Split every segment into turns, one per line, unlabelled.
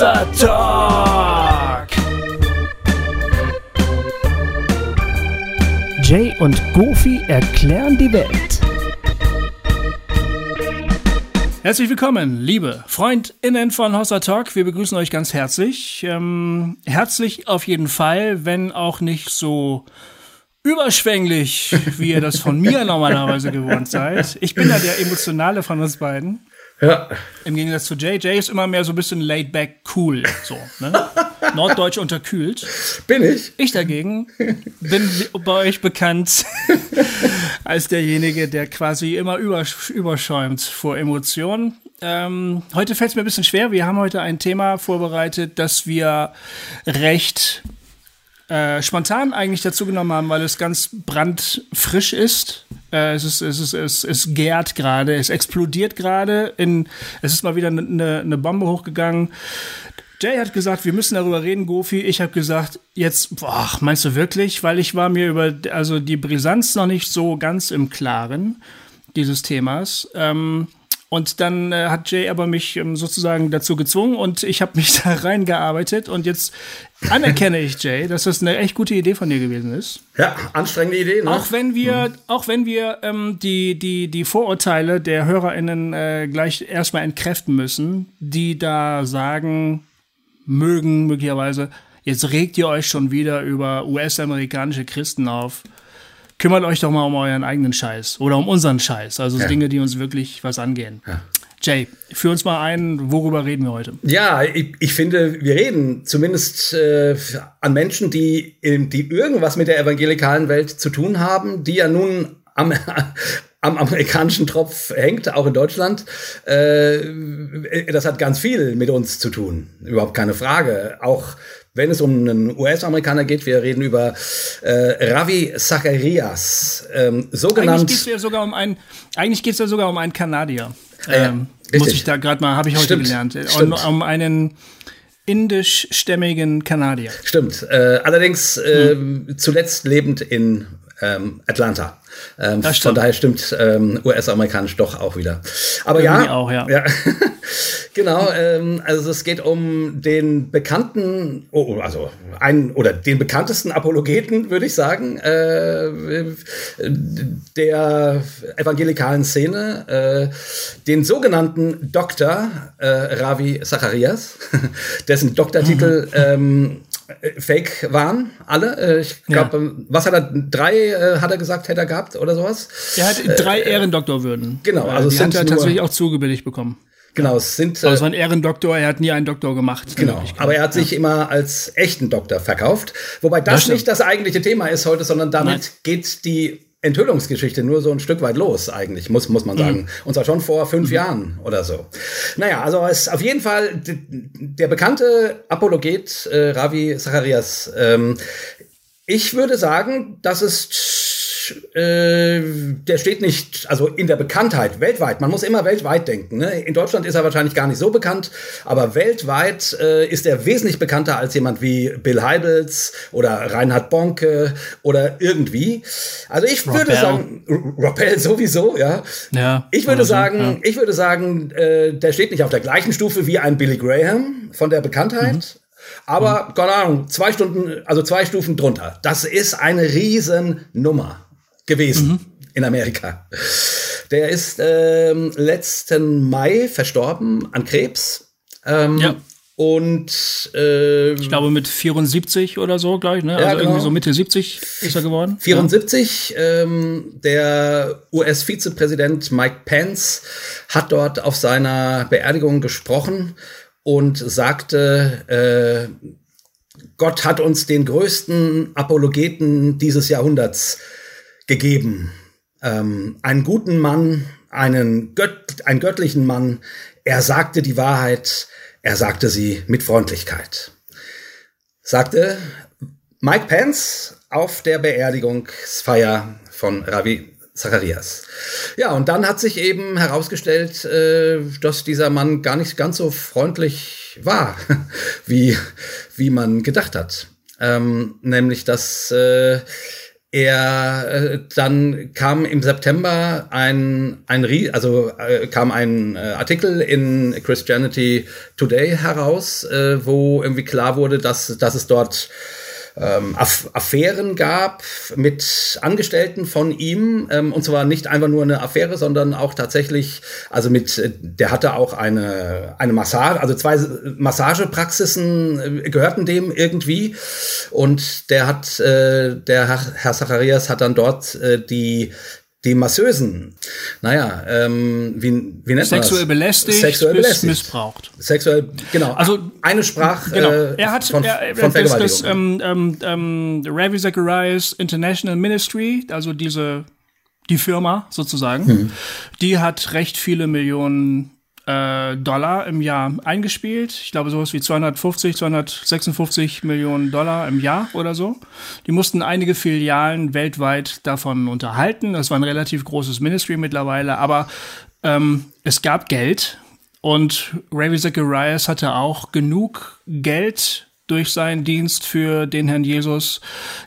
Hossa Talk. Jay und Goofy erklären die Welt. Herzlich willkommen, liebe FreundInnen von Hossa Talk. Wir begrüßen euch ganz herzlich. Ähm, herzlich auf jeden Fall, wenn auch nicht so überschwänglich, wie ihr das von mir normalerweise gewohnt seid. Ich bin ja der Emotionale von uns beiden. Ja. Im Gegensatz zu Jay. Jay ist immer mehr so ein bisschen laid back, cool. So, ne? Norddeutsch unterkühlt.
Bin ich?
Ich dagegen bin bei euch bekannt als derjenige, der quasi immer überschäumt vor Emotionen. Ähm, heute fällt es mir ein bisschen schwer. Wir haben heute ein Thema vorbereitet, das wir recht äh, spontan eigentlich dazu genommen haben, weil es ganz brandfrisch ist. Äh, es, ist es, ist es, es gärt gerade, es explodiert gerade. Es ist mal wieder eine ne, ne Bombe hochgegangen. Jay hat gesagt, wir müssen darüber reden, Gofi. Ich habe gesagt, jetzt, boah, meinst du wirklich? Weil ich war mir über also die Brisanz noch nicht so ganz im Klaren dieses Themas. Ähm, und dann äh, hat Jay aber mich ähm, sozusagen dazu gezwungen und ich habe mich da reingearbeitet und jetzt anerkenne ich Jay, dass das eine echt gute Idee von dir gewesen ist.
Ja, anstrengende Idee. Ne?
Auch wenn wir, mhm. auch wenn wir ähm, die die die Vorurteile der HörerInnen äh, gleich erstmal entkräften müssen, die da sagen mögen möglicherweise, jetzt regt ihr euch schon wieder über US-amerikanische Christen auf kümmert euch doch mal um euren eigenen Scheiß oder um unseren Scheiß. Also ja. Dinge, die uns wirklich was angehen. Ja. Jay, führ uns mal ein, worüber reden wir heute?
Ja, ich, ich finde, wir reden zumindest äh, an Menschen, die, die irgendwas mit der evangelikalen Welt zu tun haben, die ja nun am, am amerikanischen Tropf hängt, auch in Deutschland. Äh, das hat ganz viel mit uns zu tun, überhaupt keine Frage. Auch wenn es um einen US-Amerikaner geht, wir reden über äh, Ravi Zacharias, ähm, sogenannt.
Eigentlich geht es ja sogar um einen, eigentlich geht's ja sogar um einen Kanadier. Ähm, ja, muss ich da gerade mal, habe ich heute Stimmt. gelernt. Um, um einen indischstämmigen Kanadier.
Stimmt. Äh, allerdings äh, hm. zuletzt lebend in ähm, Atlanta. Ähm, von daher stimmt ähm, US-amerikanisch doch auch wieder. Aber Irgendwie ja, auch, ja. ja. genau. Ähm, also es geht um den bekannten, oh, also einen oder den bekanntesten Apologeten, würde ich sagen, äh, der evangelikalen Szene, äh, den sogenannten Dr. Äh, Ravi Zacharias, dessen Doktortitel mhm. ähm, äh, Fake waren, alle. Äh, ich glaube, ja. was hat er, drei äh, hat er gesagt, hätte er gehabt oder sowas?
Er hat drei äh, Ehrendoktorwürden.
Genau,
also die sind hat er tatsächlich auch zugebilligt bekommen.
Genau, es sind.
Aber es war ein Ehrendoktor, er hat nie einen Doktor gemacht.
Genau, aber er hat sich ja. immer als echten Doktor verkauft. Wobei das, das nicht das eigentliche Thema ist heute, sondern damit Nein. geht die Enthüllungsgeschichte nur so ein Stück weit los, eigentlich, muss, muss man sagen. Mhm. Und zwar schon vor fünf mhm. Jahren oder so. Naja, also es ist auf jeden Fall der bekannte Apologet äh, Ravi Zacharias. Ähm, ich würde sagen, das ist äh, der steht nicht, also in der Bekanntheit weltweit. Man muss immer weltweit denken. Ne? In Deutschland ist er wahrscheinlich gar nicht so bekannt, aber weltweit äh, ist er wesentlich bekannter als jemand wie Bill Heibels oder Reinhard Bonke oder irgendwie. Also ich Rob würde sagen, Bell sowieso, ja. ja ich würde sagen, so, ja. ich würde sagen, äh, der steht nicht auf der gleichen Stufe wie ein Billy Graham von der Bekanntheit. Mhm. Aber, mhm. keine Ahnung, zwei Stunden, also zwei Stufen drunter. Das ist eine Riesennummer gewesen mhm. in Amerika. Der ist ähm, letzten Mai verstorben an Krebs. Ähm, ja. Und äh,
ich glaube mit 74 oder so, glaube ich, ne? Also ja, genau. irgendwie so Mitte 70 ist er geworden.
74. Ja. Ähm, der US-Vizepräsident Mike Pence hat dort auf seiner Beerdigung gesprochen und sagte, äh, Gott hat uns den größten Apologeten dieses Jahrhunderts gegeben. Ähm, einen guten Mann, einen, Gött einen göttlichen Mann. Er sagte die Wahrheit, er sagte sie mit Freundlichkeit. Sagte Mike Pence auf der Beerdigungsfeier von Ravi Zacharias. Ja, und dann hat sich eben herausgestellt, äh, dass dieser Mann gar nicht ganz so freundlich war, wie, wie man gedacht hat. Ähm, nämlich, dass äh, er äh, dann kam im September ein ein also äh, kam ein äh, Artikel in Christianity Today heraus, äh, wo irgendwie klar wurde, dass dass es dort ähm, Aff Affären gab mit Angestellten von ihm. Ähm, und zwar nicht einfach nur eine Affäre, sondern auch tatsächlich, also mit, äh, der hatte auch eine, eine Massage, also zwei Massagepraxisen äh, gehörten dem irgendwie. Und der hat, äh, der Herr, Herr Zacharias hat dann dort äh, die die Masseusen, naja, ähm, wie, wie nennt
Sexuell
man
das? belästigt,
Sexuell belästigt.
missbraucht.
Sexuell, genau. Also eine Sprach
genau.
äh,
er hat, von, er, von das, das ähm, ähm, ähm, Ravi Zacharias International Ministry, also diese die Firma sozusagen, hm. die hat recht viele Millionen äh, Dollar im Jahr eingespielt. Ich glaube, sowas wie 250, 256 Millionen Dollar im Jahr oder so. Die mussten einige Filialen weltweit davon unterhalten. Das war ein relativ großes Ministry mittlerweile, aber ähm, es gab Geld und Ravi Zacharias hatte auch genug Geld durch seinen Dienst für den Herrn Jesus,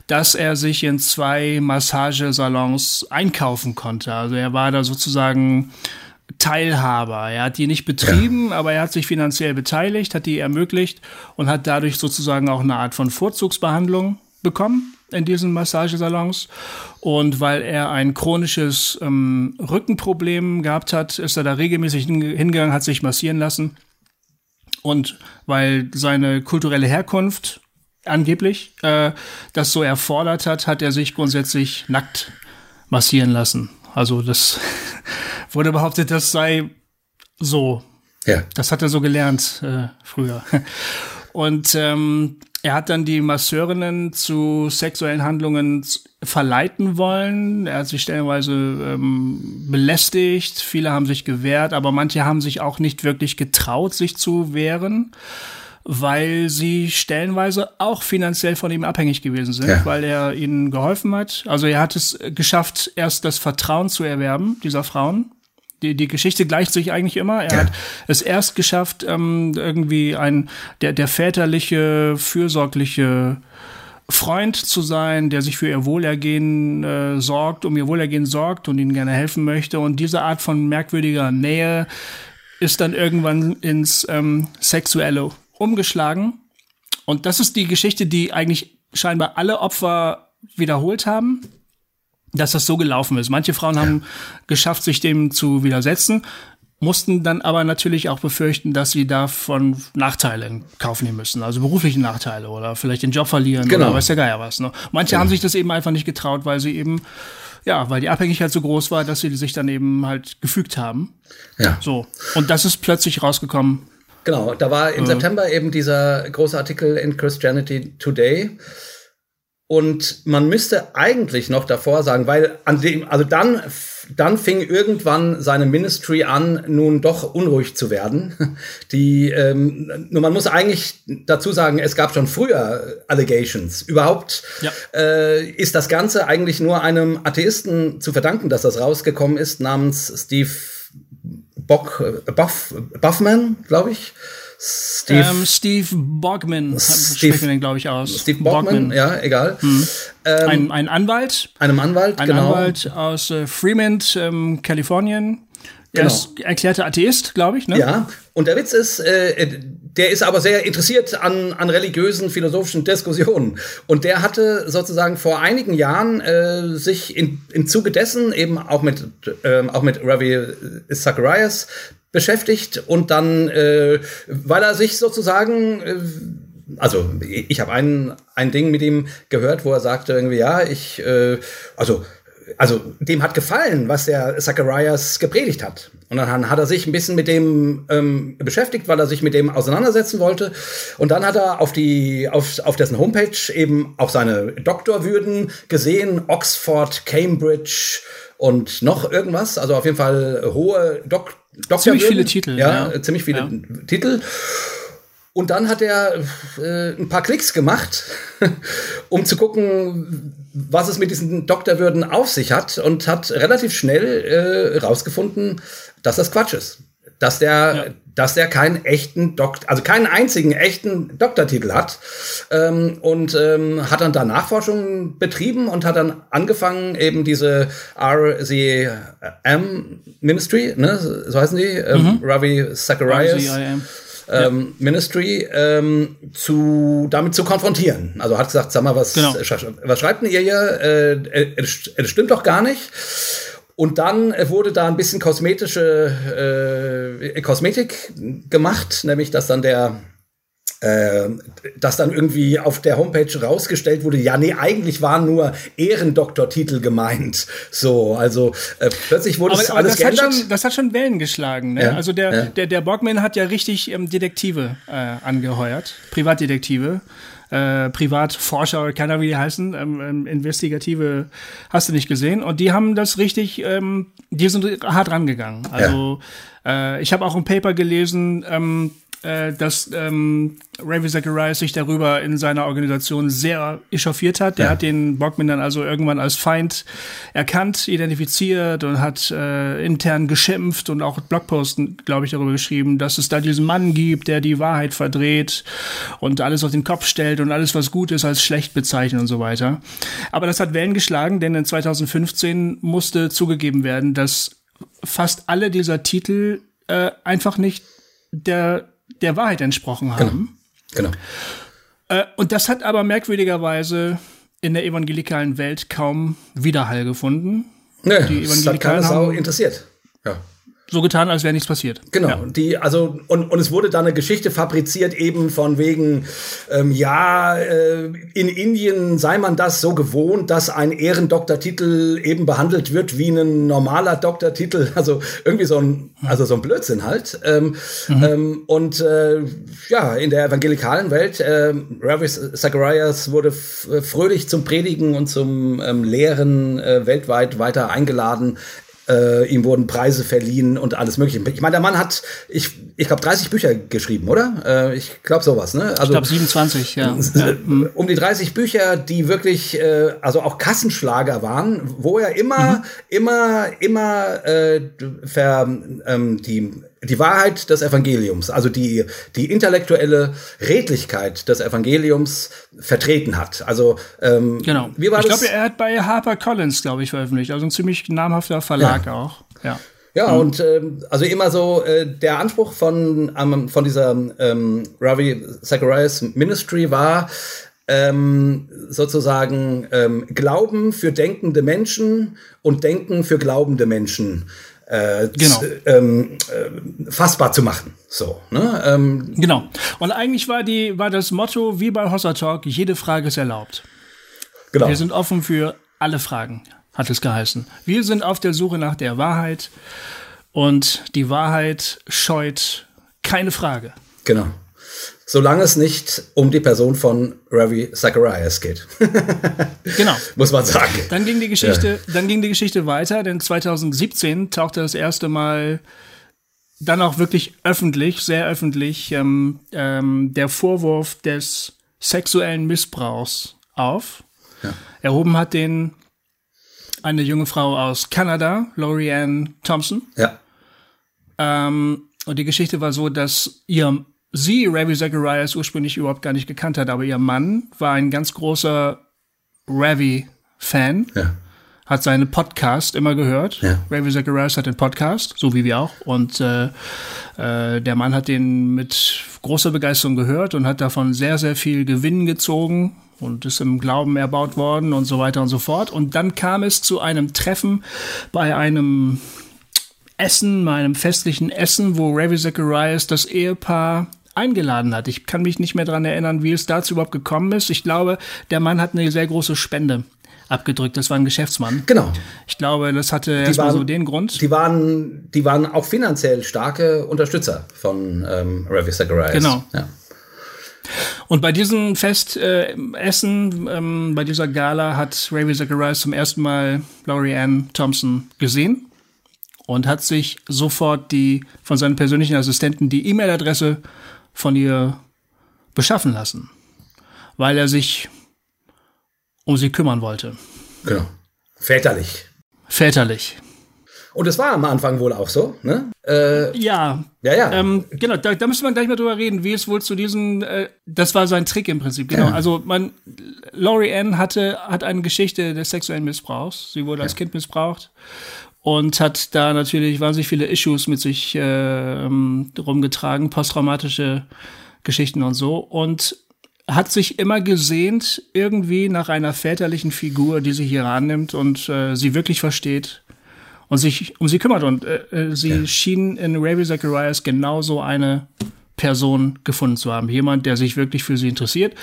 dass er sich in zwei Massagesalons einkaufen konnte. Also er war da sozusagen Teilhaber. Er hat die nicht betrieben, ja. aber er hat sich finanziell beteiligt, hat die ermöglicht und hat dadurch sozusagen auch eine Art von Vorzugsbehandlung bekommen in diesen Massagesalons. Und weil er ein chronisches ähm, Rückenproblem gehabt hat, ist er da regelmäßig hingegangen, hat sich massieren lassen. Und weil seine kulturelle Herkunft angeblich äh, das so erfordert hat, hat er sich grundsätzlich nackt massieren lassen. Also das wurde behauptet, das sei so. Ja. Das hat er so gelernt äh, früher. Und ähm, er hat dann die Masseurinnen zu sexuellen Handlungen verleiten wollen. Er hat sich stellenweise ähm, belästigt. Viele haben sich gewehrt, aber manche haben sich auch nicht wirklich getraut, sich zu wehren, weil sie stellenweise auch finanziell von ihm abhängig gewesen sind, ja. weil er ihnen geholfen hat. Also er hat es geschafft, erst das Vertrauen zu erwerben dieser Frauen die, die Geschichte gleicht sich eigentlich immer. Er ja. hat es erst geschafft, ähm, irgendwie ein, der, der väterliche, fürsorgliche Freund zu sein, der sich für ihr Wohlergehen äh, sorgt, um ihr Wohlergehen sorgt und ihnen gerne helfen möchte. Und diese Art von merkwürdiger Nähe ist dann irgendwann ins ähm, Sexuelle umgeschlagen. Und das ist die Geschichte, die eigentlich scheinbar alle Opfer wiederholt haben dass das so gelaufen ist. Manche Frauen haben geschafft, sich dem zu widersetzen, mussten dann aber natürlich auch befürchten, dass sie davon Nachteile in Kauf nehmen müssen, also berufliche Nachteile oder vielleicht den Job verlieren genau. oder weiß der Geier was. Ne? Manche genau. haben sich das eben einfach nicht getraut, weil sie eben ja, weil die Abhängigkeit so groß war, dass sie sich dann eben halt gefügt haben. Ja. So. Und das ist plötzlich rausgekommen.
Genau, da war im äh, September eben dieser große Artikel in Christianity Today und man müsste eigentlich noch davor sagen, weil an dem, also dann, dann fing irgendwann seine Ministry an, nun doch unruhig zu werden. Die, ähm, nur man muss eigentlich dazu sagen, es gab schon früher Allegations. Überhaupt ja. äh, ist das Ganze eigentlich nur einem Atheisten zu verdanken, dass das rausgekommen ist, namens Steve Bock, äh, Buff, Buffman, glaube ich.
Steve, ähm, Steve Bogman
Steve,
sprechen den, glaube ich, aus.
Steve Bogman, Bogman. ja, egal.
Hm. Ähm, ein, ein Anwalt.
Einem Anwalt,
ein genau. Anwalt aus äh, Fremont, ähm, Kalifornien. Er genau. ist erklärter Atheist, glaube ich. Ne?
Ja, und der Witz ist, äh, der ist aber sehr interessiert an, an religiösen, philosophischen Diskussionen. Und der hatte sozusagen vor einigen Jahren äh, sich in, im Zuge dessen eben auch mit, äh, auch mit Ravi Zacharias beschäftigt und dann, äh, weil er sich sozusagen, äh, also ich habe ein, ein Ding mit ihm gehört, wo er sagte irgendwie, ja, ich, äh, also also dem hat gefallen, was der Zacharias gepredigt hat. Und dann hat er sich ein bisschen mit dem ähm, beschäftigt, weil er sich mit dem auseinandersetzen wollte. Und dann hat er auf die auf, auf dessen Homepage eben auch seine Doktorwürden gesehen, Oxford, Cambridge und noch irgendwas. Also auf jeden Fall hohe Dok
Doktor ziemlich viele Titel.
Ja, ja. ziemlich viele ja. Titel. Und dann hat er äh, ein paar Klicks gemacht, um zu gucken, was es mit diesen Doktorwürden auf sich hat und hat relativ schnell äh, rausgefunden, dass das Quatsch ist. dass der, ja. dass der keinen echten Doktor, also keinen einzigen echten Doktortitel hat ähm, und ähm, hat dann da Nachforschungen betrieben und hat dann angefangen eben diese RCM Ministry, ne, so heißen die, ähm, mhm. Ravi Zacharias. RCIM ähm, ja. Ministry ähm, zu, damit zu konfrontieren. Also hat gesagt, sag mal, was, genau. was schreibt denn ihr hier? Äh, es, es stimmt doch gar nicht. Und dann wurde da ein bisschen kosmetische äh, Kosmetik gemacht, nämlich dass dann der äh, dass dann irgendwie auf der Homepage rausgestellt wurde, ja, nee, eigentlich waren nur Ehrendoktortitel gemeint. So, also äh, plötzlich wurde aber, es aber alles
das
geändert.
Hat schon, das hat schon Wellen geschlagen. Ne? Ja, also der, ja. der, der Borgman hat ja richtig ähm, Detektive äh, angeheuert, Privatdetektive. Äh, Privatforscher keiner wie die heißen, ähm, ähm, Investigative hast du nicht gesehen. Und die haben das richtig, ähm, die sind hart rangegangen. Also ja. äh, ich habe auch ein Paper gelesen, ähm, äh, dass ähm, Ravi Zacharias sich darüber in seiner Organisation sehr echauffiert hat. Der ja. hat den Bockman dann also irgendwann als Feind erkannt, identifiziert und hat äh, intern geschimpft und auch Blogposten, glaube ich, darüber geschrieben, dass es da diesen Mann gibt, der die Wahrheit verdreht und alles auf den Kopf stellt und alles, was gut ist, als schlecht bezeichnet und so weiter. Aber das hat Wellen geschlagen, denn in 2015 musste zugegeben werden, dass fast alle dieser Titel äh, einfach nicht der der Wahrheit entsprochen haben.
Genau. genau.
Und das hat aber merkwürdigerweise in der evangelikalen Welt kaum Widerhall gefunden.
Nee, die Evangelikalen das hat keine Sau interessiert. Ja
so getan, als wäre nichts passiert.
Genau. Ja. Die, also, und, und es wurde dann eine Geschichte fabriziert, eben von wegen, ähm, ja, äh, in Indien sei man das so gewohnt, dass ein Ehrendoktortitel eben behandelt wird wie ein normaler Doktortitel. Also irgendwie so ein, also so ein Blödsinn halt. Ähm, mhm. ähm, und äh, ja, in der evangelikalen Welt, äh, Ravi Zacharias wurde fröhlich zum Predigen und zum ähm, Lehren äh, weltweit weiter eingeladen. Äh, ihm wurden Preise verliehen und alles Mögliche. Ich meine, der Mann hat, ich, ich glaube, 30 Bücher geschrieben, oder? Äh, ich glaube sowas, ne?
Also, ich glaube 27, ja.
Um die 30 Bücher, die wirklich, äh, also auch Kassenschlager waren, wo er immer, mhm. immer, immer äh, ver, ähm, die die Wahrheit des Evangeliums, also die, die intellektuelle Redlichkeit des Evangeliums vertreten hat. Also
ähm, genau. Wie war ich glaube, er hat bei Harper Collins, glaube ich, veröffentlicht, also ein ziemlich namhafter Verlag ja. auch. Ja.
Ja, mhm. und ähm, also immer so äh, der Anspruch von, ähm, von dieser ähm, Ravi Zacharias Ministry war, ähm, sozusagen ähm, Glauben für denkende Menschen und Denken für glaubende Menschen äh, genau. ähm, äh, fassbar zu machen. So, ne?
Ähm, genau. Und eigentlich war die war das Motto wie bei Hossa Talk: Jede Frage ist erlaubt. Genau. Wir sind offen für alle Fragen, hat es geheißen. Wir sind auf der Suche nach der Wahrheit und die Wahrheit scheut keine Frage.
Genau solange es nicht um die Person von Ravi Zacharias geht.
genau.
Muss man sagen.
Dann ging die Geschichte, ja. dann ging die Geschichte weiter, denn 2017 tauchte das erste Mal dann auch wirklich öffentlich, sehr öffentlich, ähm, ähm, der Vorwurf des sexuellen Missbrauchs auf. Ja. Erhoben hat den eine junge Frau aus Kanada, Laurie Ann Thompson.
Ja.
Ähm, und die Geschichte war so, dass ihr sie Ravi Zacharias ursprünglich überhaupt gar nicht gekannt hat, aber ihr Mann war ein ganz großer Ravi-Fan. Ja. Hat seinen Podcast immer gehört. Ja. Ravi Zacharias hat den Podcast, so wie wir auch. Und äh, äh, der Mann hat den mit großer Begeisterung gehört und hat davon sehr, sehr viel Gewinn gezogen und ist im Glauben erbaut worden und so weiter und so fort. Und dann kam es zu einem Treffen bei einem Essen, meinem festlichen Essen, wo Ravi Zacharias das Ehepaar eingeladen hat. Ich kann mich nicht mehr dran erinnern, wie es dazu überhaupt gekommen ist. Ich glaube, der Mann hat eine sehr große Spende abgedrückt. Das war ein Geschäftsmann.
Genau.
Ich glaube, das hatte erstmal so den Grund.
Die waren, die waren auch finanziell starke Unterstützer von ähm, Ravi Zacharias.
Genau. Ja. Und bei diesem Festessen, äh, ähm, bei dieser Gala, hat Ravi Zacharias zum ersten Mal Laurie Ann Thompson gesehen und hat sich sofort die von seinen persönlichen Assistenten die E-Mail-Adresse von ihr beschaffen lassen, weil er sich um sie kümmern wollte.
Genau. Väterlich.
Väterlich.
Und es war am Anfang wohl auch so, ne?
Äh, ja. Ja, ja. Ähm, genau, da, da müsste man gleich mal drüber reden, wie es wohl zu diesen, äh, das war sein Trick im Prinzip, genau. Ja. Also man, Laurie Ann hatte, hat eine Geschichte des sexuellen Missbrauchs. Sie wurde ja. als Kind missbraucht und hat da natürlich wahnsinnig viele Issues mit sich äh, rumgetragen, posttraumatische Geschichten und so. Und hat sich immer gesehnt irgendwie nach einer väterlichen Figur, die sie hier annimmt und äh, sie wirklich versteht und sich um sie kümmert. Und äh, äh, sie ja. schien in Ravi Zacharias genauso eine Person gefunden zu haben. Jemand, der sich wirklich für sie interessiert.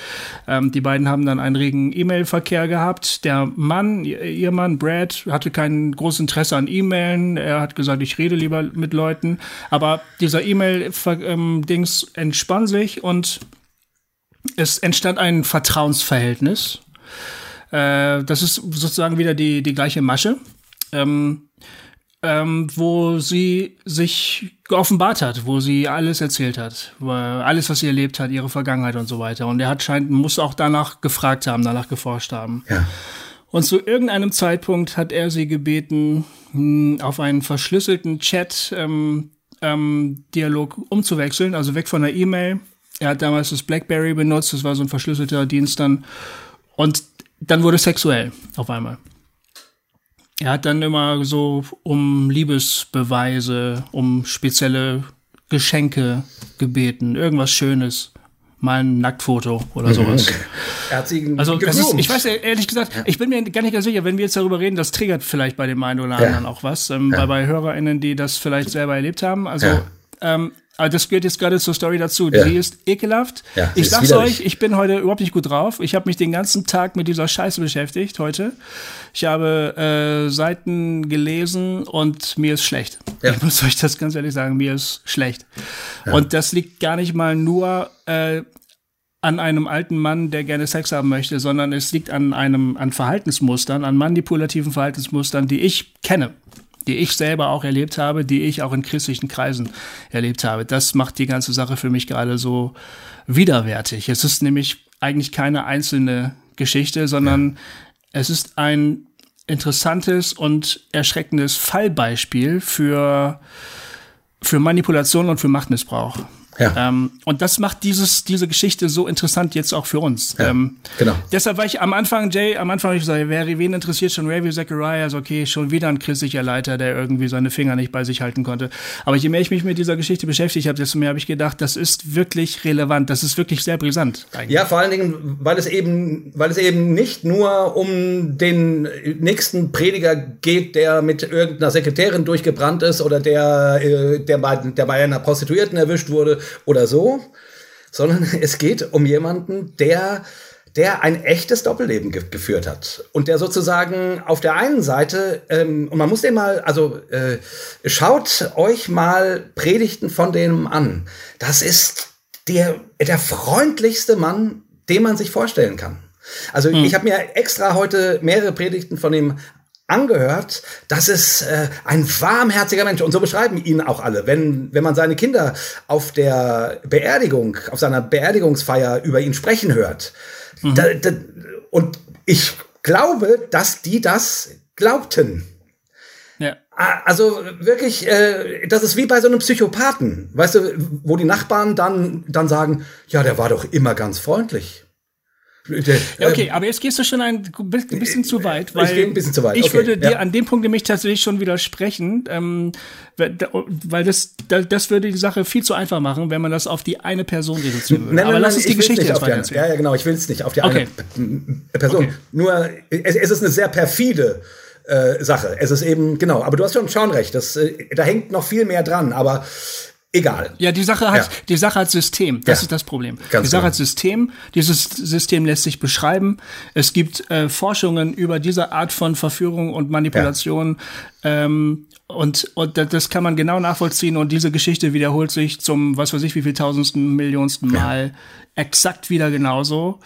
Ähm, die beiden haben dann einen regen E-Mail-Verkehr gehabt. Der Mann, ihr Mann Brad, hatte kein großes Interesse an E-Mailen. Er hat gesagt, ich rede lieber mit Leuten. Aber dieser E-Mail-Dings ähm, entspann sich und es entstand ein Vertrauensverhältnis. Äh, das ist sozusagen wieder die, die gleiche Masche. Ähm, ähm, wo sie sich geoffenbart hat, wo sie alles erzählt hat, alles, was sie erlebt hat, ihre Vergangenheit und so weiter. Und er hat scheint, muss auch danach gefragt haben, danach geforscht haben. Ja. Und zu irgendeinem Zeitpunkt hat er sie gebeten, hm, auf einen verschlüsselten Chat ähm, ähm, Dialog umzuwechseln, also weg von der E-Mail. Er hat damals das BlackBerry benutzt, das war so ein verschlüsselter Dienst dann. Und dann wurde es sexuell auf einmal. Er hat dann immer so um Liebesbeweise, um spezielle Geschenke gebeten, irgendwas Schönes, mal ein Nacktfoto oder mhm. sowas. Er hat sie also das ist, ich weiß ehrlich gesagt, ja. ich bin mir gar nicht ganz sicher, wenn wir jetzt darüber reden, das triggert vielleicht bei dem einen oder anderen ja. auch was, ähm, ja. bei, bei HörerInnen, die das vielleicht selber erlebt haben. Also ähm, aber das gehört jetzt gerade zur Story dazu. Ja. Die ist ekelhaft. Ja, ich sag's euch, ich bin heute überhaupt nicht gut drauf. Ich habe mich den ganzen Tag mit dieser Scheiße beschäftigt heute. Ich habe äh, Seiten gelesen und mir ist schlecht. Ja. Ich muss euch das ganz ehrlich sagen, mir ist schlecht. Und das liegt gar nicht mal nur äh, an einem alten Mann, der gerne Sex haben möchte, sondern es liegt an einem an Verhaltensmustern, an manipulativen Verhaltensmustern, die ich kenne die ich selber auch erlebt habe, die ich auch in christlichen Kreisen erlebt habe. Das macht die ganze Sache für mich gerade so widerwärtig. Es ist nämlich eigentlich keine einzelne Geschichte, sondern ja. es ist ein interessantes und erschreckendes Fallbeispiel für, für Manipulation und für Machtmissbrauch. Ja. Ähm, und das macht dieses, diese Geschichte so interessant jetzt auch für uns. Ja, ähm, genau. Deshalb war ich am Anfang, Jay, am Anfang ich gesagt, wer, wen interessiert schon Ravi Zacharias? Okay, schon wieder ein christlicher Leiter, der irgendwie seine Finger nicht bei sich halten konnte. Aber je mehr ich mich mit dieser Geschichte beschäftigt habe, desto mehr habe ich gedacht, das ist wirklich relevant, das ist wirklich sehr brisant.
Eigentlich. Ja, vor allen Dingen, weil es eben, weil es eben nicht nur um den nächsten Prediger geht, der mit irgendeiner Sekretärin durchgebrannt ist oder der, äh, der bei, der bei einer Prostituierten erwischt wurde, oder so, sondern es geht um jemanden, der der ein echtes Doppelleben ge geführt hat und der sozusagen auf der einen Seite ähm, und man muss den mal also äh, schaut euch mal Predigten von dem an. Das ist der der freundlichste Mann, den man sich vorstellen kann. Also hm. ich habe mir extra heute mehrere Predigten von ihm angehört, das ist äh, ein warmherziger Mensch. Und so beschreiben ihn auch alle. Wenn, wenn man seine Kinder auf der Beerdigung, auf seiner Beerdigungsfeier über ihn sprechen hört. Mhm. Da, da, und ich glaube, dass die das glaubten. Ja. Also wirklich, äh, das ist wie bei so einem Psychopathen, weißt du, wo die Nachbarn dann, dann sagen, ja, der war doch immer ganz freundlich.
Ja, okay, ähm, aber jetzt gehst du schon ein bisschen zu weit, weil
ich gehe ein bisschen zu weit.
Ich okay, würde dir ja. an dem Punkt nämlich tatsächlich schon widersprechen, ähm, weil das, das würde die Sache viel zu einfach machen, wenn man das auf die eine Person reduzieren würde.
Nein, aber nein, lass uns die Geschichte jetzt weiter Ja, ja, genau, ich will es nicht auf die okay. eine Person. Okay. Nur, es, es, ist eine sehr perfide äh, Sache. Es ist eben, genau, aber du hast schon, schon recht, das, äh, da hängt noch viel mehr dran, aber egal.
Ja, die Sache hat, ja. die Sache hat System. Das ja. ist das Problem. Ganz die Sache genau. hat System. Dieses System lässt sich beschreiben. Es gibt äh, Forschungen über diese Art von Verführung und Manipulation. Ja. Ähm, und, und das kann man genau nachvollziehen. Und diese Geschichte wiederholt sich zum, was weiß ich, wie viel tausendsten, millionsten Mal exakt wieder genauso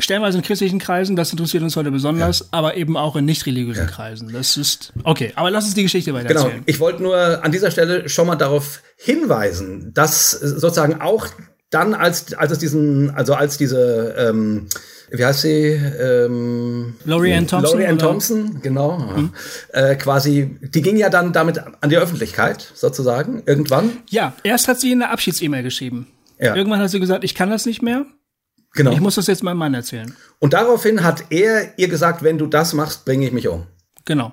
stellenweise in christlichen Kreisen, das interessiert uns heute besonders, ja. aber eben auch in nicht religiösen ja. Kreisen. Das ist okay, aber lass uns die Geschichte weiter erzählen. Genau,
ich wollte nur an dieser Stelle schon mal darauf hinweisen, dass sozusagen auch dann, als, als es diesen, also als diese, ähm, wie heißt sie? Ähm,
Laurie Ann Thompson.
Laurie Ann Thompson, genau. Mhm. Äh, quasi, die ging ja dann damit an die Öffentlichkeit, sozusagen, irgendwann.
Ja, erst hat sie eine Abschieds-E-Mail geschrieben. Ja. Irgendwann hat sie gesagt, ich kann das nicht mehr. Genau. Ich muss das jetzt meinem Mann erzählen.
Und daraufhin hat er ihr gesagt, wenn du das machst, bringe ich mich um.
Genau.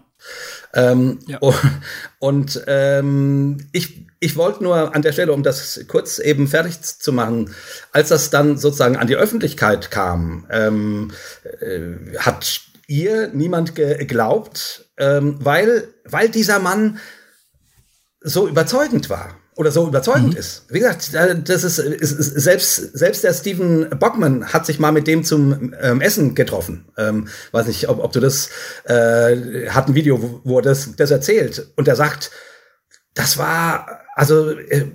Ähm, ja. Und ähm, ich, ich wollte nur an der Stelle, um das kurz eben fertig zu machen, als das dann sozusagen an die Öffentlichkeit kam, ähm, äh, hat ihr niemand geglaubt, ähm, weil, weil dieser Mann so überzeugend war oder so überzeugend mhm. ist. Wie gesagt, das ist, ist, ist, selbst selbst der Steven Bockman hat sich mal mit dem zum ähm, Essen getroffen. Ähm, weiß nicht, ob, ob du das äh, hat ein Video, wo, wo er das, das erzählt und er sagt, das war also äh,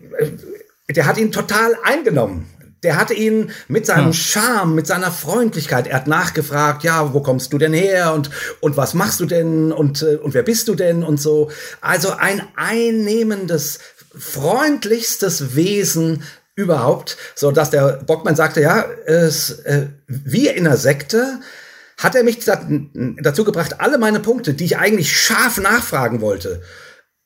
der hat ihn total eingenommen. Der hatte ihn mit seinem hm. Charme, mit seiner Freundlichkeit, er hat nachgefragt, ja, wo kommst du denn her und, und was machst du denn und, äh, und wer bist du denn und so. Also ein einnehmendes, freundlichstes Wesen überhaupt, so dass der Bockmann sagte, ja, es, äh, wie in einer Sekte hat er mich dazu gebracht, alle meine Punkte, die ich eigentlich scharf nachfragen wollte,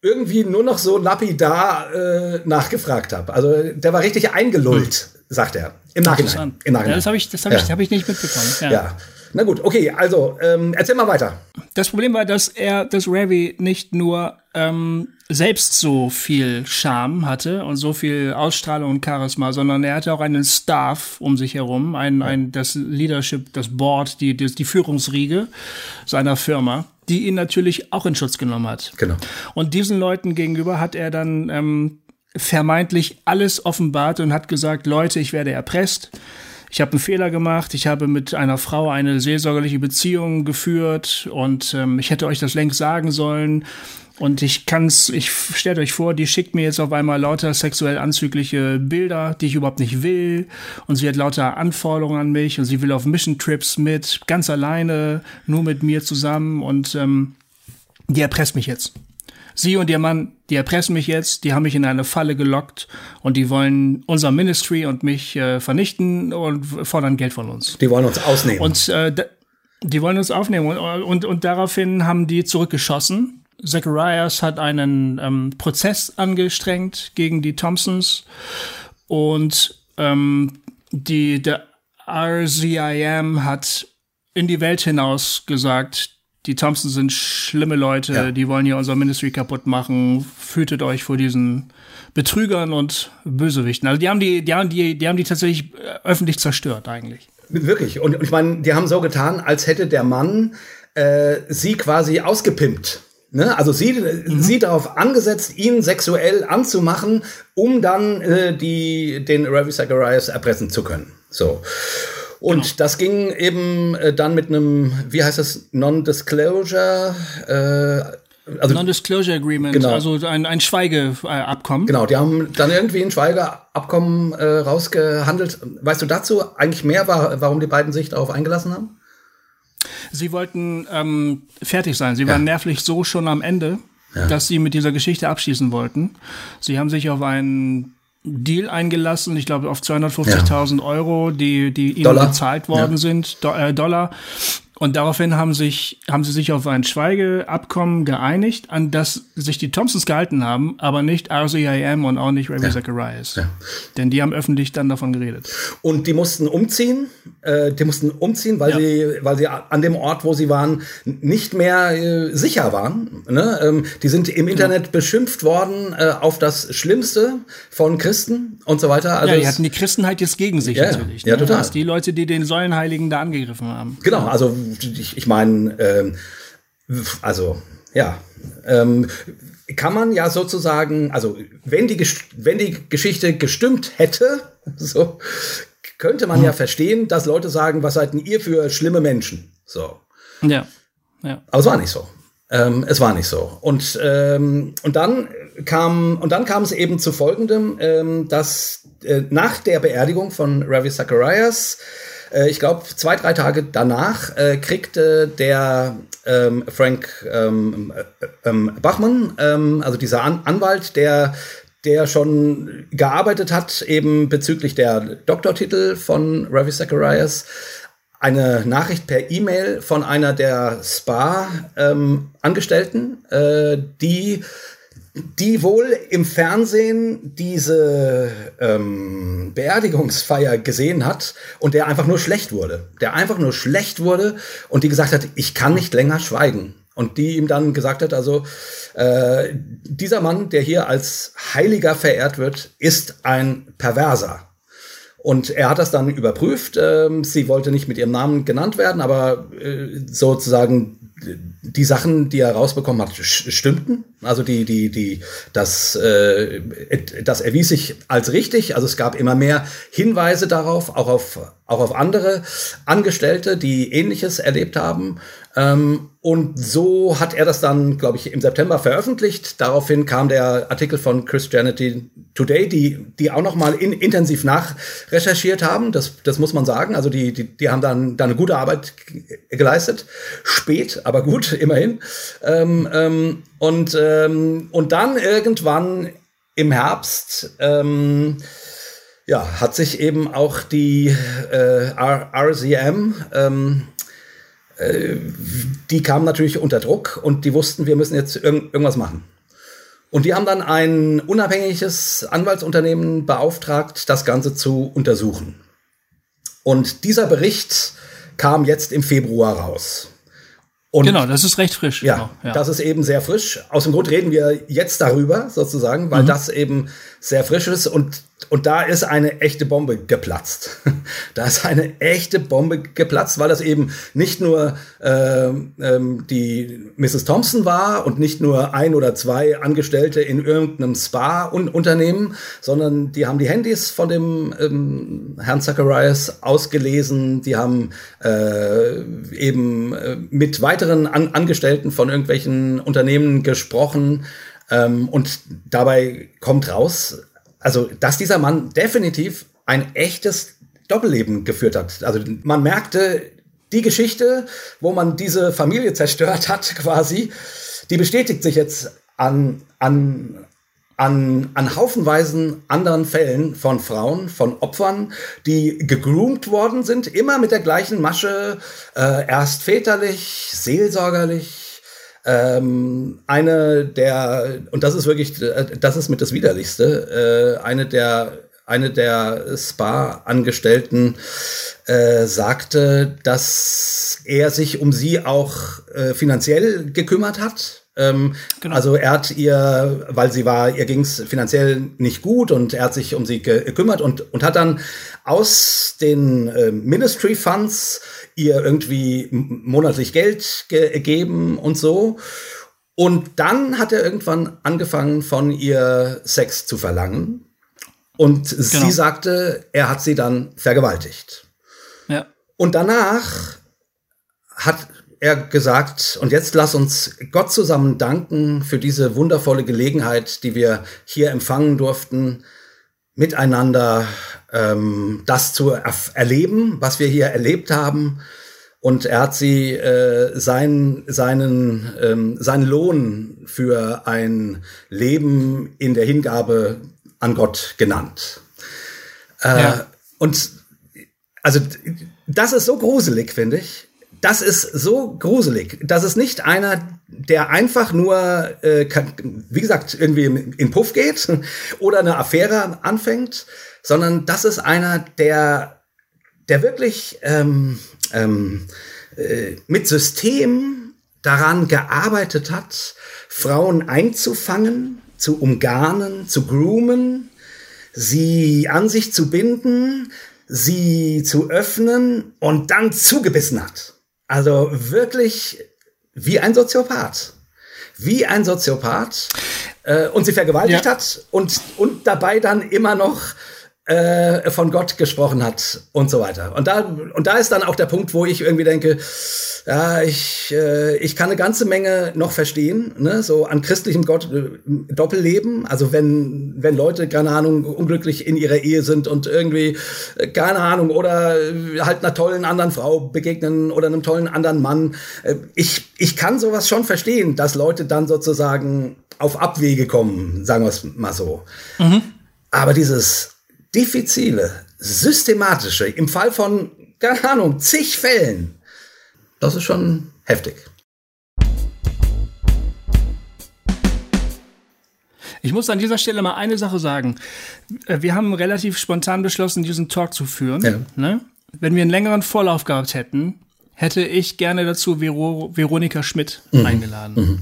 irgendwie nur noch so lapidar äh, nachgefragt habe. Also der war richtig eingelullt, hm. sagt er. Im Nachhinein. Im
Nachhinein. Ja, das habe ich, das hab ja. ich, hab ich nicht mitbekommen.
Ja. ja. Na gut, okay, also ähm, erzähl mal weiter.
Das Problem war, dass er, dass Ravi nicht nur ähm, selbst so viel Charme hatte und so viel Ausstrahlung und Charisma, sondern er hatte auch einen Staff um sich herum, ein, ein das Leadership, das Board, die, die, die Führungsriege seiner Firma, die ihn natürlich auch in Schutz genommen hat.
Genau.
Und diesen Leuten gegenüber hat er dann ähm, vermeintlich alles offenbart und hat gesagt, Leute, ich werde erpresst ich habe einen Fehler gemacht, ich habe mit einer Frau eine seelsorgerliche Beziehung geführt und ähm, ich hätte euch das längst sagen sollen. Und ich kann's, ich stellt euch vor, die schickt mir jetzt auf einmal lauter sexuell anzügliche Bilder, die ich überhaupt nicht will. Und sie hat lauter Anforderungen an mich und sie will auf Mission Trips mit, ganz alleine, nur mit mir zusammen und ähm, die erpresst mich jetzt. Sie und ihr Mann, die erpressen mich jetzt, die haben mich in eine Falle gelockt und die wollen unser Ministry und mich äh, vernichten und fordern Geld von uns.
Die wollen uns ausnehmen.
Und äh, die wollen uns aufnehmen und, und, und daraufhin haben die zurückgeschossen. Zacharias hat einen ähm, Prozess angestrengt gegen die Thompsons und ähm, die der RZIM hat in die Welt hinaus gesagt, die Thompsons sind schlimme Leute, ja. die wollen hier unser Ministry kaputt machen. Fühtet euch vor diesen Betrügern und Bösewichten. Also die haben die, die haben die, die haben die tatsächlich äh, öffentlich zerstört eigentlich.
Wirklich. Und ich meine, die haben so getan, als hätte der Mann äh, sie quasi ausgepimpt. Ne? Also sie, mhm. sie darauf angesetzt, ihn sexuell anzumachen, um dann äh, die, den Ravi Zacharias erpressen zu können. So. Und genau. das ging eben äh, dann mit einem, wie heißt das, Non-Disclosure,
äh, also, Non-Disclosure Agreement, genau. also ein, ein Schweigeabkommen.
Genau, die haben dann irgendwie ein Schweigeabkommen äh, rausgehandelt. Weißt du dazu eigentlich mehr, warum die beiden sich darauf eingelassen haben?
Sie wollten ähm, fertig sein. Sie ja. waren nervlich so schon am Ende, ja. dass sie mit dieser Geschichte abschließen wollten. Sie haben sich auf einen Deal eingelassen, ich glaube auf 250.000 ja. Euro, die, die ihnen Dollar. bezahlt worden sind, Do äh, Dollar. Und daraufhin haben, sich, haben sie sich auf ein Schweigeabkommen geeinigt, an das sich die Thompsons gehalten haben, aber nicht RCIM und auch nicht Ravi ja. Zacharias. Ja. Denn die haben öffentlich dann davon geredet.
Und die mussten umziehen, äh, die mussten umziehen, weil, ja. sie, weil sie an dem Ort, wo sie waren, nicht mehr äh, sicher waren. Ne? Ähm, die sind im Internet beschimpft worden äh, auf das Schlimmste von Christen und so weiter.
Also ja, die hatten die Christenheit jetzt gegen sich natürlich.
Ja, ne? total.
Das die Leute, die den Säulenheiligen da angegriffen haben.
Genau, also ich, ich meine, ähm, also ja, ähm, kann man ja sozusagen, also wenn die, wenn die Geschichte gestimmt hätte, so könnte man hm. ja verstehen, dass Leute sagen, was seid denn ihr für schlimme Menschen? So.
Ja. ja.
Aber es war nicht so. Ähm, es war nicht so. Und, ähm, und dann kam, und dann kam es eben zu folgendem, ähm, dass äh, nach der Beerdigung von Ravi Zacharias äh, ich glaube, zwei, drei Tage danach äh, kriegte der ähm, Frank ähm, äh, ähm, Bachmann, ähm, also dieser An Anwalt, der der schon gearbeitet hat, eben bezüglich der Doktortitel von Ravi Zacharias, eine Nachricht per E-Mail von einer der Spa-Angestellten, ähm, äh, die die wohl im Fernsehen diese ähm, Beerdigungsfeier gesehen hat und der einfach nur schlecht wurde. Der einfach nur schlecht wurde und die gesagt hat, ich kann nicht länger schweigen. Und die ihm dann gesagt hat, also äh, dieser Mann, der hier als Heiliger verehrt wird, ist ein Perverser. Und er hat das dann überprüft. Ähm, sie wollte nicht mit ihrem Namen genannt werden, aber äh, sozusagen die Sachen, die er rausbekommen hat, stimmten. Also die, die, die, das, äh, das erwies sich als richtig. Also es gab immer mehr Hinweise darauf, auch auf, auch auf andere Angestellte, die Ähnliches erlebt haben. Ähm, und so hat er das dann, glaube ich, im September veröffentlicht. Daraufhin kam der Artikel von Christianity Today, die, die auch noch mal in, intensiv nachrecherchiert haben. Das, das muss man sagen. Also die, die, die haben dann, dann eine gute Arbeit geleistet. Spät, aber gut, immerhin. Ähm, ähm, und, ähm, und dann irgendwann im Herbst ähm, ja, hat sich eben auch die äh, RCM ähm, äh, die kamen natürlich unter Druck und die wussten, wir müssen jetzt irg irgendwas machen. Und die haben dann ein unabhängiges Anwaltsunternehmen beauftragt, das Ganze zu untersuchen. Und dieser Bericht kam jetzt im Februar raus.
Und genau, das ist recht frisch.
Ja,
genau,
ja, das ist eben sehr frisch. Aus dem Grund reden wir jetzt darüber sozusagen, weil mhm. das eben sehr frisch ist und und da ist eine echte Bombe geplatzt. da ist eine echte Bombe geplatzt, weil das eben nicht nur äh, ähm, die Mrs. Thompson war und nicht nur ein oder zwei Angestellte in irgendeinem Spa-Unternehmen, sondern die haben die Handys von dem ähm, Herrn Zacharias ausgelesen, die haben äh, eben äh, mit weiteren An Angestellten von irgendwelchen Unternehmen gesprochen. Ähm, und dabei kommt raus, also dass dieser Mann definitiv ein echtes Doppelleben geführt hat. Also man merkte, die Geschichte, wo man diese Familie zerstört hat, quasi, die bestätigt sich jetzt an, an, an, an haufenweisen anderen Fällen von Frauen, von Opfern, die gegroomt worden sind, immer mit der gleichen Masche, äh, erst väterlich, seelsorgerlich, ähm, eine der, und das ist wirklich, äh, das ist mit das Widerlichste, äh, eine der eine der Spa-Angestellten äh, sagte, dass er sich um sie auch äh, finanziell gekümmert hat. Ähm, genau. Also er hat ihr, weil sie war, ihr ging es finanziell nicht gut und er hat sich um sie gekümmert und, und hat dann aus den äh, Ministry Funds ihr irgendwie monatlich Geld gegeben und so. Und dann hat er irgendwann angefangen, von ihr Sex zu verlangen. Und genau. sie sagte, er hat sie dann vergewaltigt. Ja. Und danach hat er gesagt, und jetzt lass uns Gott zusammen danken für diese wundervolle Gelegenheit, die wir hier empfangen durften, miteinander ähm, das zu er erleben, was wir hier erlebt haben. Und er hat sie äh, sein, seinen, ähm, seinen Lohn für ein Leben in der Hingabe an Gott genannt. Äh, ja. Und also das ist so gruselig, finde ich. Das ist so gruselig. Das ist nicht einer, der einfach nur, äh, kann, wie gesagt, irgendwie in Puff geht oder eine Affäre anfängt, sondern das ist einer, der, der wirklich ähm, ähm, äh, mit System daran gearbeitet hat, Frauen einzufangen, zu umgarnen, zu groomen, sie an sich zu binden, sie zu öffnen und dann zugebissen hat. Also wirklich wie ein Soziopath. Wie ein Soziopath. Äh, und sie vergewaltigt ja. hat und, und dabei dann immer noch äh, von Gott gesprochen hat und so weiter. Und da, und da ist dann auch der Punkt, wo ich irgendwie denke, ja, ich, äh, ich kann eine ganze Menge noch verstehen, ne? so an christlichem Gott, äh, Doppelleben. Also wenn, wenn Leute, keine Ahnung, unglücklich in ihrer Ehe sind und irgendwie, äh, keine Ahnung, oder äh, halt einer tollen anderen Frau begegnen oder einem tollen anderen Mann. Ich, ich kann sowas schon verstehen, dass Leute dann sozusagen auf Abwege kommen, sagen wir es mal so. Mhm. Aber dieses diffizile, systematische, im Fall von, keine Ahnung, zig Fällen, das ist schon heftig.
Ich muss an dieser Stelle mal eine Sache sagen. Äh, wir haben relativ spontan beschlossen, diesen Talk zu führen. Ja. Ne? Wenn wir einen längeren Vorlauf gehabt hätten, hätte ich gerne dazu Vero Veronika Schmidt mhm. eingeladen. Mhm.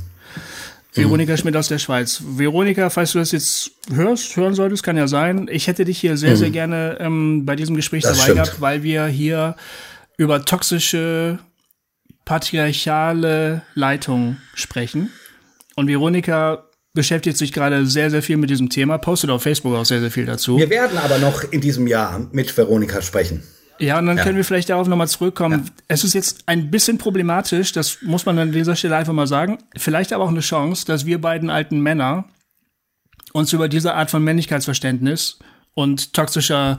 Veronika Schmidt aus der Schweiz. Veronika, falls du das jetzt hörst, hören solltest, kann ja sein. Ich hätte dich hier sehr, mhm. sehr gerne ähm, bei diesem Gespräch das dabei stimmt. gehabt, weil wir hier über toxische patriarchale Leitung sprechen. Und Veronika beschäftigt sich gerade sehr, sehr viel mit diesem Thema, postet auf Facebook auch sehr, sehr viel dazu.
Wir werden aber noch in diesem Jahr mit Veronika sprechen.
Ja, und dann ja. können wir vielleicht darauf nochmal zurückkommen. Ja. Es ist jetzt ein bisschen problematisch, das muss man an dieser Stelle einfach mal sagen. Vielleicht aber auch eine Chance, dass wir beiden alten Männer uns über diese Art von Männlichkeitsverständnis und toxischer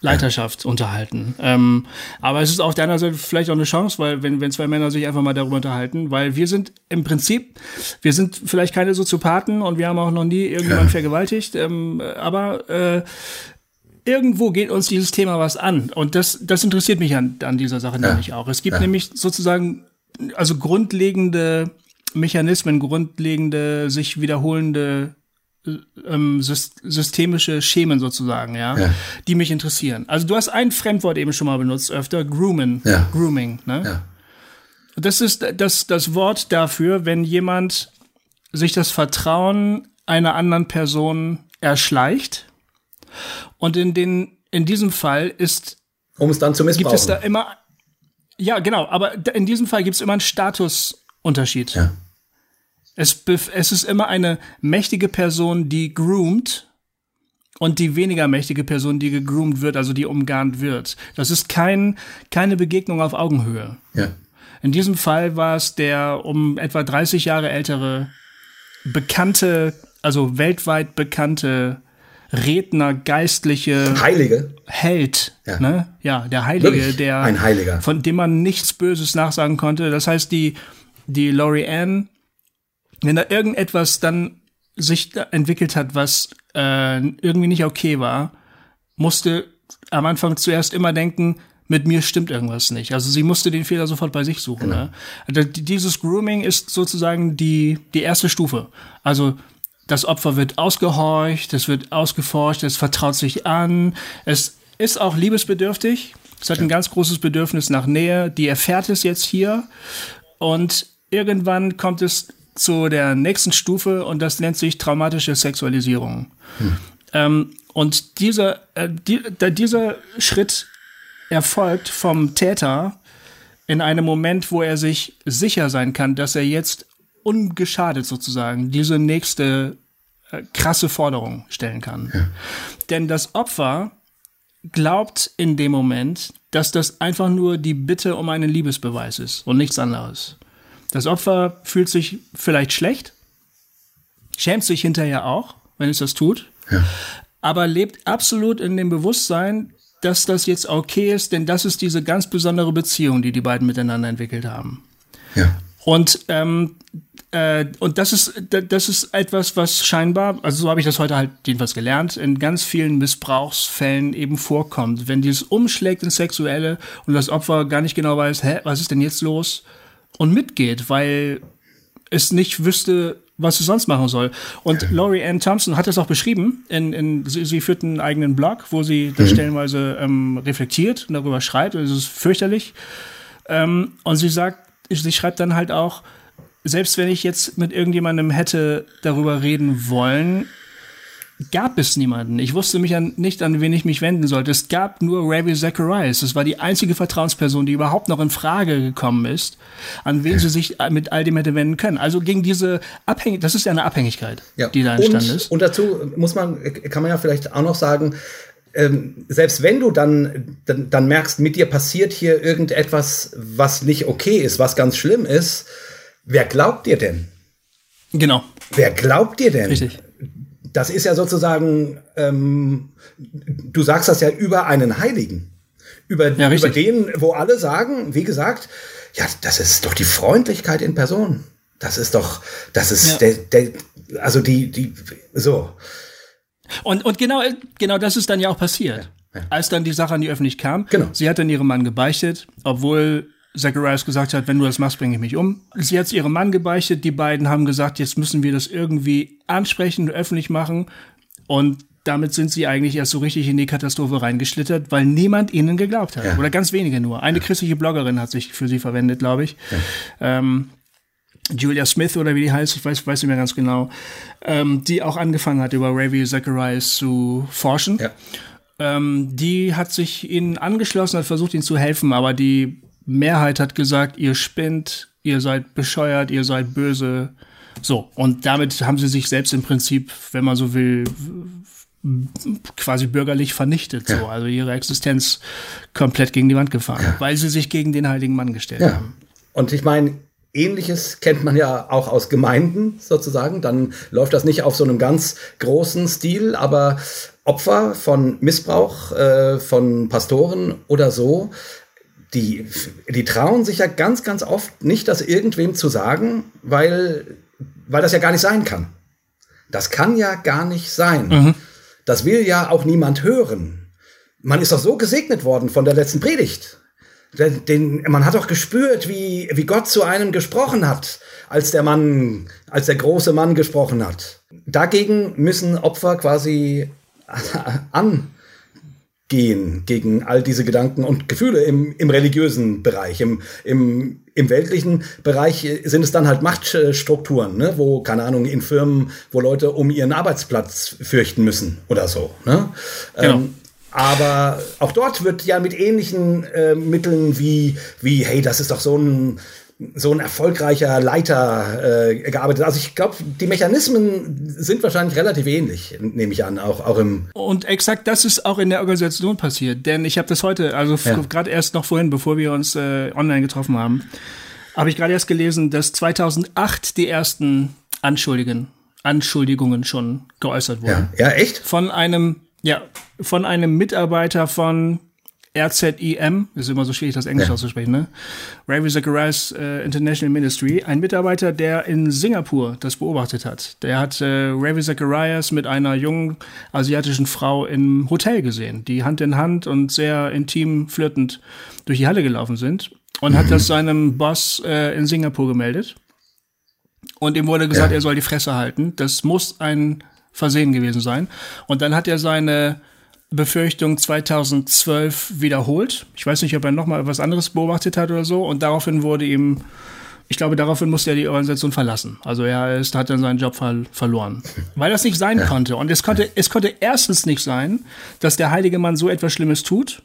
Leiterschaft ja. unterhalten. Ähm, aber es ist auf der anderen Seite vielleicht auch eine Chance, weil wenn, wenn zwei Männer sich einfach mal darüber unterhalten, weil wir sind im Prinzip, wir sind vielleicht keine Soziopathen und wir haben auch noch nie irgendjemand vergewaltigt, ähm, aber äh, irgendwo geht uns dieses Thema was an und das, das interessiert mich an, an dieser Sache ja. nämlich auch. Es gibt nämlich sozusagen also grundlegende Mechanismen, grundlegende, sich wiederholende ähm, systemische Schemen sozusagen, ja, ja, die mich interessieren. Also du hast ein Fremdwort eben schon mal benutzt öfter, Groomen, ja. Grooming, ne? Ja. Das ist das, das Wort dafür, wenn jemand sich das Vertrauen einer anderen Person erschleicht. Und in den, in diesem Fall ist,
um es dann zu missbrauchen.
Gibt es da immer, ja, genau, aber in diesem Fall gibt es immer einen Statusunterschied. Ja. Es, es ist immer eine mächtige Person, die groomt und die weniger mächtige Person, die gegroomt wird, also die umgarnt wird. Das ist kein, keine Begegnung auf Augenhöhe. Ja. In diesem Fall war es der um etwa 30 Jahre ältere, bekannte, also weltweit bekannte Redner, geistliche
Heilige
Held, ja, ne? ja der Heilige, Wirklich? der
ein Heiliger,
von dem man nichts Böses nachsagen konnte. Das heißt, die die Laurie Ann wenn da irgendetwas dann sich entwickelt hat, was äh, irgendwie nicht okay war, musste am Anfang zuerst immer denken, mit mir stimmt irgendwas nicht. Also sie musste den Fehler sofort bei sich suchen. Genau. Ne? Also dieses Grooming ist sozusagen die, die erste Stufe. Also das Opfer wird ausgehorcht, es wird ausgeforscht, es vertraut sich an, es ist auch liebesbedürftig, es hat ja. ein ganz großes Bedürfnis nach Nähe, die erfährt es jetzt hier und irgendwann kommt es zu der nächsten Stufe und das nennt sich traumatische Sexualisierung. Hm. Ähm, und dieser, äh, die, dieser Schritt erfolgt vom Täter in einem Moment, wo er sich sicher sein kann, dass er jetzt ungeschadet sozusagen diese nächste äh, krasse Forderung stellen kann. Ja. Denn das Opfer glaubt in dem Moment, dass das einfach nur die Bitte um einen Liebesbeweis ist und nichts anderes. Das Opfer fühlt sich vielleicht schlecht, schämt sich hinterher auch, wenn es das tut, ja. aber lebt absolut in dem Bewusstsein, dass das jetzt okay ist, denn das ist diese ganz besondere Beziehung, die die beiden miteinander entwickelt haben. Ja. Und ähm, äh, und das ist das ist etwas, was scheinbar, also so habe ich das heute halt jedenfalls gelernt, in ganz vielen Missbrauchsfällen eben vorkommt, wenn dieses umschlägt ins Sexuelle und das Opfer gar nicht genau weiß, hä, was ist denn jetzt los? und mitgeht, weil es nicht wüsste, was es sonst machen soll. Und Laurie Ann Thompson hat das auch beschrieben. In, in, sie, sie führt einen eigenen Blog, wo sie das mhm. stellenweise ähm, reflektiert und darüber schreibt. Es ist fürchterlich. Ähm, und sie sagt, sie schreibt dann halt auch, selbst wenn ich jetzt mit irgendjemandem hätte darüber reden wollen, gab es niemanden. Ich wusste mich an, nicht, an wen ich mich wenden sollte. Es gab nur Ravi Zacharias. Das war die einzige Vertrauensperson, die überhaupt noch in Frage gekommen ist, an wen sie sich mit all dem hätte wenden können. Also gegen diese Abhängigkeit, das ist ja eine Abhängigkeit, ja. die da entstanden
und,
ist.
Und dazu muss man, kann man ja vielleicht auch noch sagen, ähm, selbst wenn du dann, dann, dann merkst, mit dir passiert hier irgendetwas, was nicht okay ist, was ganz schlimm ist, wer glaubt dir denn?
Genau.
Wer glaubt dir denn?
Richtig.
Das ist ja sozusagen, ähm, du sagst das ja über einen Heiligen. Über, ja, über den, wo alle sagen, wie gesagt, ja, das ist doch die Freundlichkeit in Person. Das ist doch, das ist ja. der, der, also die, die, so.
Und, und genau, genau das ist dann ja auch passiert. Ja, ja. Als dann die Sache an die Öffentlichkeit kam, genau. sie hat dann ihrem Mann gebeichtet, obwohl Zacharias gesagt hat, wenn du das machst, bringe ich mich um. Sie hat ihrem Mann gebeichtet, die beiden haben gesagt, jetzt müssen wir das irgendwie ansprechen, öffentlich machen. Und damit sind sie eigentlich erst so richtig in die Katastrophe reingeschlittert, weil niemand ihnen geglaubt hat. Ja. Oder ganz wenige nur. Eine christliche Bloggerin hat sich für sie verwendet, glaube ich. Ähm, Julia Smith oder wie die heißt, ich weiß, weiß nicht mehr ganz genau, ähm, die auch angefangen hat, über Ravi Zacharias zu forschen. Ja. Ähm, die hat sich ihnen angeschlossen, hat versucht, ihnen zu helfen, aber die Mehrheit hat gesagt, ihr spinnt, ihr seid bescheuert, ihr seid böse. So, und damit haben sie sich selbst im Prinzip, wenn man so will, quasi bürgerlich vernichtet, ja. so, also ihre Existenz komplett gegen die Wand gefahren, ja. weil sie sich gegen den heiligen Mann gestellt haben.
Und ich meine, Ähnliches kennt man ja auch aus Gemeinden sozusagen. Dann läuft das nicht auf so einem ganz großen Stil, aber Opfer von Missbrauch äh, von Pastoren oder so, die, die trauen sich ja ganz, ganz oft nicht, das irgendwem zu sagen, weil, weil das ja gar nicht sein kann. Das kann ja gar nicht sein. Mhm. Das will ja auch niemand hören. Man ist doch so gesegnet worden von der letzten Predigt. Den, man hat doch gespürt, wie, wie Gott zu einem gesprochen hat, als der Mann, als der große Mann gesprochen hat. Dagegen müssen Opfer quasi angehen, gegen all diese Gedanken und Gefühle im, im religiösen Bereich. Im, im, Im weltlichen Bereich sind es dann halt Machtstrukturen, ne? wo, keine Ahnung, in Firmen, wo Leute um ihren Arbeitsplatz fürchten müssen oder so. Ne? Genau. Ähm, aber auch dort wird ja mit ähnlichen äh, Mitteln wie, wie, hey, das ist doch so ein, so ein erfolgreicher Leiter äh, gearbeitet. Also ich glaube, die Mechanismen sind wahrscheinlich relativ ähnlich, nehme ich an, auch, auch im.
Und exakt das ist auch in der Organisation passiert. Denn ich habe das heute, also ja. gerade erst noch vorhin, bevor wir uns äh, online getroffen haben, habe ich gerade erst gelesen, dass 2008 die ersten Anschuldigungen, Anschuldigungen schon geäußert wurden.
Ja, ja echt?
Von einem ja, von einem Mitarbeiter von RZIM, ist immer so schwierig, das Englisch ja. auszusprechen, ne? Ravi Zacharias äh, International Ministry, ein Mitarbeiter, der in Singapur das beobachtet hat. Der hat äh, Ravi Zacharias mit einer jungen asiatischen Frau im Hotel gesehen, die Hand in Hand und sehr intim flirtend durch die Halle gelaufen sind und mhm. hat das seinem Boss äh, in Singapur gemeldet. Und ihm wurde gesagt, ja. er soll die Fresse halten. Das muss ein Versehen gewesen sein. Und dann hat er seine Befürchtung 2012 wiederholt. Ich weiß nicht, ob er nochmal was anderes beobachtet hat oder so. Und daraufhin wurde ihm, ich glaube, daraufhin musste er die Organisation verlassen. Also er ist, hat dann seinen Job ver verloren. Weil das nicht sein ja. konnte. Und es konnte, es konnte erstens nicht sein, dass der heilige Mann so etwas Schlimmes tut.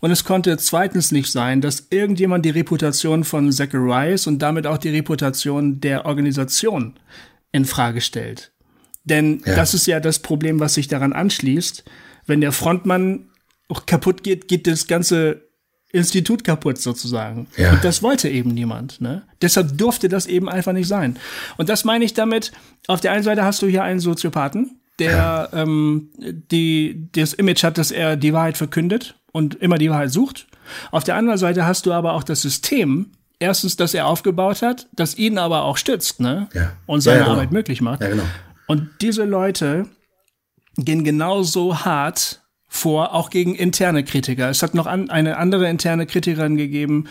Und es konnte zweitens nicht sein, dass irgendjemand die Reputation von Zacharias und damit auch die Reputation der Organisation in Frage stellt. Denn ja. das ist ja das Problem, was sich daran anschließt. Wenn der Frontmann kaputt geht, geht das ganze Institut kaputt sozusagen. Ja. Und das wollte eben niemand. Ne? Deshalb durfte das eben einfach nicht sein. Und das meine ich damit, auf der einen Seite hast du hier einen Soziopathen, der ja. ähm, die, das Image hat, dass er die Wahrheit verkündet und immer die Wahrheit sucht. Auf der anderen Seite hast du aber auch das System, erstens, das er aufgebaut hat, das ihn aber auch stützt ne? Ja. und seine ja, genau. Arbeit möglich macht. Ja, genau. Und diese Leute gehen genauso hart vor, auch gegen interne Kritiker. Es hat noch an, eine andere interne Kritikerin gegeben,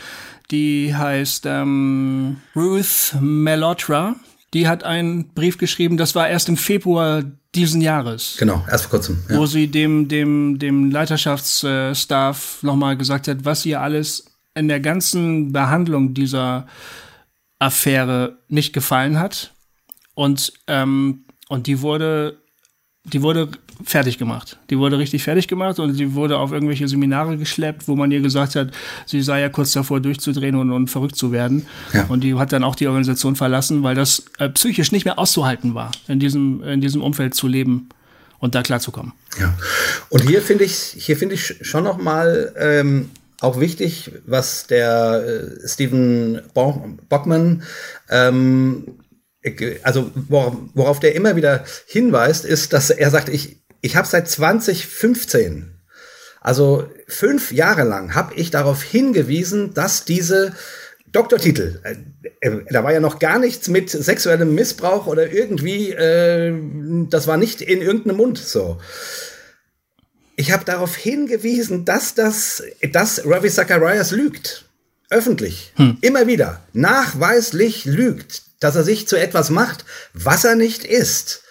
die heißt ähm, Ruth Melotra. Die hat einen Brief geschrieben, das war erst im Februar diesen Jahres.
Genau, erst vor kurzem.
Ja. Wo sie dem, dem, dem Leiterschaftsstaff nochmal gesagt hat, was ihr alles in der ganzen Behandlung dieser Affäre nicht gefallen hat. Und ähm, und die wurde, die wurde fertig gemacht. Die wurde richtig fertig gemacht und sie wurde auf irgendwelche Seminare geschleppt, wo man ihr gesagt hat, sie sei ja kurz davor durchzudrehen und, und verrückt zu werden. Ja. Und die hat dann auch die Organisation verlassen, weil das äh, psychisch nicht mehr auszuhalten war, in diesem, in diesem Umfeld zu leben und da klarzukommen.
Ja. Und hier finde ich, hier finde ich schon noch mal ähm, auch wichtig, was der äh, Stephen Bockman ähm, also worauf der immer wieder hinweist, ist, dass er sagt, ich, ich habe seit 2015, also fünf Jahre lang, habe ich darauf hingewiesen, dass diese Doktortitel, äh, äh, da war ja noch gar nichts mit sexuellem Missbrauch oder irgendwie, äh, das war nicht in irgendeinem Mund so. Ich habe darauf hingewiesen, dass das, dass Ravi Zacharias lügt. Öffentlich. Hm. Immer wieder. Nachweislich lügt. Dass er sich zu etwas macht, was er nicht ist.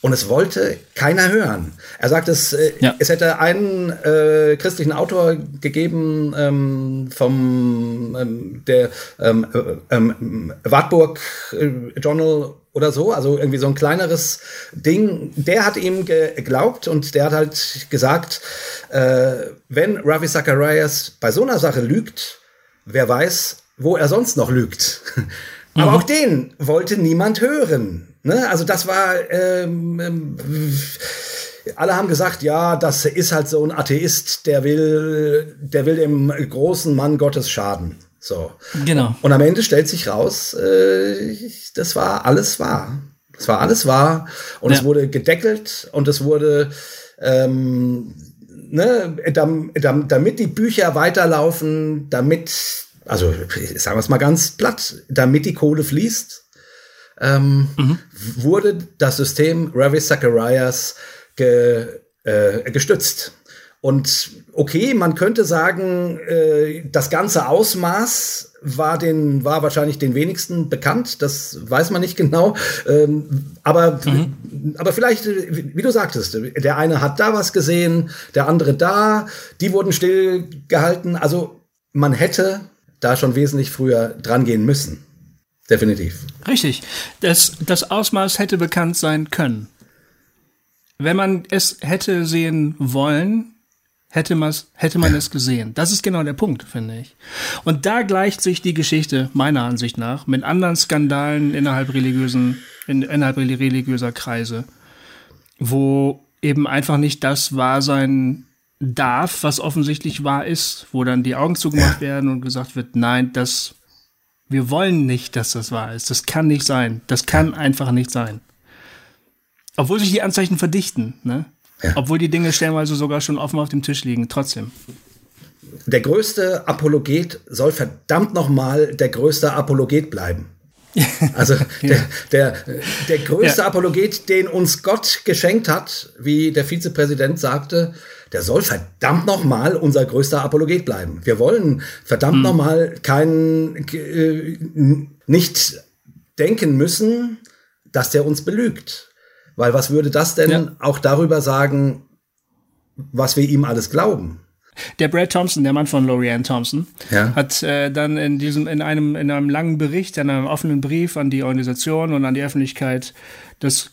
Und es wollte keiner hören. Er sagt, es, äh, ja. es hätte einen äh, christlichen Autor gegeben ähm, vom ähm, der ähm, äh, ähm, Wartburg äh, Journal oder so, also irgendwie so ein kleineres Ding. Der hat ihm geglaubt und der hat halt gesagt, äh, wenn Ravi Zacharias bei so einer Sache lügt, wer weiß, wo er sonst noch lügt. Aber mhm. auch den wollte niemand hören. Ne? Also das war, ähm, ähm, alle haben gesagt, ja, das ist halt so ein Atheist, der will, der will dem großen Mann Gottes schaden. So. Genau. Und am Ende stellt sich raus, äh, das war alles wahr. Das war alles wahr. Und ja. es wurde gedeckelt und es wurde, ähm, ne, damit die Bücher weiterlaufen, damit, also sagen wir es mal ganz platt, damit die Kohle fließt, ähm, mhm. wurde das System Ravi Zacharias ge, äh, gestützt. Und okay, man könnte sagen, äh, das ganze Ausmaß war den war wahrscheinlich den wenigsten bekannt. Das weiß man nicht genau. Ähm, aber mhm. aber vielleicht, wie du sagtest, der eine hat da was gesehen, der andere da. Die wurden stillgehalten. Also man hätte da schon wesentlich früher dran gehen müssen. Definitiv.
Richtig. Das, das Ausmaß hätte bekannt sein können. Wenn man es hätte sehen wollen, hätte, hätte man es gesehen. Das ist genau der Punkt, finde ich. Und da gleicht sich die Geschichte, meiner Ansicht nach, mit anderen Skandalen innerhalb religiösen, in, innerhalb religiöser Kreise, wo eben einfach nicht das wahr sein darf, was offensichtlich wahr ist, wo dann die Augen zugemacht werden und gesagt wird, nein, das wir wollen nicht, dass das wahr ist. Das kann nicht sein. Das kann einfach nicht sein. Obwohl sich die Anzeichen verdichten, ne? Ja. Obwohl die Dinge stellenweise sogar schon offen auf dem Tisch liegen, trotzdem.
Der größte Apologet soll verdammt nochmal der größte Apologet bleiben. Also der, der, der größte ja. Apologet, den uns Gott geschenkt hat, wie der Vizepräsident sagte, der soll verdammt nochmal unser größter Apologet bleiben. Wir wollen verdammt hm. nochmal keinen, äh, nicht denken müssen, dass der uns belügt. Weil was würde das denn ja. auch darüber sagen, was wir ihm alles glauben?
Der Brad Thompson, der Mann von Lorianne Thompson, ja. hat äh, dann in diesem in einem in einem langen Bericht, in einem offenen Brief an die Organisation und an die Öffentlichkeit das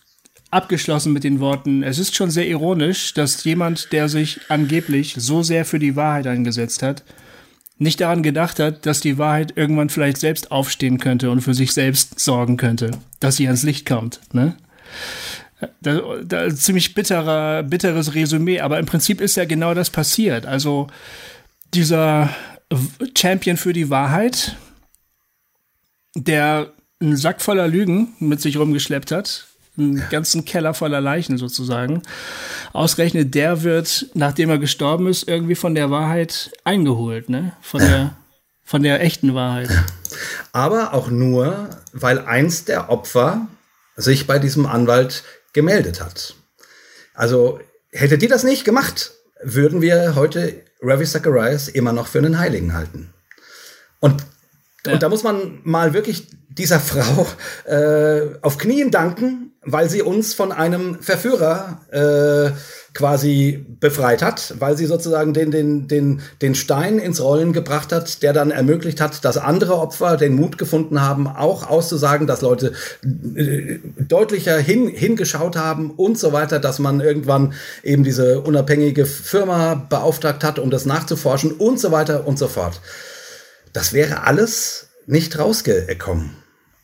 abgeschlossen mit den Worten, es ist schon sehr ironisch, dass jemand, der sich angeblich so sehr für die Wahrheit eingesetzt hat, nicht daran gedacht hat, dass die Wahrheit irgendwann vielleicht selbst aufstehen könnte und für sich selbst sorgen könnte, dass sie ans Licht kommt. Ne? Da, da ziemlich bitterer, bitteres Resümee, aber im Prinzip ist ja genau das passiert. Also dieser Champion für die Wahrheit, der einen Sack voller Lügen mit sich rumgeschleppt hat, einen ganzen Keller voller Leichen sozusagen. Ausgerechnet der wird, nachdem er gestorben ist, irgendwie von der Wahrheit eingeholt, ne? Von der von der echten Wahrheit.
Aber auch nur, weil eins der Opfer sich bei diesem Anwalt gemeldet hat. Also hätte die das nicht gemacht, würden wir heute Ravi Zacharias immer noch für einen Heiligen halten. Und, ja. und da muss man mal wirklich dieser Frau äh, auf Knien danken, weil sie uns von einem Verführer äh, quasi befreit hat, weil sie sozusagen den, den, den, den Stein ins Rollen gebracht hat, der dann ermöglicht hat, dass andere Opfer den Mut gefunden haben, auch auszusagen, dass Leute äh, deutlicher hin, hingeschaut haben und so weiter, dass man irgendwann eben diese unabhängige Firma beauftragt hat, um das nachzuforschen und so weiter und so fort. Das wäre alles nicht rausgekommen.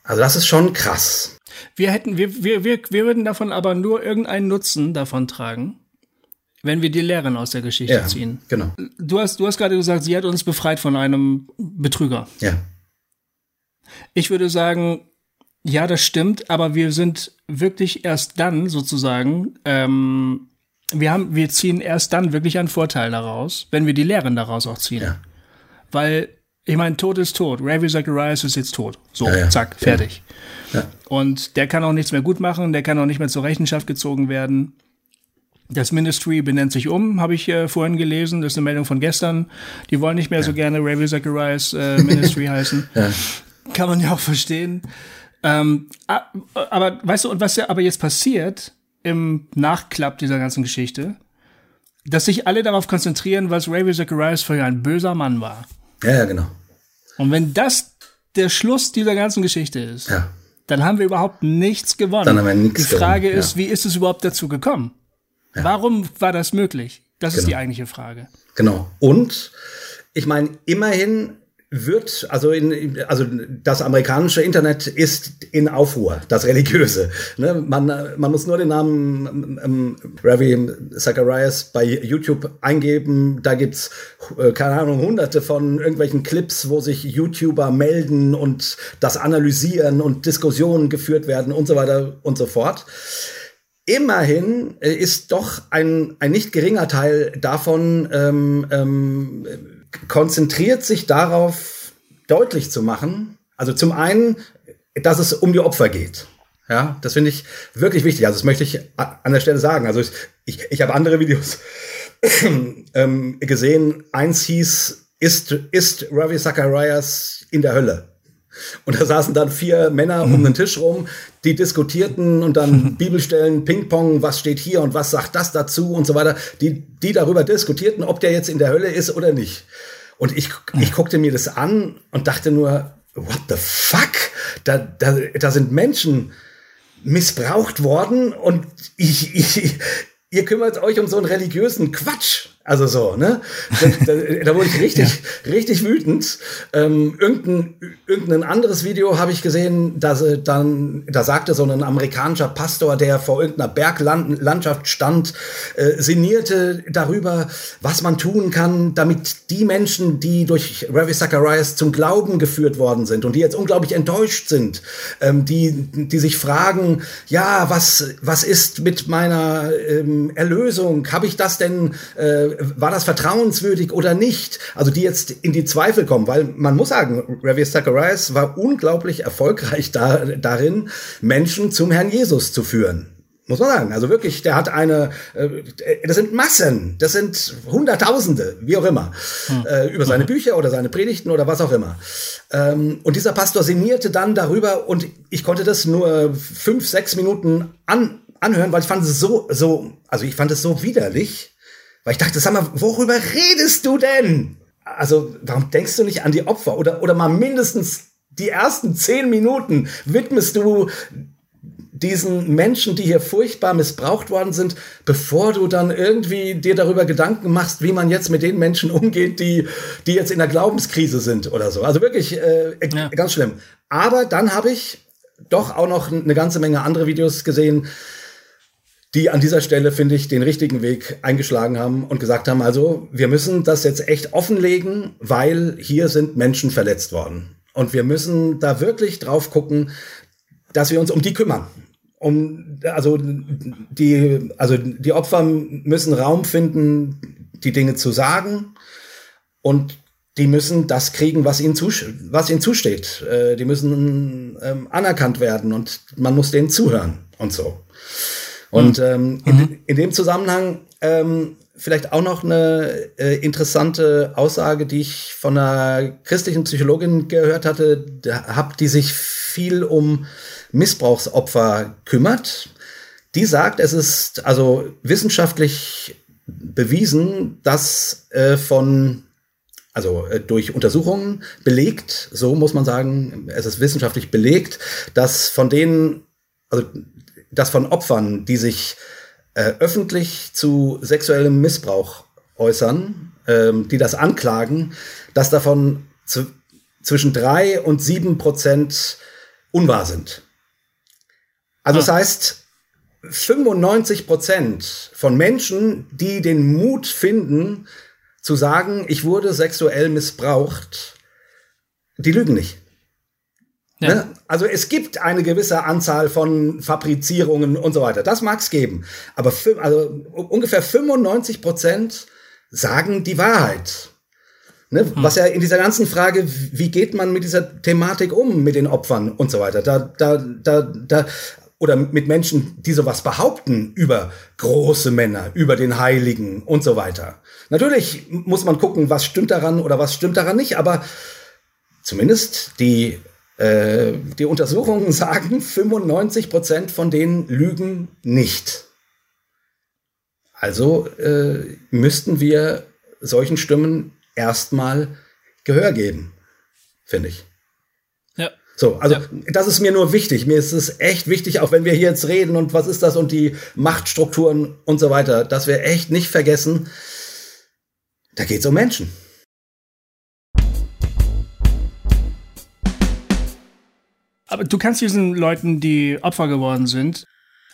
Also das ist schon krass.
Wir hätten, wir, wir, wir, wir würden davon aber nur irgendeinen Nutzen davon tragen, wenn wir die Lehren aus der Geschichte ja, ziehen.
Genau.
Du hast, du hast gerade gesagt, sie hat uns befreit von einem Betrüger.
Ja.
Ich würde sagen, ja, das stimmt, aber wir sind wirklich erst dann sozusagen, ähm, wir haben, wir ziehen erst dann wirklich einen Vorteil daraus, wenn wir die Lehren daraus auch ziehen. Ja. Weil, ich meine, Tod ist tot. Ravi Zacharias ist jetzt tot. So, ja, ja. zack, fertig. Und der kann auch nichts mehr gut machen, der kann auch nicht mehr zur Rechenschaft gezogen werden. Das Ministry benennt sich um, habe ich äh, vorhin gelesen. Das ist eine Meldung von gestern. Die wollen nicht mehr so gerne Ravi Zacharias äh, Ministry heißen. Kann man ja auch verstehen. Ähm, aber weißt du, und was ja aber jetzt passiert im Nachklapp dieser ganzen Geschichte, dass sich alle darauf konzentrieren, was Ravi Zacharias für ein böser Mann war.
Ja, ja, genau.
Und wenn das der Schluss dieser ganzen Geschichte ist, ja. dann haben wir überhaupt nichts gewonnen.
Dann haben wir nichts
Die Frage gewonnen, ist, wie ist es überhaupt dazu gekommen? Ja. Warum war das möglich? Das genau. ist die eigentliche Frage.
Genau. Und ich meine, immerhin wird, also in, also das amerikanische Internet ist in Aufruhr, das religiöse. Ne? Man, man muss nur den Namen ähm, Ravi Zacharias bei YouTube eingeben. Da gibt's äh, keine Ahnung hunderte von irgendwelchen Clips, wo sich YouTuber melden und das analysieren und Diskussionen geführt werden und so weiter und so fort. Immerhin äh, ist doch ein, ein nicht geringer Teil davon ähm, ähm, konzentriert sich darauf, deutlich zu machen, also zum einen, dass es um die Opfer geht. Ja, das finde ich wirklich wichtig. Also das möchte ich an der Stelle sagen. Also ich, ich, ich habe andere Videos ähm, gesehen. Eins hieß, ist, ist Ravi Zacharias in der Hölle? Und da saßen dann vier Männer um den Tisch rum, die diskutierten und dann Bibelstellen, Ping-Pong, was steht hier und was sagt das dazu und so weiter, die, die darüber diskutierten, ob der jetzt in der Hölle ist oder nicht. Und ich, ich guckte mir das an und dachte nur, what the fuck? Da, da, da sind Menschen missbraucht worden und ich, ich, ihr kümmert euch um so einen religiösen Quatsch. Also so, ne? Da, da, wurde ich richtig, ja. richtig wütend. Ähm, irgendein, irgendein anderes Video habe ich gesehen, da, dann, da sagte so ein amerikanischer Pastor, der vor irgendeiner Berglandschaft stand, äh, sinnierte darüber, was man tun kann, damit die Menschen, die durch Ravi Zacharias zum Glauben geführt worden sind und die jetzt unglaublich enttäuscht sind, ähm, die, die sich fragen, ja, was, was ist mit meiner ähm, Erlösung? Habe ich das denn äh, war das vertrauenswürdig oder nicht? Also die jetzt in die Zweifel kommen, weil man muss sagen, Ravi Zacharias war unglaublich erfolgreich da, darin, Menschen zum Herrn Jesus zu führen. Muss man sagen. Also wirklich, der hat eine, äh, das sind Massen, das sind Hunderttausende, wie auch immer, hm. äh, über seine hm. Bücher oder seine Predigten oder was auch immer. Ähm, und dieser Pastor sinnierte dann darüber und ich konnte das nur fünf, sechs Minuten an, anhören, weil ich fand es so, so, also ich fand es so widerlich, weil ich dachte, sag mal, worüber redest du denn? Also, warum denkst du nicht an die Opfer? Oder, oder mal mindestens die ersten zehn Minuten widmest du diesen Menschen, die hier furchtbar missbraucht worden sind, bevor du dann irgendwie dir darüber Gedanken machst, wie man jetzt mit den Menschen umgeht, die, die jetzt in der Glaubenskrise sind oder so. Also wirklich äh, ja. ganz schlimm. Aber dann habe ich doch auch noch eine ganze Menge andere Videos gesehen, die an dieser Stelle, finde ich, den richtigen Weg eingeschlagen haben und gesagt haben, also wir müssen das jetzt echt offenlegen, weil hier sind Menschen verletzt worden. Und wir müssen da wirklich drauf gucken, dass wir uns um die kümmern. Um, also die, also die Opfer müssen Raum finden, die Dinge zu sagen und die müssen das kriegen, was ihnen, was ihnen zusteht. Äh, die müssen ähm, anerkannt werden und man muss denen zuhören und so. Und ähm, in, mhm. in, dem Zusammenhang ähm, vielleicht auch noch eine äh, interessante Aussage, die ich von einer christlichen Psychologin gehört hatte, hab, die sich viel um Missbrauchsopfer kümmert. Die sagt, es ist also wissenschaftlich bewiesen, dass äh, von also äh, durch Untersuchungen belegt, so muss man sagen, es ist wissenschaftlich belegt, dass von denen, also dass von Opfern, die sich äh, öffentlich zu sexuellem Missbrauch äußern, ähm, die das anklagen, dass davon zu, zwischen drei und sieben Prozent unwahr sind. Also ah. das heißt, 95 Prozent von Menschen, die den Mut finden, zu sagen, ich wurde sexuell missbraucht, die lügen nicht. Ja. Ne? Also es gibt eine gewisse Anzahl von Fabrizierungen und so weiter. Das mag es geben. Aber also ungefähr 95 Prozent sagen die Wahrheit. Ne? Hm. Was ja in dieser ganzen Frage, wie geht man mit dieser Thematik um, mit den Opfern und so weiter, da, da, da, da, oder mit Menschen, die sowas behaupten über große Männer, über den Heiligen und so weiter. Natürlich muss man gucken, was stimmt daran oder was stimmt daran nicht, aber zumindest die, äh, die Untersuchungen sagen, 95 Prozent von denen lügen nicht. Also äh, müssten wir solchen Stimmen erstmal Gehör geben, finde ich. Ja. So, also ja. das ist mir nur wichtig. Mir ist es echt wichtig, auch wenn wir hier jetzt reden und was ist das und die Machtstrukturen und so weiter, dass wir echt nicht vergessen, da geht es um Menschen.
Aber du kannst diesen Leuten, die Opfer geworden sind,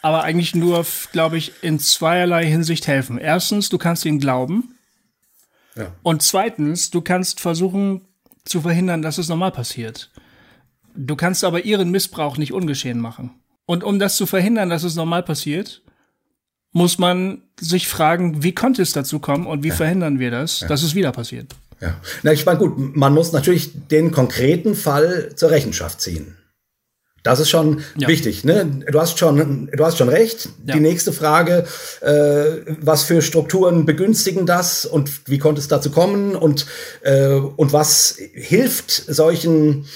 aber eigentlich nur, glaube ich, in zweierlei Hinsicht helfen. Erstens, du kannst ihnen glauben. Ja. Und zweitens, du kannst versuchen zu verhindern, dass es normal passiert. Du kannst aber ihren Missbrauch nicht ungeschehen machen. Und um das zu verhindern, dass es normal passiert, muss man sich fragen, wie konnte es dazu kommen und wie ja. verhindern wir das, ja. dass es wieder passiert.
Ja, na ich meine gut, man muss natürlich den konkreten Fall zur Rechenschaft ziehen. Das ist schon ja. wichtig. Ne? Du hast schon, du hast schon recht. Ja. Die nächste Frage: äh, Was für Strukturen begünstigen das und wie konnte es dazu kommen und äh, und was hilft solchen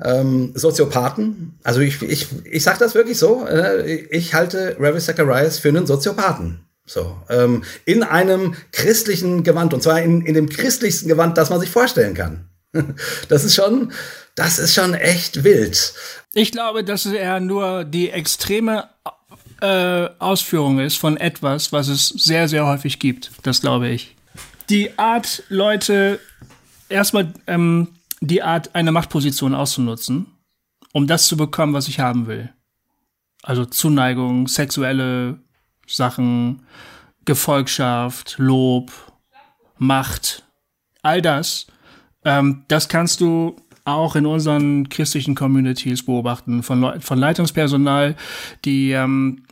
ähm, Soziopathen? Also ich ich ich sage das wirklich so. Äh, ich halte Ravi Zacharias für einen Soziopathen. So, ähm, in einem christlichen Gewand, und zwar in, in dem christlichsten Gewand, das man sich vorstellen kann. Das ist schon, das ist schon echt wild.
Ich glaube, dass er nur die extreme äh, Ausführung ist von etwas, was es sehr, sehr häufig gibt. Das glaube ich. Die Art, Leute erstmal ähm, die Art, eine Machtposition auszunutzen, um das zu bekommen, was ich haben will. Also Zuneigung, sexuelle Sachen, Gefolgschaft, Lob, Macht, all das. Ähm, das kannst du auch in unseren christlichen Communities beobachten, von, Le von Leitungspersonal, die ähm,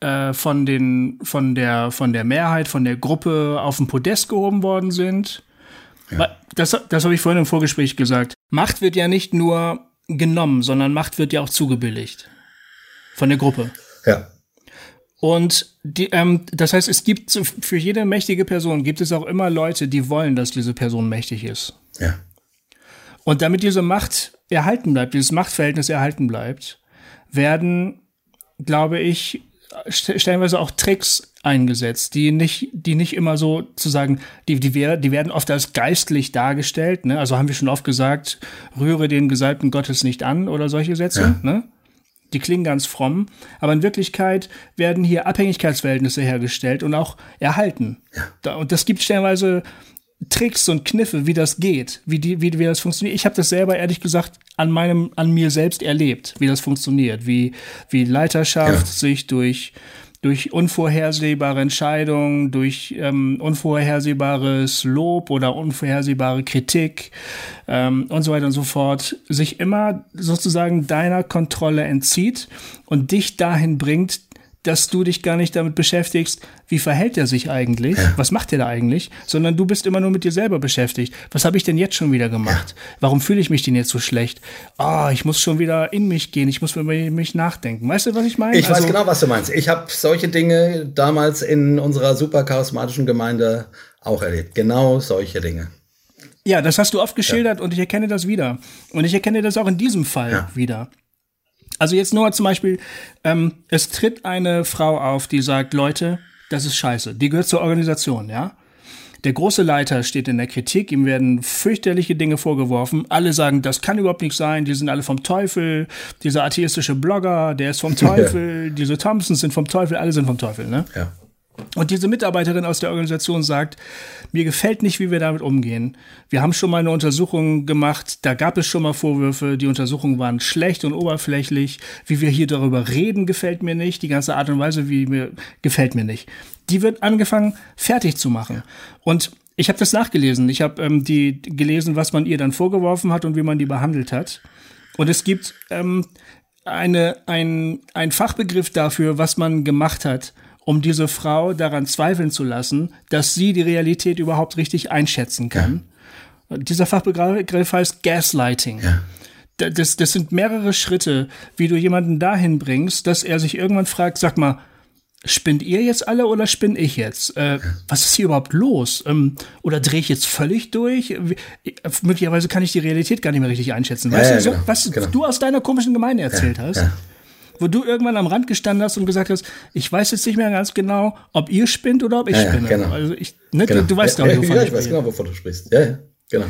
äh, von, den, von, der, von der Mehrheit, von der Gruppe auf den Podest gehoben worden sind. Ja. Das, das habe ich vorhin im Vorgespräch gesagt. Macht wird ja nicht nur genommen, sondern Macht wird ja auch zugebilligt. Von der Gruppe.
Ja.
Und die, ähm, das heißt, es gibt für jede mächtige Person gibt es auch immer Leute, die wollen, dass diese Person mächtig ist.
Ja.
Und damit diese Macht erhalten bleibt, dieses Machtverhältnis erhalten bleibt, werden, glaube ich, stellenweise auch Tricks eingesetzt, die nicht, die nicht immer so zu sagen, die, die, die werden oft als geistlich dargestellt, ne? Also haben wir schon oft gesagt, rühre den Gesalbten Gottes nicht an oder solche Sätze, ja. ne? Die klingen ganz fromm, aber in Wirklichkeit werden hier Abhängigkeitsverhältnisse hergestellt und auch erhalten. Ja. Und das gibt stellenweise Tricks und Kniffe, wie das geht, wie, die, wie, wie das funktioniert. Ich habe das selber ehrlich gesagt an meinem, an mir selbst erlebt, wie das funktioniert, wie, wie Leiterschaft ja. sich durch, durch unvorhersehbare Entscheidungen, durch ähm, unvorhersehbares Lob oder unvorhersehbare Kritik ähm, und so weiter und so fort, sich immer sozusagen deiner Kontrolle entzieht und dich dahin bringt, dass du dich gar nicht damit beschäftigst, wie verhält er sich eigentlich, ja. was macht er da eigentlich, sondern du bist immer nur mit dir selber beschäftigt. Was habe ich denn jetzt schon wieder gemacht? Ja. Warum fühle ich mich denn jetzt so schlecht? Ah, oh, ich muss schon wieder in mich gehen, ich muss über mich nachdenken. Weißt du, was ich meine?
Ich also, weiß genau, was du meinst. Ich habe solche Dinge damals in unserer super charismatischen Gemeinde auch erlebt. Genau solche Dinge.
Ja, das hast du oft geschildert ja. und ich erkenne das wieder. Und ich erkenne das auch in diesem Fall wieder. Also jetzt nur zum Beispiel, ähm, es tritt eine Frau auf, die sagt, Leute, das ist scheiße. Die gehört zur Organisation, ja. Der große Leiter steht in der Kritik, ihm werden fürchterliche Dinge vorgeworfen. Alle sagen, das kann überhaupt nicht sein, die sind alle vom Teufel. Dieser atheistische Blogger, der ist vom Teufel, ja. diese Thompsons sind vom Teufel, alle sind vom Teufel, ne?
Ja.
Und diese Mitarbeiterin aus der Organisation sagt, mir gefällt nicht, wie wir damit umgehen. Wir haben schon mal eine Untersuchung gemacht, da gab es schon mal Vorwürfe, die Untersuchungen waren schlecht und oberflächlich. Wie wir hier darüber reden, gefällt mir nicht. Die ganze Art und Weise, wie mir gefällt mir nicht. Die wird angefangen, fertig zu machen. Und ich habe das nachgelesen. Ich habe ähm, die gelesen, was man ihr dann vorgeworfen hat und wie man die behandelt hat. Und es gibt ähm, eine, ein, ein Fachbegriff dafür, was man gemacht hat um diese Frau daran zweifeln zu lassen, dass sie die Realität überhaupt richtig einschätzen kann. Ja. Dieser Fachbegriff heißt Gaslighting. Ja. Das, das sind mehrere Schritte, wie du jemanden dahin bringst, dass er sich irgendwann fragt, sag mal, spinnt ihr jetzt alle oder spinn ich jetzt? Äh, was ist hier überhaupt los? Ähm, oder drehe ich jetzt völlig durch? Wie, möglicherweise kann ich die Realität gar nicht mehr richtig einschätzen. Weißt ja, du, genau, was genau. du aus deiner komischen Gemeinde erzählt hast? Wo du irgendwann am Rand gestanden hast und gesagt hast, ich weiß jetzt nicht mehr ganz genau, ob ihr spinnt oder ob ich ja, spinne. Genau. Also ich, ne, genau. du, du, weißt, ja, glaube ich,
ja, ich weiß genau, wovon du sprichst. Ja, ja, genau.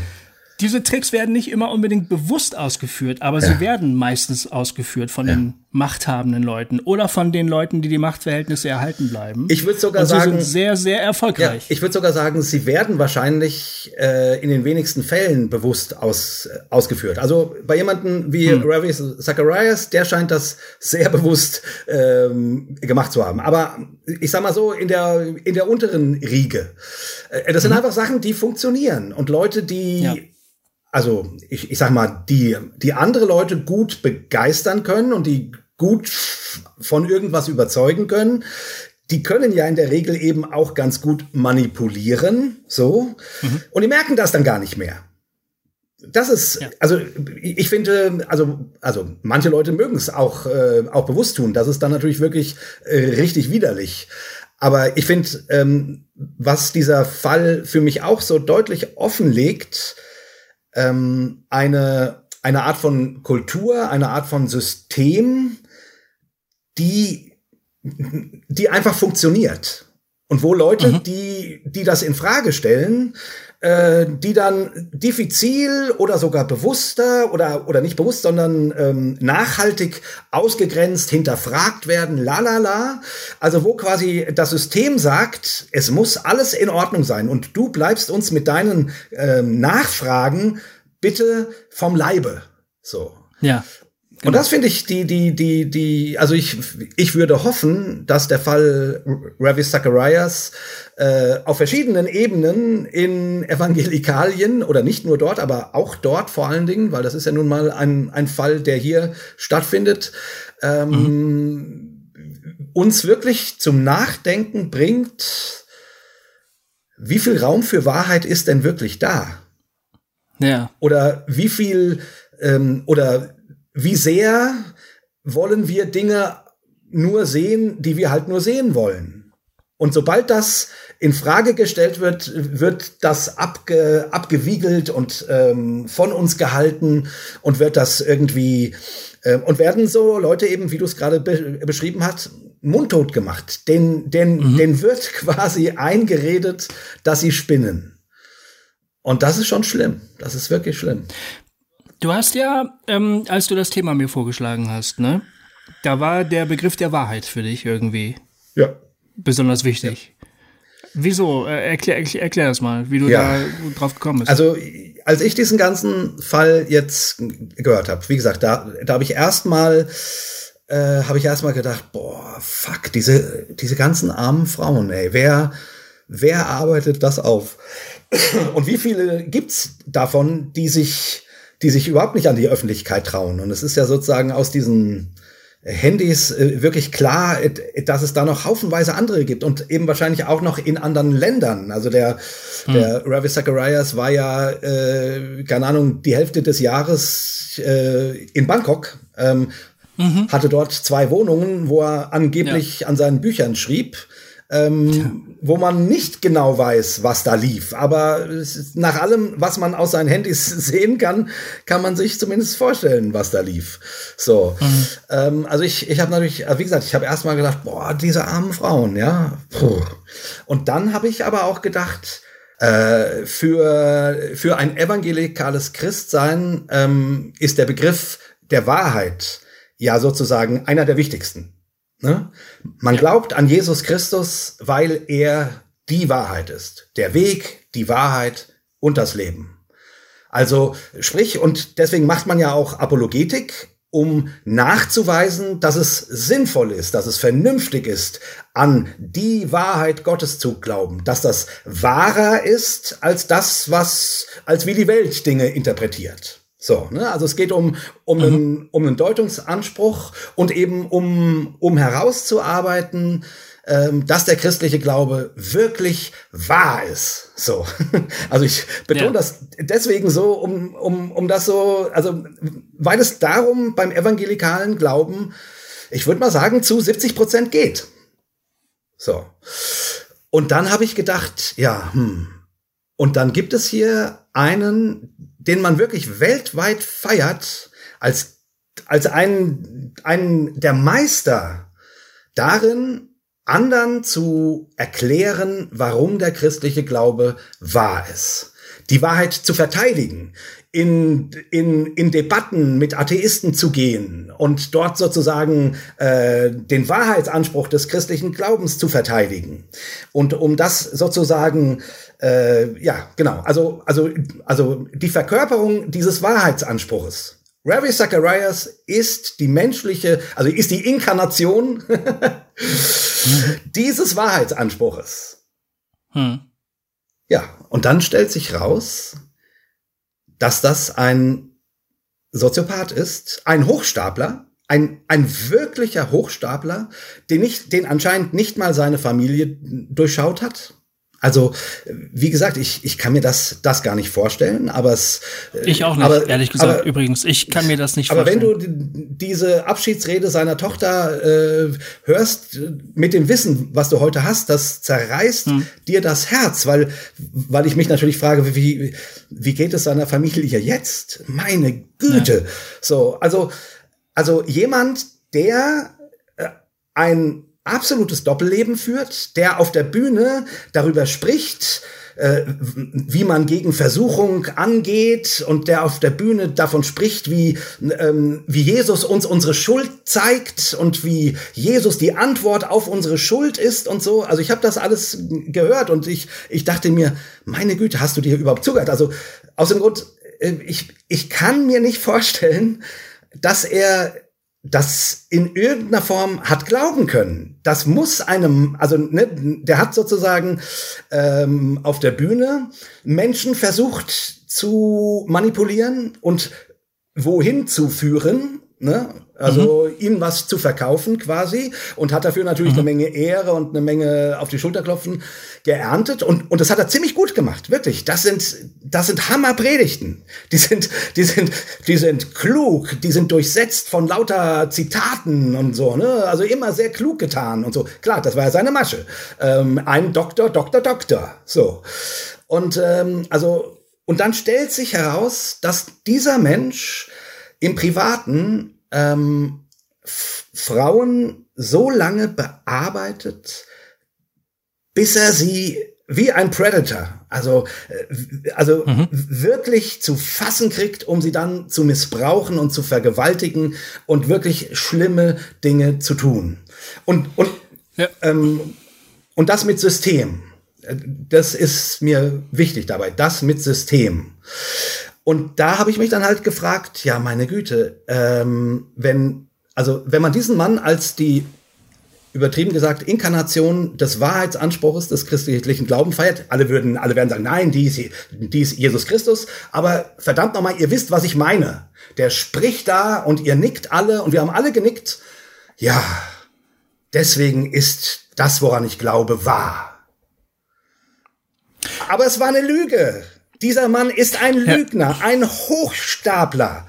Diese Tricks werden nicht immer unbedingt bewusst ausgeführt, aber ja. sie werden meistens ausgeführt von ja. den machthabenden Leuten oder von den Leuten, die die Machtverhältnisse erhalten bleiben.
Ich würde sogar sie sagen, sind
sehr, sehr erfolgreich.
Ja, ich würde sogar sagen, sie werden wahrscheinlich äh, in den wenigsten Fällen bewusst aus, äh, ausgeführt. Also bei jemanden wie hm. Ravi Zacharias, der scheint das sehr bewusst ähm, gemacht zu haben. Aber ich sag mal so, in der, in der unteren Riege. Äh, das sind hm. einfach Sachen, die funktionieren. Und Leute, die ja also ich, ich sag mal, die, die andere Leute gut begeistern können und die gut von irgendwas überzeugen können, die können ja in der Regel eben auch ganz gut manipulieren, so. Mhm. Und die merken das dann gar nicht mehr. Das ist, ja. also ich finde, also, also manche Leute mögen es auch, äh, auch bewusst tun. Das ist dann natürlich wirklich äh, richtig widerlich. Aber ich finde, ähm, was dieser Fall für mich auch so deutlich offenlegt, ähm, eine, eine Art von Kultur, eine Art von System, die, die einfach funktioniert. Und wo Leute, mhm. die, die das in Frage stellen, äh, die dann diffizil oder sogar bewusster oder, oder nicht bewusst, sondern ähm, nachhaltig ausgegrenzt, hinterfragt werden, la la la. Also wo quasi das System sagt, es muss alles in Ordnung sein und du bleibst uns mit deinen ähm, Nachfragen bitte vom Leibe. So.
Ja.
Genau. Und das finde ich die, die, die, die, also ich, ich würde hoffen, dass der Fall Ravi Zacharias äh, auf verschiedenen Ebenen in Evangelikalien oder nicht nur dort, aber auch dort vor allen Dingen, weil das ist ja nun mal ein, ein Fall, der hier stattfindet, ähm, mhm. uns wirklich zum Nachdenken bringt, wie viel Raum für Wahrheit ist denn wirklich da?
Ja.
Oder wie viel ähm, oder wie sehr wollen wir Dinge nur sehen, die wir halt nur sehen wollen. Und sobald das in Frage gestellt wird, wird das abge, abgewiegelt und ähm, von uns gehalten und wird das irgendwie äh, und werden so Leute eben, wie du es gerade be beschrieben hast, mundtot gemacht. Den, den, mhm. den wird quasi eingeredet, dass sie spinnen. Und das ist schon schlimm. Das ist wirklich schlimm.
Du hast ja, ähm, als du das Thema mir vorgeschlagen hast, ne, da war der Begriff der Wahrheit für dich irgendwie
ja.
besonders wichtig. Ja. Wieso? Äh, erklär, erklär, erklär das mal, wie du ja. da drauf gekommen bist.
Also, als ich diesen ganzen Fall jetzt gehört habe, wie gesagt, da, da habe ich erstmal äh, habe ich erstmal gedacht, boah, fuck, diese, diese ganzen armen Frauen, ey, wer, wer arbeitet das auf? Und wie viele gibt's davon, die sich die sich überhaupt nicht an die Öffentlichkeit trauen. Und es ist ja sozusagen aus diesen Handys äh, wirklich klar, äh, dass es da noch haufenweise andere gibt und eben wahrscheinlich auch noch in anderen Ländern. Also der, hm. der Ravi Zacharias war ja, äh, keine Ahnung, die Hälfte des Jahres äh, in Bangkok, ähm, mhm. hatte dort zwei Wohnungen, wo er angeblich ja. an seinen Büchern schrieb ähm, wo man nicht genau weiß, was da lief. Aber nach allem, was man aus seinen Handys sehen kann, kann man sich zumindest vorstellen, was da lief. So, mhm. ähm, also ich, ich habe natürlich, wie gesagt, ich habe erstmal gedacht, boah, diese armen Frauen, ja. Puh. Und dann habe ich aber auch gedacht, äh, für, für ein evangelikales Christsein ähm, ist der Begriff der Wahrheit ja sozusagen einer der wichtigsten. Ne? Man glaubt an Jesus Christus, weil er die Wahrheit ist. Der Weg, die Wahrheit und das Leben. Also sprich, und deswegen macht man ja auch Apologetik, um nachzuweisen, dass es sinnvoll ist, dass es vernünftig ist, an die Wahrheit Gottes zu glauben, dass das wahrer ist als das, was, als wie die Welt Dinge interpretiert. So, ne? also es geht um, um, mhm. einen, um einen Deutungsanspruch und eben um, um herauszuarbeiten, ähm, dass der christliche Glaube wirklich wahr ist. So, also ich betone ja. das deswegen so, um, um, um das so, also weil es darum beim evangelikalen Glauben, ich würde mal sagen, zu 70 Prozent geht. So. Und dann habe ich gedacht, ja, hm. Und dann gibt es hier einen, den man wirklich weltweit feiert, als, als einen, einen der Meister darin, anderen zu erklären, warum der christliche Glaube wahr ist. Die Wahrheit zu verteidigen, in, in, in Debatten mit Atheisten zu gehen und dort sozusagen äh, den Wahrheitsanspruch des christlichen Glaubens zu verteidigen. Und um das sozusagen, äh, ja, genau, also, also, also die Verkörperung dieses Wahrheitsanspruchs Ravi Zacharias ist die menschliche, also ist die Inkarnation dieses Wahrheitsanspruches. Hm. Ja, und dann stellt sich raus, dass das ein Soziopath ist, ein Hochstapler, ein, ein wirklicher Hochstapler, den, nicht, den anscheinend nicht mal seine Familie durchschaut hat. Also, wie gesagt, ich, ich kann mir das, das gar nicht vorstellen, aber es.
Äh, ich auch nicht, aber, ehrlich gesagt, aber, übrigens. Ich kann mir das nicht
aber vorstellen. Aber wenn du diese Abschiedsrede seiner Tochter äh, hörst, mit dem Wissen, was du heute hast, das zerreißt hm. dir das Herz, weil, weil ich mich natürlich frage, wie, wie geht es seiner Familie jetzt? Meine Güte. Ja. So, also, also jemand, der äh, ein absolutes Doppelleben führt, der auf der Bühne darüber spricht, äh, wie man gegen Versuchung angeht und der auf der Bühne davon spricht, wie, ähm, wie Jesus uns unsere Schuld zeigt und wie Jesus die Antwort auf unsere Schuld ist und so. Also ich habe das alles gehört und ich, ich dachte mir, meine Güte, hast du dir überhaupt zugehört? Also aus dem Grund, äh, ich, ich kann mir nicht vorstellen, dass er das in irgendeiner Form hat glauben können. Das muss einem, also ne, der hat sozusagen ähm, auf der Bühne Menschen versucht zu manipulieren und wohin zu führen, ne? Also mhm. ihnen was zu verkaufen quasi und hat dafür natürlich mhm. eine Menge Ehre und eine Menge auf die Schulter klopfen geerntet und und das hat er ziemlich gut gemacht, wirklich. Das sind das sind Hammerpredigten. Die sind die sind die sind klug, die sind durchsetzt von lauter Zitaten und so, ne? Also immer sehr klug getan und so. Klar, das war ja seine Masche. Ähm, ein Doktor, Doktor, Doktor. So. Und ähm, also und dann stellt sich heraus, dass dieser Mensch im Privaten ähm, Frauen so lange bearbeitet, bis er sie wie ein Predator, also, äh, also mhm. wirklich zu fassen kriegt, um sie dann zu missbrauchen und zu vergewaltigen und wirklich schlimme Dinge zu tun. Und, und, ja. ähm, und das mit System. Das ist mir wichtig dabei, das mit System. Und da habe ich mich dann halt gefragt, ja, meine Güte, ähm, wenn, also wenn man diesen Mann als die übertrieben gesagt Inkarnation des Wahrheitsanspruches des christlichen Glauben feiert, alle würden, alle werden sagen, nein, die ist, die ist Jesus Christus, aber verdammt nochmal, ihr wisst, was ich meine. Der spricht da und ihr nickt alle und wir haben alle genickt. Ja, deswegen ist das, woran ich glaube, wahr. Aber es war eine Lüge. Dieser Mann ist ein Lügner, ja. ein Hochstapler.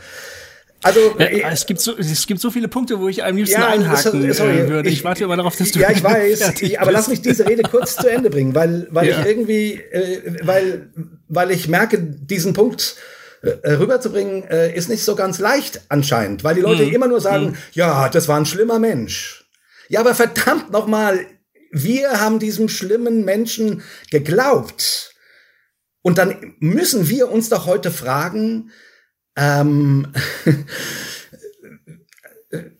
Also äh, es gibt so es gibt so viele Punkte, wo ich am liebsten ja, einhaken sorry, äh, würde. Ich, ich, warte immer darauf, dass du
Ja, ich weiß, ich, aber lass mich diese Rede kurz zu Ende bringen, weil weil ja. ich irgendwie äh, weil weil ich merke, diesen Punkt äh, rüberzubringen äh, ist nicht so ganz leicht anscheinend, weil die Leute hm. immer nur sagen, hm. ja, das war ein schlimmer Mensch. Ja, aber verdammt noch mal, wir haben diesem schlimmen Menschen geglaubt. Und dann müssen wir uns doch heute fragen, ähm,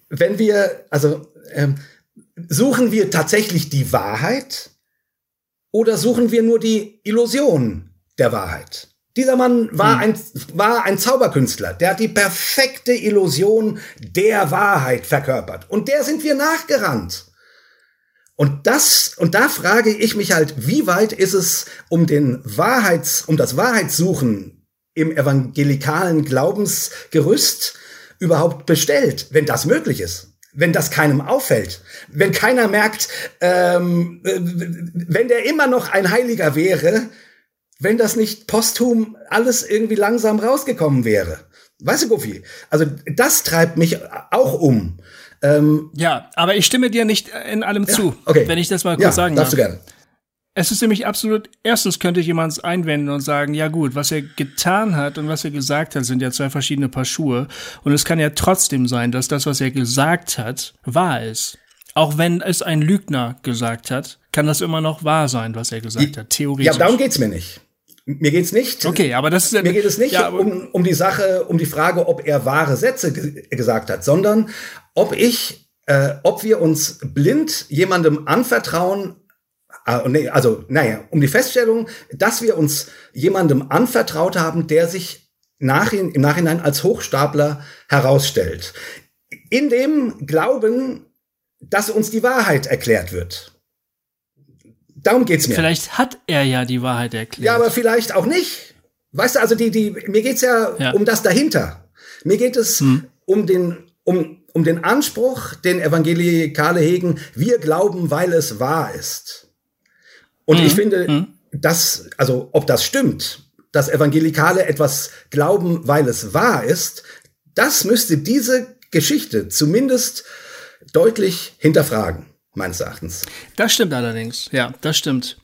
wenn wir, also ähm, suchen wir tatsächlich die Wahrheit oder suchen wir nur die Illusion der Wahrheit? Dieser Mann war, hm. ein, war ein Zauberkünstler, der hat die perfekte Illusion der Wahrheit verkörpert. Und der sind wir nachgerannt. Und das, und da frage ich mich halt, wie weit ist es um den Wahrheits, um das Wahrheitssuchen im evangelikalen Glaubensgerüst überhaupt bestellt, wenn das möglich ist? Wenn das keinem auffällt, wenn keiner merkt, ähm, wenn der immer noch ein Heiliger wäre, wenn das nicht posthum alles irgendwie langsam rausgekommen wäre. Weißt du, Goofy? Also das treibt mich auch um.
Ähm, ja, aber ich stimme dir nicht in allem ja, zu, okay. wenn ich das mal kurz ja, sagen darf.
Darfst du gerne.
Es ist nämlich absolut, erstens könnte jemand einwenden und sagen, ja gut, was er getan hat und was er gesagt hat, sind ja zwei verschiedene Paar Schuhe. Und es kann ja trotzdem sein, dass das, was er gesagt hat, wahr ist. Auch wenn es ein Lügner gesagt hat, kann das immer noch wahr sein, was er gesagt hat, theoretisch.
Ja, darum geht's mir nicht. Mir geht's nicht.
Okay, aber das ist
ja, mir geht es nicht ja, um, um die Sache, um die Frage, ob er wahre Sätze gesagt hat, sondern ob ich, äh, ob wir uns blind jemandem anvertrauen. Äh, also, naja, um die Feststellung, dass wir uns jemandem anvertraut haben, der sich nachhin, im Nachhinein als Hochstapler herausstellt. In dem Glauben, dass uns die Wahrheit erklärt wird. Darum geht's mir.
Vielleicht hat er ja die Wahrheit erklärt.
Ja, aber vielleicht auch nicht. Weißt du, also die, die, mir geht's ja, ja. um das dahinter. Mir geht es hm. um den, um, um den Anspruch, den Evangelikale hegen, wir glauben, weil es wahr ist. Und hm. ich finde, hm. dass, also, ob das stimmt, dass Evangelikale etwas glauben, weil es wahr ist, das müsste diese Geschichte zumindest deutlich hinterfragen meines Erachtens.
Das stimmt allerdings, ja, das stimmt.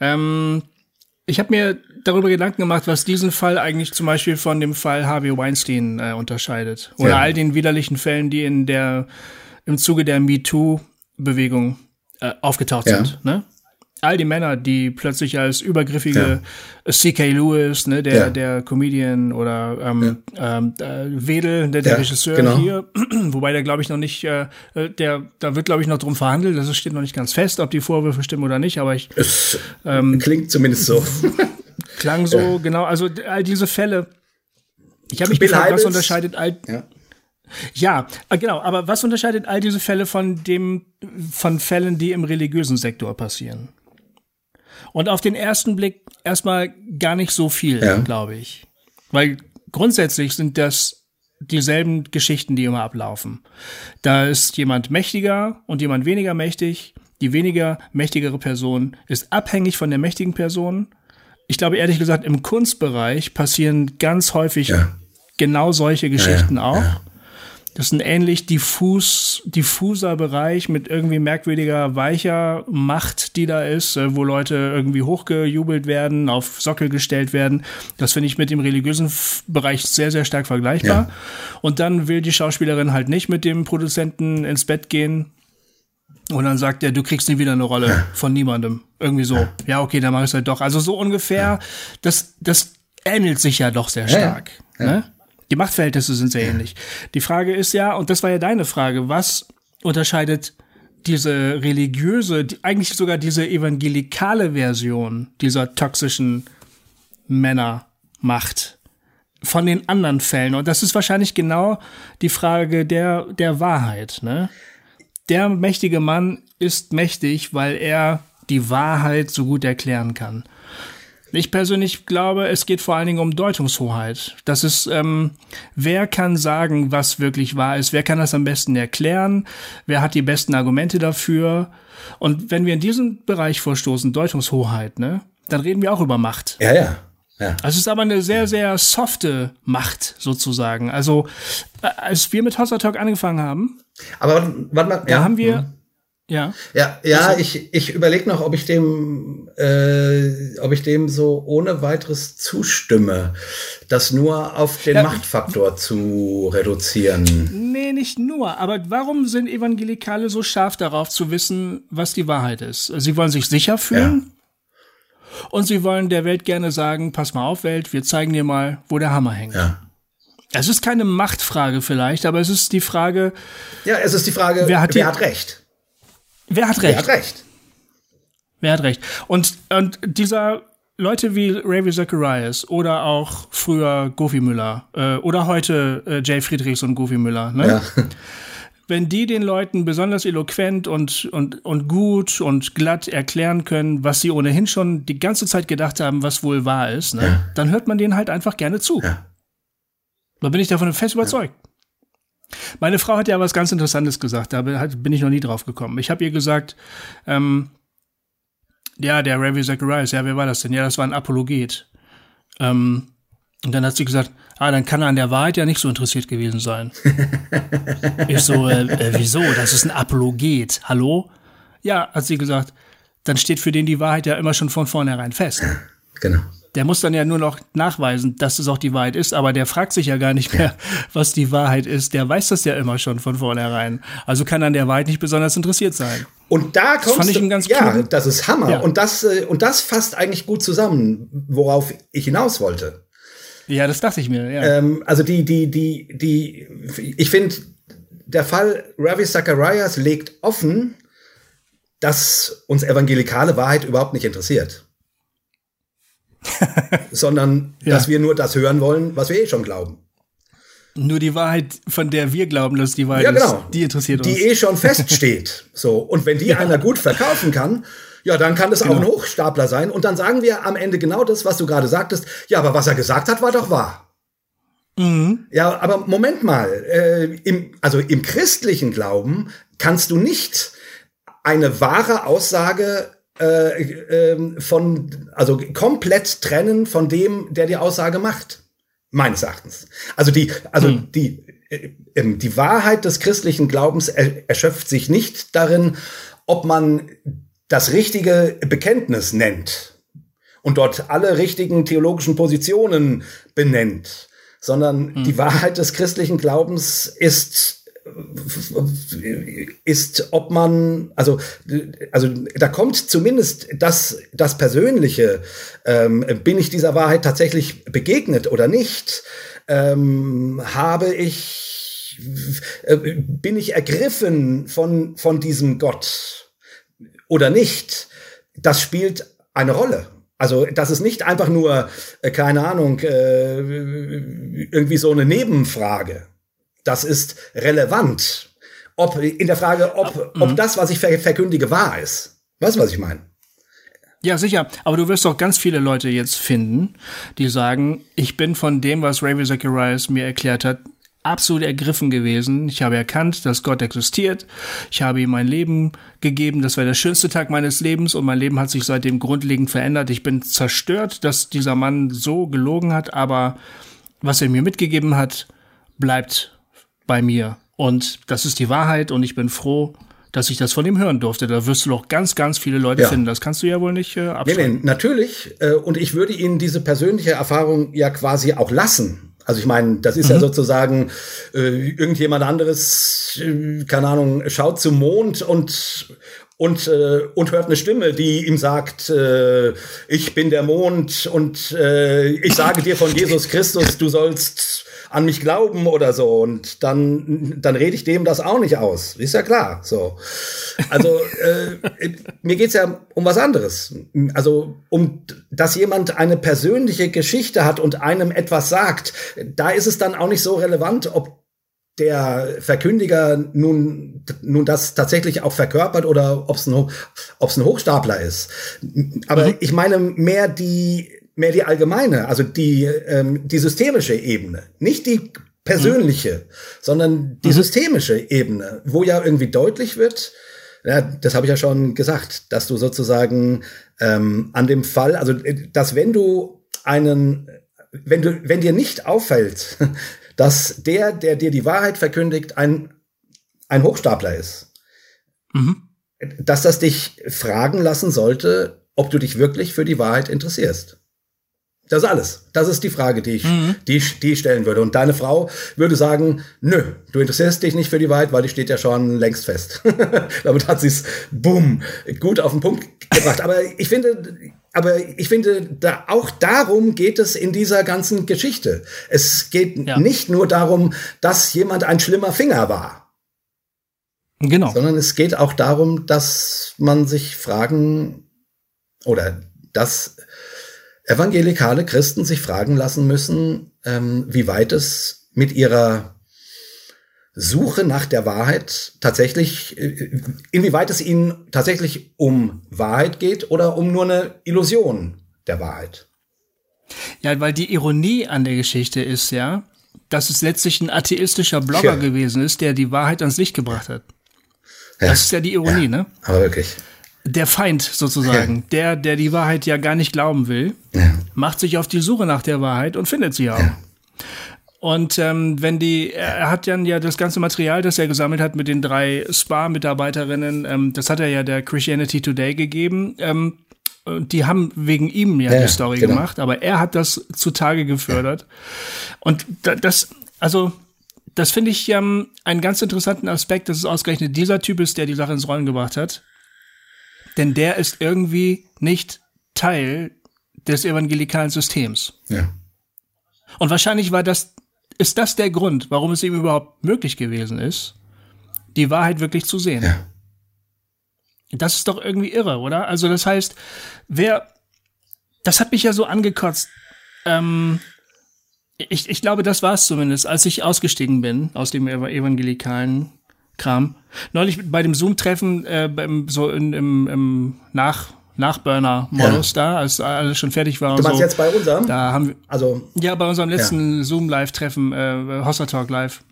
Ähm, ich habe mir darüber Gedanken gemacht, was diesen Fall eigentlich zum Beispiel von dem Fall Harvey Weinstein äh, unterscheidet. Oder ja. all den widerlichen Fällen, die in der, im Zuge der MeToo-Bewegung äh, aufgetaucht ja. sind. Ne? all die Männer, die plötzlich als übergriffige ja. C.K. Lewis, ne, der, der Comedian oder ähm, ähm, äh, Wedel, der, der Regisseur genau. hier, wobei der glaube ich noch nicht, äh, äh, der, da wird glaube ich noch drum verhandelt, das steht noch nicht ganz fest, ob die Vorwürfe stimmen oder nicht, aber ich.
Es ähm, klingt zumindest so.
klang so, genau, also all diese Fälle. Ich habe mich Bill gefragt, was unterscheidet all. Ja. Ja, äh, genau. Aber was unterscheidet all diese Fälle von dem, von Fällen, die im religiösen Sektor passieren? Und auf den ersten Blick erstmal gar nicht so viel, ja. glaube ich. Weil grundsätzlich sind das dieselben Geschichten, die immer ablaufen. Da ist jemand mächtiger und jemand weniger mächtig. Die weniger mächtigere Person ist abhängig von der mächtigen Person. Ich glaube, ehrlich gesagt, im Kunstbereich passieren ganz häufig ja. genau solche Geschichten ja, auch. Das ist ein ähnlich diffus, diffuser Bereich mit irgendwie merkwürdiger, weicher Macht, die da ist, äh, wo Leute irgendwie hochgejubelt werden, auf Sockel gestellt werden. Das finde ich mit dem religiösen Bereich sehr, sehr stark vergleichbar. Ja. Und dann will die Schauspielerin halt nicht mit dem Produzenten ins Bett gehen. Und dann sagt er, du kriegst nie wieder eine Rolle von niemandem. Irgendwie so. Ja, okay, dann mach ich es halt doch. Also so ungefähr, das, das ähnelt sich ja doch sehr stark. Ne? Die Machtverhältnisse sind sehr ähnlich. Die Frage ist ja, und das war ja deine Frage, was unterscheidet diese religiöse, eigentlich sogar diese evangelikale Version dieser toxischen Männermacht von den anderen Fällen? Und das ist wahrscheinlich genau die Frage der, der Wahrheit, ne? Der mächtige Mann ist mächtig, weil er die Wahrheit so gut erklären kann. Ich persönlich glaube, es geht vor allen Dingen um Deutungshoheit. Das ist, ähm, wer kann sagen, was wirklich wahr ist? Wer kann das am besten erklären? Wer hat die besten Argumente dafür? Und wenn wir in diesen Bereich vorstoßen, Deutungshoheit, ne, dann reden wir auch über Macht.
Ja, ja. Ja.
Es ist aber eine sehr, sehr softe Macht sozusagen. Also äh, als wir mit Hossa Talk angefangen haben,
aber warte mal,
da ja. haben wir, mhm. Ja.
Ja, ja, also, ich, ich überlege noch, ob ich dem, äh, ob ich dem so ohne weiteres zustimme, das nur auf den ja, Machtfaktor zu reduzieren.
Nee, nicht nur. Aber warum sind Evangelikale so scharf darauf zu wissen, was die Wahrheit ist? Sie wollen sich sicher fühlen. Ja. Und sie wollen der Welt gerne sagen, pass mal auf, Welt, wir zeigen dir mal, wo der Hammer hängt. Ja. Es ist keine Machtfrage vielleicht, aber es ist die Frage.
Ja, es ist die Frage, wer hat, wer hat Recht?
Wer hat recht?
Wer hat recht?
Wer hat recht? Und, und dieser Leute wie Ravi Zacharias oder auch früher Goofy Müller äh, oder heute äh, Jay Friedrichs und Goofy Müller, ne? Ja. Wenn die den Leuten besonders eloquent und, und, und gut und glatt erklären können, was sie ohnehin schon die ganze Zeit gedacht haben, was wohl wahr ist, ne? Ja. dann hört man denen halt einfach gerne zu. Ja. Da bin ich davon fest überzeugt. Meine Frau hat ja was ganz Interessantes gesagt, da bin ich noch nie drauf gekommen. Ich habe ihr gesagt, ähm, ja, der Ravi Zacharias, ja, wer war das denn? Ja, das war ein Apologet. Ähm, und dann hat sie gesagt, ah, dann kann er an der Wahrheit ja nicht so interessiert gewesen sein. ich so, äh, äh, wieso? Das ist ein Apologet. Hallo? Ja, hat sie gesagt, dann steht für den die Wahrheit ja immer schon von vornherein fest.
Genau
der muss dann ja nur noch nachweisen, dass es auch die Wahrheit ist, aber der fragt sich ja gar nicht mehr, was die Wahrheit ist. Der weiß das ja immer schon von vornherein. Also kann an der Wahrheit nicht besonders interessiert sein.
Und da kommst das fand ich du, ganz ja, cool. das ist Hammer. Ja. Und das, äh, und das fasst eigentlich gut zusammen, worauf ich hinaus wollte.
Ja, das dachte ich mir,
ja. Ähm, also die, die, die, die, ich finde, der Fall Ravi Zacharias legt offen, dass uns evangelikale Wahrheit überhaupt nicht interessiert. sondern ja. dass wir nur das hören wollen, was wir eh schon glauben.
Nur die Wahrheit, von der wir glauben, dass die Wahrheit ja, genau. ist, die interessiert
uns. Die eh schon feststeht. So. Und wenn die ja. einer gut verkaufen kann, ja, dann kann das genau. auch ein Hochstapler sein. Und dann sagen wir am Ende genau das, was du gerade sagtest. Ja, aber was er gesagt hat, war doch wahr. Mhm. Ja, aber Moment mal. Äh, im, also im christlichen Glauben kannst du nicht eine wahre Aussage äh, äh, von, also komplett trennen von dem, der die Aussage macht. Meines Erachtens. Also die, also hm. die, äh, ähm, die Wahrheit des christlichen Glaubens er, erschöpft sich nicht darin, ob man das richtige Bekenntnis nennt und dort alle richtigen theologischen Positionen benennt, sondern hm. die Wahrheit des christlichen Glaubens ist ist, ob man, also, also da kommt zumindest das, das Persönliche, ähm, bin ich dieser Wahrheit tatsächlich begegnet oder nicht? Ähm, habe ich, äh, bin ich ergriffen von, von diesem Gott oder nicht? Das spielt eine Rolle. Also das ist nicht einfach nur, äh, keine Ahnung, äh, irgendwie so eine Nebenfrage das ist relevant. Ob, in der Frage, ob, ob mhm. das, was ich verkündige, wahr ist. Weißt du, was ich meine?
Ja, sicher. Aber du wirst doch ganz viele Leute jetzt finden, die sagen, ich bin von dem, was Ravi Zacharias mir erklärt hat, absolut ergriffen gewesen. Ich habe erkannt, dass Gott existiert. Ich habe ihm mein Leben gegeben. Das war der schönste Tag meines Lebens und mein Leben hat sich seitdem grundlegend verändert. Ich bin zerstört, dass dieser Mann so gelogen hat, aber was er mir mitgegeben hat, bleibt bei mir. Und das ist die Wahrheit und ich bin froh, dass ich das von ihm hören durfte. Da wirst du doch ganz, ganz viele Leute ja. finden. Das kannst du ja wohl nicht äh, abschreiben.
Nee, nee, natürlich. Äh, und ich würde Ihnen diese persönliche Erfahrung ja quasi auch lassen. Also ich meine, das ist mhm. ja sozusagen äh, irgendjemand anderes, äh, keine Ahnung, schaut zum Mond und und äh, und hört eine Stimme, die ihm sagt, äh, ich bin der Mond und äh, ich sage dir von Jesus Christus, du sollst an mich glauben oder so. Und dann, dann rede ich dem das auch nicht aus. Ist ja klar. So. Also äh, mir geht's ja um was anderes. Also um, dass jemand eine persönliche Geschichte hat und einem etwas sagt, da ist es dann auch nicht so relevant, ob der Verkündiger nun, nun das tatsächlich auch verkörpert oder ob es ein, ob's ein Hochstapler ist. Aber mhm. ich meine mehr die, mehr die allgemeine, also die, ähm, die systemische Ebene, nicht die persönliche, mhm. sondern die mhm. systemische Ebene, wo ja irgendwie deutlich wird, ja, das habe ich ja schon gesagt, dass du sozusagen ähm, an dem Fall, also dass wenn du einen, wenn du, wenn dir nicht auffällt, dass der, der dir die Wahrheit verkündigt, ein, ein Hochstapler ist, mhm. dass das dich fragen lassen sollte, ob du dich wirklich für die Wahrheit interessierst. Das ist alles. Das ist die Frage, die ich, mhm. die, ich, die ich stellen würde. Und deine Frau würde sagen, nö, du interessierst dich nicht für die Wahrheit, weil die steht ja schon längst fest. Damit hat sie es, bumm, gut auf den Punkt gebracht. Aber ich finde, aber ich finde, da, auch darum geht es in dieser ganzen Geschichte. Es geht ja. nicht nur darum, dass jemand ein schlimmer Finger war. Genau. Sondern es geht auch darum, dass man sich fragen oder dass evangelikale Christen sich fragen lassen müssen, ähm, wie weit es mit ihrer Suche nach der Wahrheit tatsächlich, äh, inwieweit es ihnen tatsächlich um Wahrheit geht oder um nur eine Illusion der Wahrheit.
Ja, weil die Ironie an der Geschichte ist ja, dass es letztlich ein atheistischer Blogger ja. gewesen ist, der die Wahrheit ans Licht gebracht hat. Ja. Das ist ja die Ironie, ja, ne?
Aber wirklich.
Der Feind sozusagen, der, der die Wahrheit ja gar nicht glauben will, macht sich auf die Suche nach der Wahrheit und findet sie auch. Und ähm, wenn die, er hat dann ja das ganze Material, das er gesammelt hat mit den drei Spa-Mitarbeiterinnen, ähm, das hat er ja der Christianity Today gegeben. Ähm, die haben wegen ihm ja, ja die Story genau. gemacht, aber er hat das zutage gefördert. Ja. Und das, also, das finde ich ähm, einen ganz interessanten Aspekt, dass es ausgerechnet dieser Typ ist, der die Sache ins Rollen gebracht hat. Denn der ist irgendwie nicht Teil des evangelikalen Systems. Ja. Und wahrscheinlich war das, ist das der Grund, warum es ihm überhaupt möglich gewesen ist, die Wahrheit wirklich zu sehen. Ja. Das ist doch irgendwie irre, oder? Also das heißt, wer, das hat mich ja so angekotzt. Ähm, ich, ich glaube, das war es zumindest, als ich ausgestiegen bin aus dem evangelikalen Kram. Neulich bei dem Zoom-Treffen, äh, beim, so in, im, im Nach, Nachburner-Modus ja. da, als alles schon fertig war.
Und du meinst so. jetzt bei unserem?
Da haben wir, also, ja, bei unserem letzten ja. Zoom-Live-Treffen, äh, Hossa Talk Live.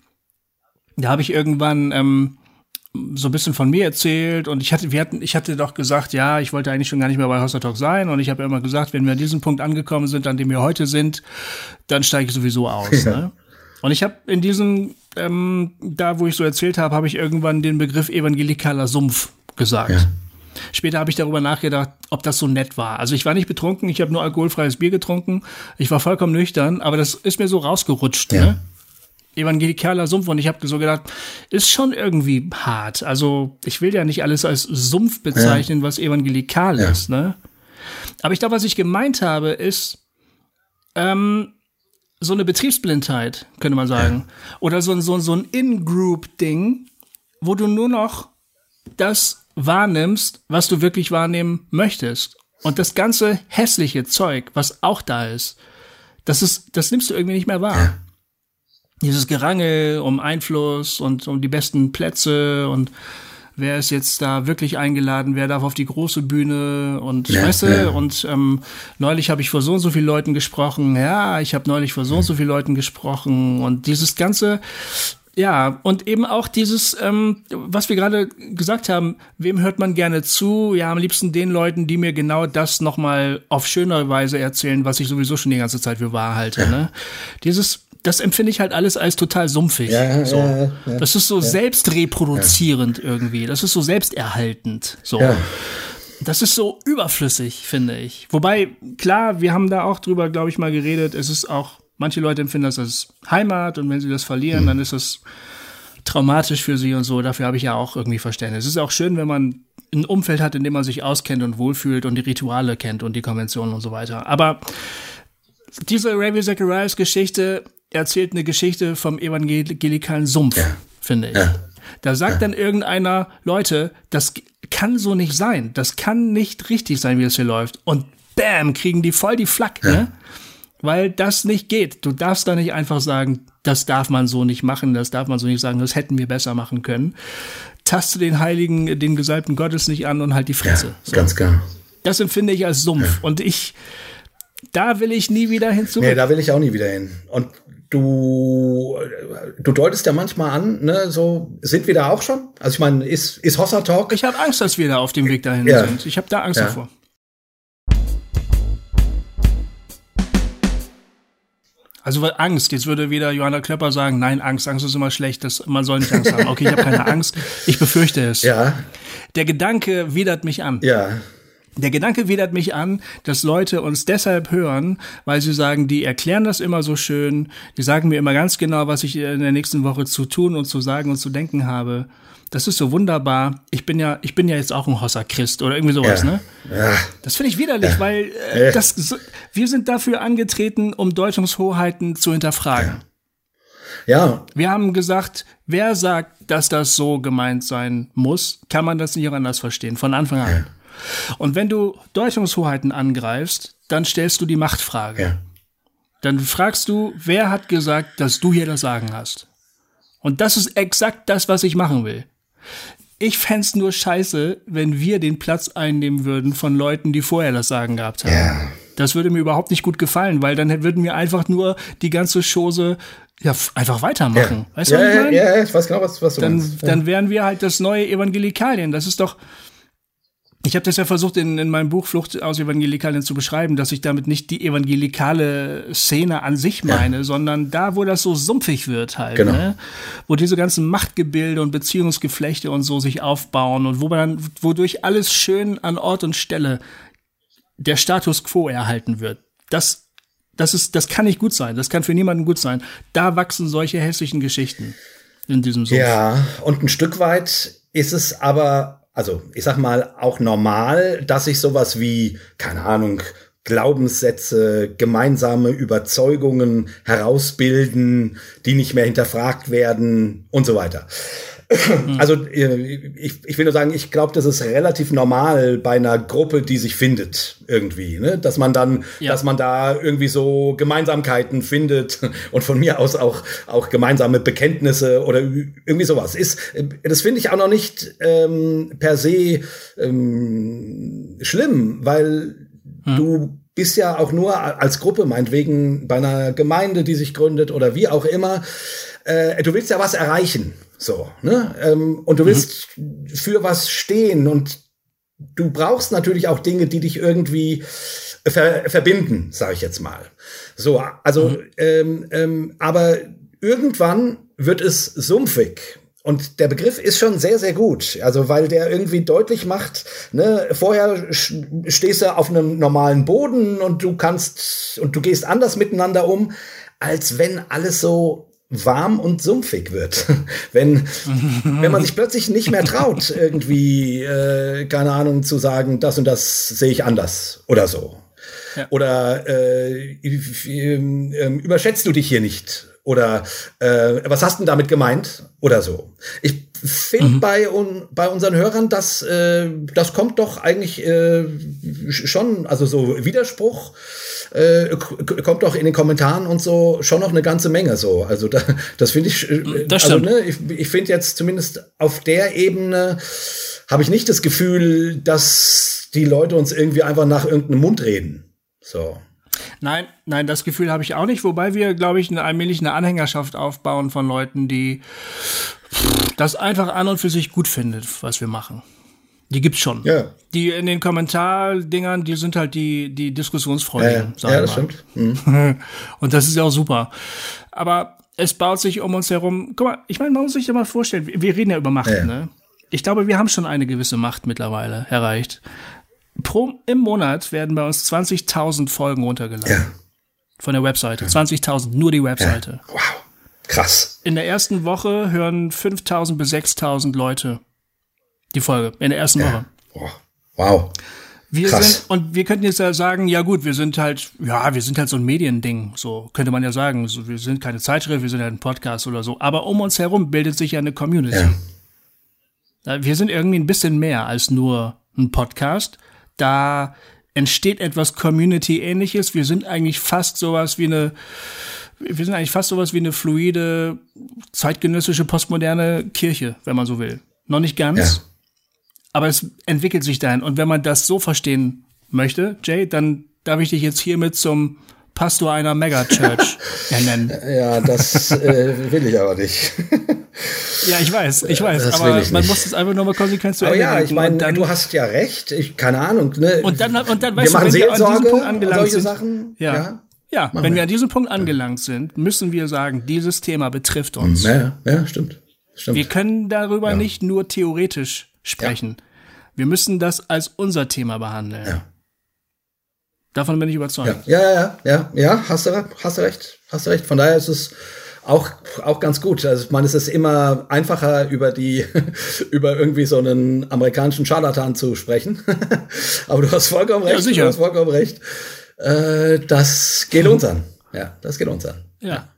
Da habe ich irgendwann ähm, so ein bisschen von mir erzählt und ich hatte, wir hatten, ich hatte doch gesagt, ja, ich wollte eigentlich schon gar nicht mehr bei Hossa Talk sein und ich habe immer gesagt, wenn wir an diesem Punkt angekommen sind, an dem wir heute sind, dann steige ich sowieso aus. Ja. Ne? Und ich habe in diesem, ähm, da wo ich so erzählt habe, habe ich irgendwann den Begriff evangelikaler Sumpf gesagt. Ja. Später habe ich darüber nachgedacht, ob das so nett war. Also ich war nicht betrunken, ich habe nur alkoholfreies Bier getrunken, ich war vollkommen nüchtern, aber das ist mir so rausgerutscht. Ja. Ne? evangelikaler Sumpf und ich habe so gedacht, ist schon irgendwie hart. Also ich will ja nicht alles als Sumpf bezeichnen, ja. was evangelikal ja. ist, ne? Aber ich glaube, was ich gemeint habe, ist ähm, so eine Betriebsblindheit, könnte man sagen. Ja. Oder so, so, so ein In-Group-Ding, wo du nur noch das wahrnimmst, was du wirklich wahrnehmen möchtest. Und das ganze hässliche Zeug, was auch da ist, das ist, das nimmst du irgendwie nicht mehr wahr. Ja dieses Gerangel um Einfluss und um die besten Plätze und wer ist jetzt da wirklich eingeladen, wer darf auf die große Bühne und ja, weißt du, ja. und ähm, neulich habe ich vor so und so vielen Leuten gesprochen, ja, ich habe neulich vor so und so vielen Leuten gesprochen und dieses ganze ja, und eben auch dieses, ähm, was wir gerade gesagt haben, wem hört man gerne zu? Ja, am liebsten den Leuten, die mir genau das nochmal auf schönere Weise erzählen, was ich sowieso schon die ganze Zeit für wahr halte. Ja. Ne? Dieses das empfinde ich halt alles als total sumpfig. Ja, so. ja, ja, das ist so selbstreproduzierend irgendwie. Das ist so selbsterhaltend. So. Das ist so überflüssig, finde ich. Wobei, klar, wir haben da auch drüber, glaube ich, mal geredet. Es ist auch, manche Leute empfinden das als Heimat und wenn sie das verlieren, mhm. dann ist das traumatisch für sie und so. Dafür habe ich ja auch irgendwie Verständnis. Es ist auch schön, wenn man ein Umfeld hat, in dem man sich auskennt und wohlfühlt und die Rituale kennt und die Konventionen und so weiter. Aber diese Ravi Zacharias Geschichte erzählt eine Geschichte vom evangelikalen Sumpf, ja. finde ich. Ja. Da sagt ja. dann irgendeiner, Leute, das kann so nicht sein. Das kann nicht richtig sein, wie es hier läuft. Und bam, kriegen die voll die Flak, ne? Weil das nicht geht. Du darfst da nicht einfach sagen, das darf man so nicht machen, das darf man so nicht sagen, das hätten wir besser machen können. Taste den Heiligen, den Gesalbten Gottes nicht an und halt die Fresse.
Ja, so. Ganz klar.
Das empfinde ich als Sumpf. Und ich, da will ich nie wieder hinzu.
Nee, da will ich auch nie wieder hin. Und du, du deutest ja manchmal an, ne, so sind wir da auch schon? Also ich meine, ist, ist Hossa Talk?
Ich habe Angst, dass wir da auf dem Weg dahin ja. sind. Ich habe da Angst ja. davor. Also weil Angst, jetzt würde wieder Johanna Klöpper sagen, nein, Angst, Angst ist immer schlecht, das, man soll nicht Angst haben. Okay, ich habe keine Angst, ich befürchte es.
Ja.
Der Gedanke widert mich an.
Ja.
Der Gedanke widert mich an, dass Leute uns deshalb hören, weil sie sagen, die erklären das immer so schön, die sagen mir immer ganz genau, was ich in der nächsten Woche zu tun und zu sagen und zu denken habe. Das ist so wunderbar. Ich bin ja, ich bin ja jetzt auch ein Hosser Christ oder irgendwie sowas, ja. ne? Ja. Das finde ich widerlich, ja. weil äh, das, wir sind dafür angetreten, um Deutungshoheiten zu hinterfragen.
Ja.
Wir haben gesagt, wer sagt, dass das so gemeint sein muss, kann man das nicht auch anders verstehen, von Anfang an. Ja. Und wenn du Deutungshoheiten angreifst, dann stellst du die Machtfrage. Ja. Dann fragst du, wer hat gesagt, dass du hier das Sagen hast? Und das ist exakt das, was ich machen will. Ich fände nur scheiße, wenn wir den Platz einnehmen würden von Leuten, die vorher das Sagen gehabt haben. Ja. Das würde mir überhaupt nicht gut gefallen, weil dann würden wir einfach nur die ganze Chose ja, einfach weitermachen.
Ja. Weißt du, ja, was ich meine? Ja, ja, ich weiß genau, was, was du
dann,
meinst.
Dann wären wir halt das neue Evangelikalien. Das ist doch, ich habe das ja versucht in, in meinem Buch Flucht aus Evangelikalien zu beschreiben, dass ich damit nicht die evangelikale Szene an sich meine, ja. sondern da, wo das so sumpfig wird halt, genau. ne? wo diese ganzen Machtgebilde und Beziehungsgeflechte und so sich aufbauen und wo man dann, wodurch alles schön an Ort und Stelle der Status quo erhalten wird. Das, das ist, das kann nicht gut sein. Das kann für niemanden gut sein. Da wachsen solche hässlichen Geschichten in diesem
Sumpf. Ja, und ein Stück weit ist es aber also ich sag mal, auch normal, dass sich sowas wie, keine Ahnung, Glaubenssätze, gemeinsame Überzeugungen herausbilden, die nicht mehr hinterfragt werden und so weiter. Mhm. Also äh, ich, ich will nur sagen, ich glaube, das ist relativ normal bei einer Gruppe, die sich findet irgendwie, ne? dass man dann, ja. dass man da irgendwie so Gemeinsamkeiten findet und von mir aus auch auch gemeinsame Bekenntnisse oder irgendwie sowas ist. Das finde ich auch noch nicht ähm, per se ähm, schlimm, weil hm. du bist ja auch nur als Gruppe, meinetwegen bei einer Gemeinde, die sich gründet oder wie auch immer, äh, du willst ja was erreichen. So, ne? Ähm, und du mhm. willst mhm. für was stehen und du brauchst natürlich auch Dinge, die dich irgendwie ver verbinden, sage ich jetzt mal. So, also, mhm. ähm, ähm, aber irgendwann wird es sumpfig. Und der Begriff ist schon sehr, sehr gut. Also, weil der irgendwie deutlich macht, ne, vorher stehst du auf einem normalen Boden und du kannst, und du gehst anders miteinander um, als wenn alles so warm und sumpfig wird. wenn, wenn man sich plötzlich nicht mehr traut, irgendwie, äh, keine Ahnung, zu sagen, das und das sehe ich anders oder so. Ja. Oder äh, äh, überschätzt du dich hier nicht? Oder äh, was hast du denn damit gemeint? Oder so. Ich finde mhm. bei, un, bei unseren Hörern, dass äh, das kommt doch eigentlich äh, schon, also so Widerspruch äh, kommt doch in den Kommentaren und so schon noch eine ganze Menge so. Also da, das finde ich,
äh, das also,
ne, ich, ich finde jetzt zumindest auf der Ebene habe ich nicht das Gefühl, dass die Leute uns irgendwie einfach nach irgendeinem Mund reden. So.
Nein, nein, das Gefühl habe ich auch nicht, wobei wir, glaube ich, eine, allmählich eine Anhängerschaft aufbauen von Leuten, die das einfach an und für sich gut findet, was wir machen. Die gibt's schon.
Ja.
Die in den Kommentardingern, die sind halt die, die Diskussionsfreunde.
Ja, ja das stimmt.
Mhm. Und das ist ja auch super. Aber es baut sich um uns herum. Guck mal, ich meine, man muss sich ja mal vorstellen, wir reden ja über Macht, ja. ne? Ich glaube, wir haben schon eine gewisse Macht mittlerweile erreicht. Pro, Im Monat werden bei uns 20.000 Folgen runtergeladen. Ja. Von der Webseite. 20.000, nur die Webseite.
Wow. Krass.
In der ersten Woche hören 5.000 bis 6.000 Leute die Folge in der ersten Woche.
Wow.
Wir Krass. sind, und wir könnten jetzt ja sagen, ja gut, wir sind halt, ja, wir sind halt so ein Mediending, so könnte man ja sagen. So, wir sind keine Zeitschrift, wir sind halt ein Podcast oder so. Aber um uns herum bildet sich ja eine Community. Ja. Wir sind irgendwie ein bisschen mehr als nur ein Podcast. Da entsteht etwas Community-ähnliches. Wir sind eigentlich fast sowas wie eine, wir sind eigentlich fast sowas wie eine fluide, zeitgenössische, postmoderne Kirche, wenn man so will. Noch nicht ganz. Ja aber es entwickelt sich dahin. Und wenn man das so verstehen möchte, Jay, dann darf ich dich jetzt hiermit zum Pastor einer Megachurch ernennen.
Ja, das äh, will ich aber nicht.
ja, ich weiß, ich weiß, das aber man muss es einfach nur mal konsequent zu
Aber ja, ich meine, du hast ja recht, ich, keine Ahnung. Ne?
Und dann, und dann
weißt wir du, wenn wir an diesem Punkt
angelangt sind,
Sachen,
ja, ja, ja wenn wir. wir an diesem Punkt angelangt sind, müssen wir sagen, dieses Thema betrifft uns.
Ja, ja, stimmt. stimmt.
Wir können darüber ja. nicht nur theoretisch sprechen. Ja. Wir müssen das als unser Thema behandeln. Ja. Davon bin ich überzeugt.
Ja, ja, ja, ja, ja, hast du, hast du recht, hast du recht. Von daher ist es auch, auch ganz gut. Also, ich meine, es ist immer einfacher, über die, über irgendwie so einen amerikanischen Scharlatan zu sprechen. Aber du hast vollkommen recht. Ja,
sicher.
Du hast vollkommen recht. Äh, das geht uns an. Ja, das geht uns an.
Ja.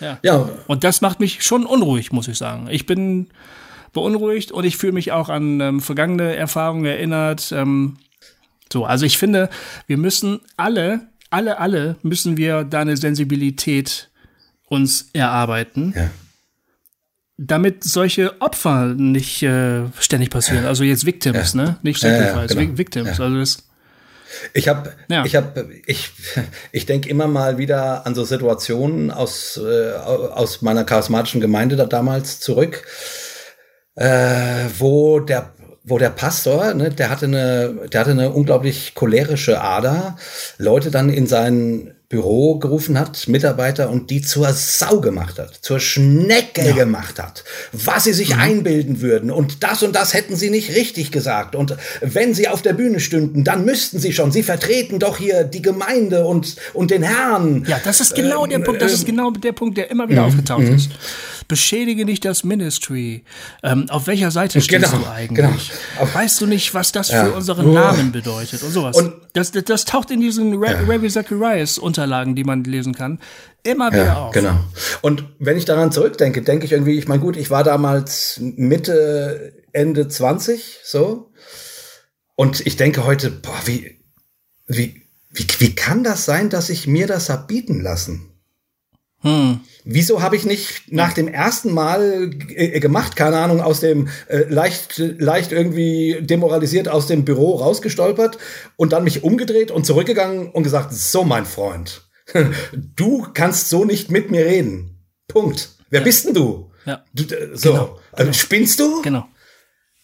Ja. ja. Und das macht mich schon unruhig, muss ich sagen. Ich bin beunruhigt und ich fühle mich auch an ähm, vergangene Erfahrungen erinnert. Ähm, so, also ich finde, wir müssen alle, alle, alle müssen wir da eine Sensibilität uns erarbeiten. Ja. Damit solche Opfer nicht äh, ständig passieren. Also jetzt Victims, ja. ne? Nicht Sacrifice, genau. Victims. Also das
ich habe, ja. ich habe, ich, ich denke immer mal wieder an so Situationen aus äh, aus meiner charismatischen Gemeinde da damals zurück, äh, wo der wo der Pastor, ne, der hatte eine, der hatte eine unglaublich cholerische Ader, Leute dann in sein Büro gerufen hat, Mitarbeiter und die zur Sau gemacht hat, zur Schnecke ja. gemacht hat, was sie sich mhm. einbilden würden und das und das hätten sie nicht richtig gesagt und wenn sie auf der Bühne stünden, dann müssten sie schon, sie vertreten doch hier die Gemeinde und und den Herrn.
Ja, das ist genau äh, der Punkt, das äh, ist genau der Punkt, der immer wieder mhm. aufgetaucht mhm. ist beschädige nicht das Ministry. Ähm, auf welcher Seite stehst genau, du eigentlich? Genau. Weißt du nicht, was das ja. für unseren Namen bedeutet und sowas? Und das, das, das taucht in diesen Re ja. Rabbi Zacharias Unterlagen, die man lesen kann, immer wieder ja, auf.
Genau. Und wenn ich daran zurückdenke, denke ich irgendwie, ich meine, gut, ich war damals Mitte, Ende 20, so. Und ich denke heute, boah, wie, wie, wie, wie kann das sein, dass ich mir das hab bieten lassen? Hm. Wieso habe ich nicht nach dem ersten Mal äh, gemacht, keine Ahnung, aus dem äh, leicht, leicht irgendwie demoralisiert aus dem Büro rausgestolpert und dann mich umgedreht und zurückgegangen und gesagt, so mein Freund, du kannst so nicht mit mir reden. Punkt. Wer ja. bist denn du? Ja. du äh, so, genau, also, genau. spinnst du?
Genau.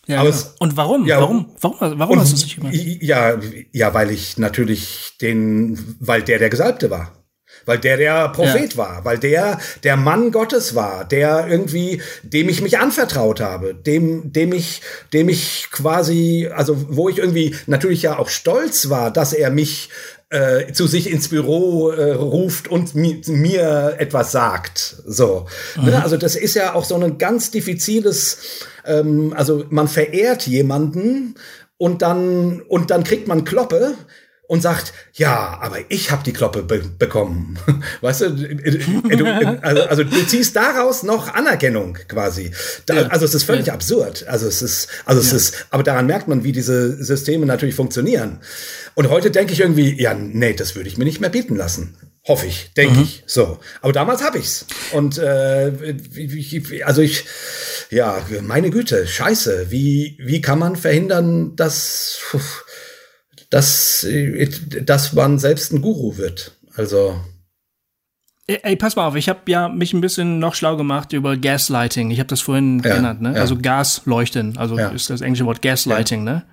Ja, genau. und warum? Ja, warum? Warum, warum hast du es nicht gemacht?
Ja, ja, weil ich natürlich den, weil der der Gesalbte war weil der der Prophet ja. war, weil der der Mann Gottes war, der irgendwie, dem ich mich anvertraut habe, dem, dem ich, dem ich quasi, also wo ich irgendwie natürlich ja auch stolz war, dass er mich äh, zu sich ins Büro äh, ruft und mi mir etwas sagt. So, mhm. ne? also das ist ja auch so ein ganz diffiziles, ähm, also man verehrt jemanden und dann und dann kriegt man Kloppe und sagt, ja, aber ich habe die Kloppe be bekommen. Weißt du, du also, also, du ziehst daraus noch Anerkennung quasi. Da, ja. Also es ist völlig ja. absurd. Also es ist, also es ja. ist, aber daran merkt man, wie diese Systeme natürlich funktionieren. Und heute denke ich irgendwie, ja, nee, das würde ich mir nicht mehr bieten lassen. Hoffe ich, denke mhm. ich. So. Aber damals habe ich's. Und äh, also ich, ja, meine Güte, scheiße. Wie, wie kann man verhindern, dass. Puh, dass, dass man selbst ein Guru wird. Also.
Ey, pass mal auf, ich habe ja mich ein bisschen noch schlau gemacht über Gaslighting. Ich habe das vorhin ja, genannt, ne? Ja. Also Gasleuchten, also ja. ist das englische Wort Gaslighting, ne?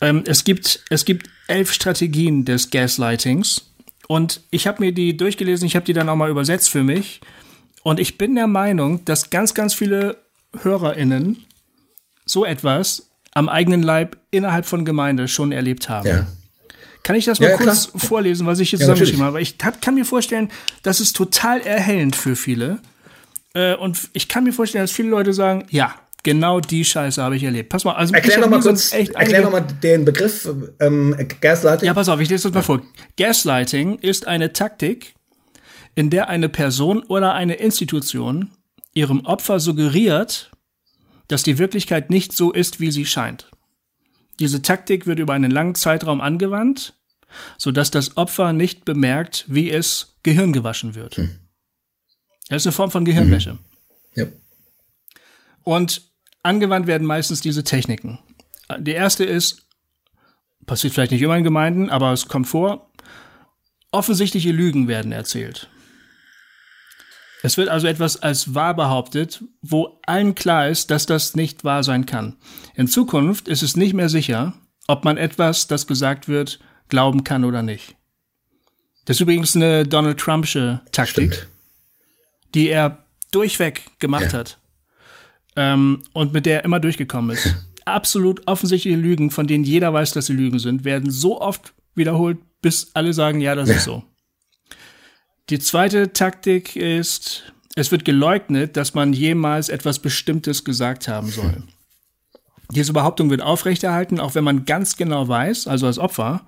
Ähm, es gibt es gibt elf Strategien des Gaslightings und ich habe mir die durchgelesen. Ich habe die dann auch mal übersetzt für mich und ich bin der Meinung, dass ganz ganz viele HörerInnen so etwas am eigenen Leib innerhalb von Gemeinde schon erlebt haben. Ja. Kann ich das mal ja, kurz klar. vorlesen, was ich jetzt ja, zusammengeschrieben habe? Ich hab, kann mir vorstellen, das ist total erhellend für viele. Äh, und ich kann mir vorstellen, dass viele Leute sagen, ja, genau die Scheiße habe ich erlebt. Pass mal, also
erklär noch mal kurz, erklär noch mal den Begriff ähm, Gaslighting.
Ja, pass auf, ich lese das mal vor. Gaslighting ist eine Taktik, in der eine Person oder eine Institution ihrem Opfer suggeriert, dass die Wirklichkeit nicht so ist, wie sie scheint. Diese Taktik wird über einen langen Zeitraum angewandt, sodass das Opfer nicht bemerkt, wie es Gehirn gewaschen wird. Hm. Das ist eine Form von Gehirnwäsche. Mhm. Ja. Und angewandt werden meistens diese Techniken. Die erste ist, passiert vielleicht nicht immer in Gemeinden, aber es kommt vor, offensichtliche Lügen werden erzählt. Es wird also etwas als wahr behauptet, wo allen klar ist, dass das nicht wahr sein kann. In Zukunft ist es nicht mehr sicher, ob man etwas, das gesagt wird, glauben kann oder nicht. Das ist übrigens eine Donald Trumpsche Taktik, Stimmt. die er durchweg gemacht ja. hat ähm, und mit der er immer durchgekommen ist. Absolut offensichtliche Lügen, von denen jeder weiß, dass sie Lügen sind, werden so oft wiederholt, bis alle sagen, ja, das ja. ist so. Die zweite Taktik ist, es wird geleugnet, dass man jemals etwas Bestimmtes gesagt haben soll. Diese Behauptung wird aufrechterhalten, auch wenn man ganz genau weiß, also als Opfer,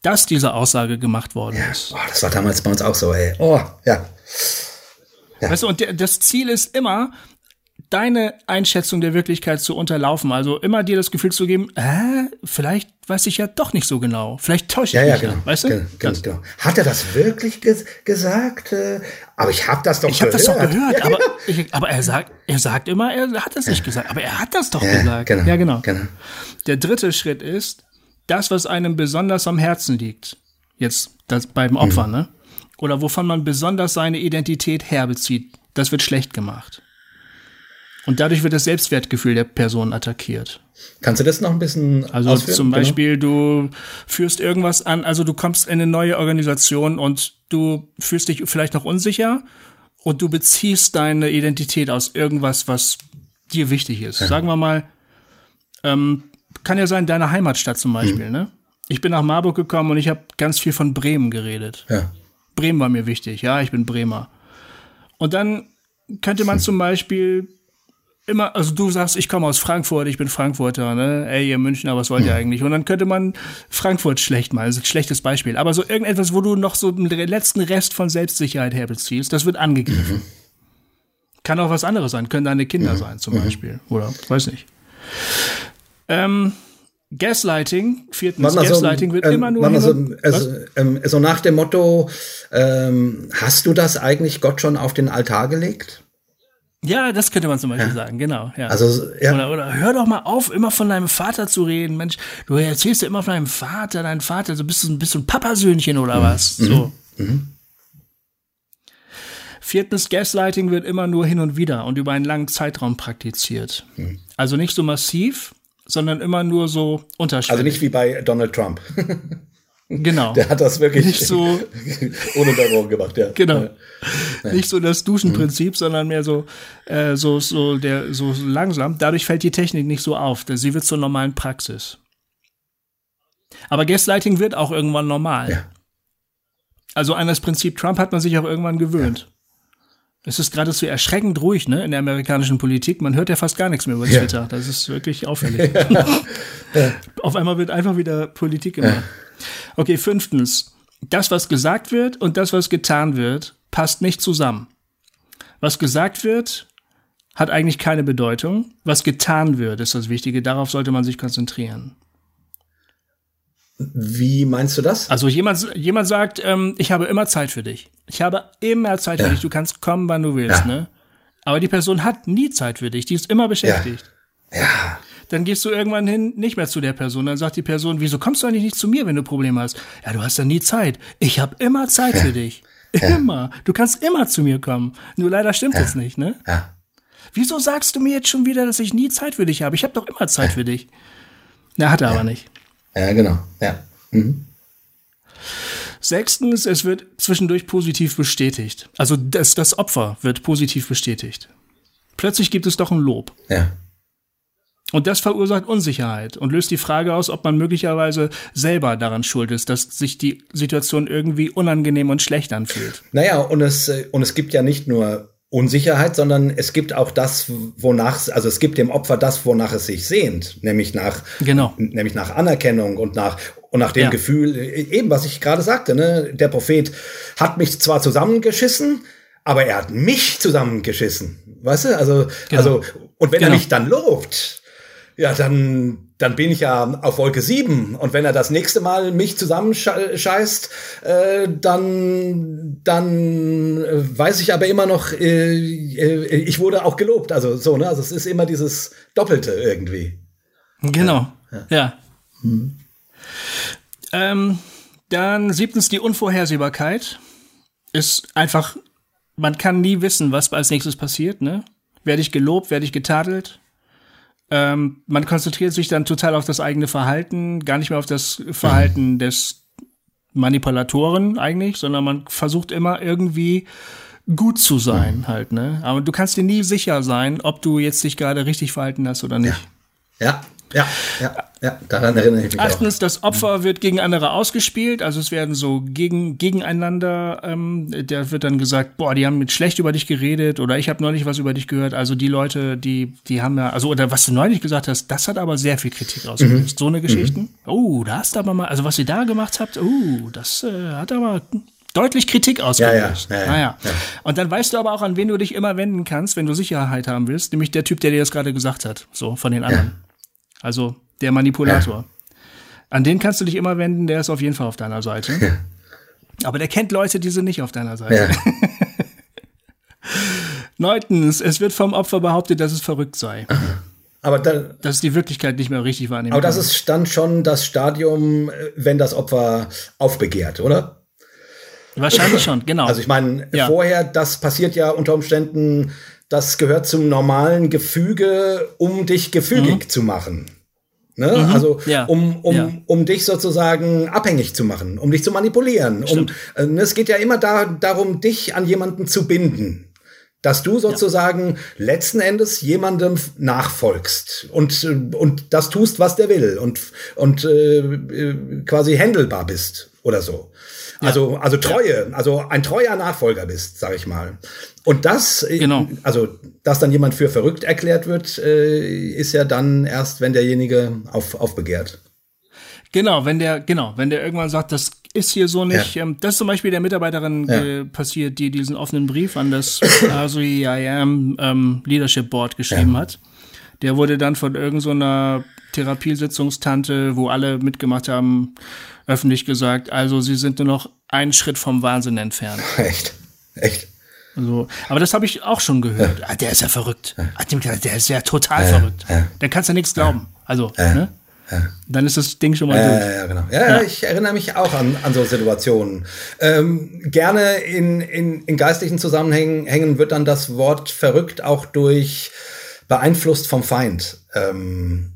dass diese Aussage gemacht worden
ja.
ist.
Oh, das war damals bei uns auch so, ey. Oh, ja.
Ja. Weißt du, und das Ziel ist immer, deine Einschätzung der Wirklichkeit zu unterlaufen. Also immer dir das Gefühl zu geben, äh, vielleicht weiß ich ja doch nicht so genau. Vielleicht täusche ich
ja,
mich
ja, genau.
ja, weißt du?
Genau, ganz genau. Hat er das wirklich ges gesagt? Äh, aber ich habe das doch
ich gehört. Ich habe das doch gehört,
ja,
aber, ich, aber er sagt, er sagt immer, er hat es nicht gesagt, aber er hat das doch gesagt. Genau, ja, genau. genau. Der dritte Schritt ist, das, was einem besonders am Herzen liegt, jetzt das beim Opfer, mhm. ne? Oder wovon man besonders seine Identität herbezieht, das wird schlecht gemacht. Und dadurch wird das Selbstwertgefühl der Person attackiert.
Kannst du das noch ein bisschen
Also ausführen? zum genau. Beispiel, genau. du führst irgendwas an, also du kommst in eine neue Organisation und du fühlst dich vielleicht noch unsicher und du beziehst deine Identität aus irgendwas, was dir wichtig ist. Ja. Sagen wir mal, ähm, kann ja sein, deine Heimatstadt zum Beispiel, hm. ne? Ich bin nach Marburg gekommen und ich habe ganz viel von Bremen geredet. Ja. Bremen war mir wichtig, ja, ich bin Bremer. Und dann könnte man hm. zum Beispiel immer, also du sagst, ich komme aus Frankfurt, ich bin Frankfurter, ne? Ey, ihr Münchner, was wollt ihr hm. eigentlich? Und dann könnte man Frankfurt schlecht mal, also ein schlechtes Beispiel. Aber so irgendetwas, wo du noch so den letzten Rest von Selbstsicherheit herbeziehst, das wird angegriffen. Mhm. Kann auch was anderes sein, können deine Kinder mhm. sein, zum mhm. Beispiel. Oder weiß nicht. Ähm, Gaslighting, viertens, Gaslighting so, wird ähm, immer nur.
So, also, ähm, so nach dem Motto, ähm, hast du das eigentlich Gott schon auf den Altar gelegt?
Ja, das könnte man zum Beispiel ja. sagen, genau. Ja.
Also, ja.
Oder, oder hör doch mal auf, immer von deinem Vater zu reden. Mensch, du erzählst ja immer von deinem Vater, dein Vater, so bist du, bist du ein Papasöhnchen oder mhm. was? Mhm. So. Mhm. Viertens, Gaslighting wird immer nur hin und wieder und über einen langen Zeitraum praktiziert. Mhm. Also nicht so massiv, sondern immer nur so unterschiedlich.
Also nicht wie bei Donald Trump.
Genau.
Der hat das wirklich
nicht so
ununterbrochen gemacht, ja.
Genau. Ja. Nicht so das Duschenprinzip, mhm. sondern mehr so, äh, so, so, der, so langsam. Dadurch fällt die Technik nicht so auf. Sie wird zur normalen Praxis. Aber Gaslighting wird auch irgendwann normal. Ja. Also an das Prinzip Trump hat man sich auch irgendwann gewöhnt. Ja. Es ist geradezu erschreckend ruhig, ne, in der amerikanischen Politik. Man hört ja fast gar nichts mehr über Twitter. Das ist wirklich auffällig. Auf einmal wird einfach wieder Politik gemacht. Okay, fünftens. Das, was gesagt wird und das, was getan wird, passt nicht zusammen. Was gesagt wird, hat eigentlich keine Bedeutung. Was getan wird, ist das Wichtige. Darauf sollte man sich konzentrieren.
Wie meinst du das?
Also jemand, jemand sagt, ähm, ich habe immer Zeit für dich. Ich habe immer Zeit für ja. dich. Du kannst kommen, wann du willst, ja. ne? Aber die Person hat nie Zeit für dich. Die ist immer beschäftigt.
Ja. ja
dann gehst du irgendwann hin nicht mehr zu der Person. Dann sagt die Person, wieso kommst du eigentlich nicht zu mir, wenn du Probleme hast? Ja, du hast ja nie Zeit. Ich habe immer Zeit für dich. Immer. Du kannst immer zu mir kommen. Nur leider stimmt es nicht, ne?
Ja.
Wieso sagst du mir jetzt schon wieder, dass ich nie Zeit für dich habe? Ich habe doch immer Zeit für dich. Na, hat er aber nicht.
Ja, genau. Ja. Mhm.
Sechstens, es wird zwischendurch positiv bestätigt. Also das, das Opfer wird positiv bestätigt. Plötzlich gibt es doch ein Lob.
Ja.
Und das verursacht Unsicherheit und löst die Frage aus, ob man möglicherweise selber daran schuld ist, dass sich die Situation irgendwie unangenehm und schlecht anfühlt.
Naja, und es, und es gibt ja nicht nur Unsicherheit, sondern es gibt auch das, wonach, also es gibt dem Opfer das, wonach es sich sehnt, nämlich nach,
genau.
nämlich nach Anerkennung und nach, und nach dem ja. Gefühl, eben was ich gerade sagte, ne, der Prophet hat mich zwar zusammengeschissen, aber er hat mich zusammengeschissen. Weißt du? Also, genau. also, und wenn genau. er mich dann lobt, ja, dann, dann bin ich ja auf Wolke 7. Und wenn er das nächste Mal mich zusammenscheißt, äh, dann, dann weiß ich aber immer noch, äh, äh, ich wurde auch gelobt. Also so, ne? Also es ist immer dieses Doppelte irgendwie.
Genau, ja. ja. Hm. Ähm, dann siebtens die Unvorhersehbarkeit. Ist einfach, man kann nie wissen, was als nächstes passiert, ne? Werde ich gelobt, werde ich getadelt? Ähm, man konzentriert sich dann total auf das eigene Verhalten, gar nicht mehr auf das Verhalten mhm. des Manipulatoren eigentlich, sondern man versucht immer irgendwie gut zu sein mhm. halt, ne? Aber du kannst dir nie sicher sein, ob du jetzt dich gerade richtig verhalten hast oder nicht.
Ja, ja, ja. ja. Ja, daran erinnere ich mich
Achtens,
auch.
das Opfer wird gegen andere ausgespielt, also es werden so gegen, gegeneinander, ähm, da wird dann gesagt, boah, die haben mit schlecht über dich geredet oder ich habe neulich was über dich gehört. Also die Leute, die, die haben ja, also oder was du neulich gesagt hast, das hat aber sehr viel Kritik ausgelöst. Mhm. So eine Geschichten. Mhm. Oh, da hast du aber mal, also was ihr da gemacht habt, oh, das äh, hat aber deutlich Kritik ausgelöst.
Ja, ja,
ja, naja. ja. Und dann weißt du aber auch, an wen du dich immer wenden kannst, wenn du Sicherheit haben willst, nämlich der Typ, der dir das gerade gesagt hat, so von den anderen. Also der Manipulator. An den kannst du dich immer wenden, der ist auf jeden Fall auf deiner Seite. Aber der kennt Leute, die sind nicht auf deiner Seite. Neuntens, es wird vom Opfer behauptet, dass es verrückt sei.
Aber da,
dass es die Wirklichkeit nicht mehr richtig wahrnehmen
Aber das kann. ist dann schon das Stadium, wenn das Opfer aufbegehrt, oder?
Wahrscheinlich schon, genau.
Also ich meine, ja. vorher, das passiert ja unter Umständen, das gehört zum normalen Gefüge, um dich gefügig mhm. zu machen. Ne? Mhm. Also ja. um, um, ja. um dich sozusagen abhängig zu machen, um dich zu manipulieren. Um, äh, es geht ja immer da, darum, dich an jemanden zu binden dass du sozusagen ja. letzten Endes jemandem nachfolgst und, und das tust, was der will und, und äh, äh quasi händelbar bist oder so. Ja. Also, also Treue, ja. also ein treuer Nachfolger bist, sag ich mal. Und das, äh, genau. also, dass dann jemand für verrückt erklärt wird, äh, ist ja dann erst, wenn derjenige auf, aufbegehrt.
Genau, wenn der, genau, wenn der irgendwann sagt, das ist hier so nicht. Ja. Ähm, das ist zum Beispiel der Mitarbeiterin ja. äh, passiert, die diesen offenen Brief an das ASUI IAM ähm, Leadership Board geschrieben ja. hat. Der wurde dann von irgendeiner so Therapiesitzungstante, wo alle mitgemacht haben, öffentlich gesagt, also sie sind nur noch einen Schritt vom Wahnsinn entfernt.
Echt? Echt?
Also, aber das habe ich auch schon gehört. Ah, der ist ja verrückt. Ah, der ist ja total verrückt. Der kannst ja nichts glauben. Also, ne? Ja. Dann ist das Ding schon mal
durch. Ja, genau. Ja, ja, ich erinnere mich auch an, an so Situationen. Ähm, gerne in, in, in geistlichen Zusammenhängen wird dann das Wort verrückt auch durch beeinflusst vom Feind. Ähm,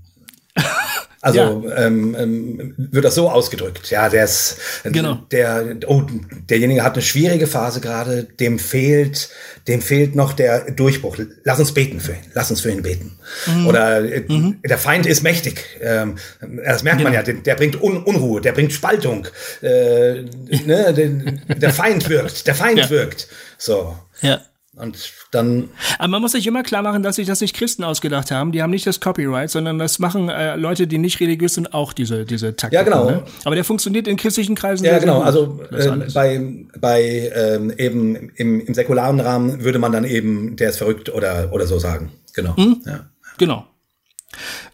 also ja. ähm, ähm, wird das so ausgedrückt. Ja, der ist genau. der oh, derjenige hat eine schwierige Phase gerade, dem fehlt dem fehlt noch der Durchbruch. Lass uns beten für ihn. Lass uns für ihn beten. Mhm. Oder äh, mhm. der Feind ist mächtig. Ähm, das merkt genau. man ja. Der, der bringt Un Unruhe, der bringt Spaltung. Äh, ne, der, der Feind wirkt. Der Feind ja. wirkt. So.
Ja.
Und dann.
Aber man muss sich immer klar machen, dass sich das nicht Christen ausgedacht haben. Die haben nicht das Copyright, sondern das machen äh, Leute, die nicht religiös sind, auch diese, diese Taktik.
Ja, genau.
Ne? Aber der funktioniert in christlichen Kreisen.
Ja, genau. Also äh, bei, bei ähm, eben im, im säkularen Rahmen würde man dann eben, der ist verrückt oder, oder so sagen. Genau.
Mhm. Ja. Genau.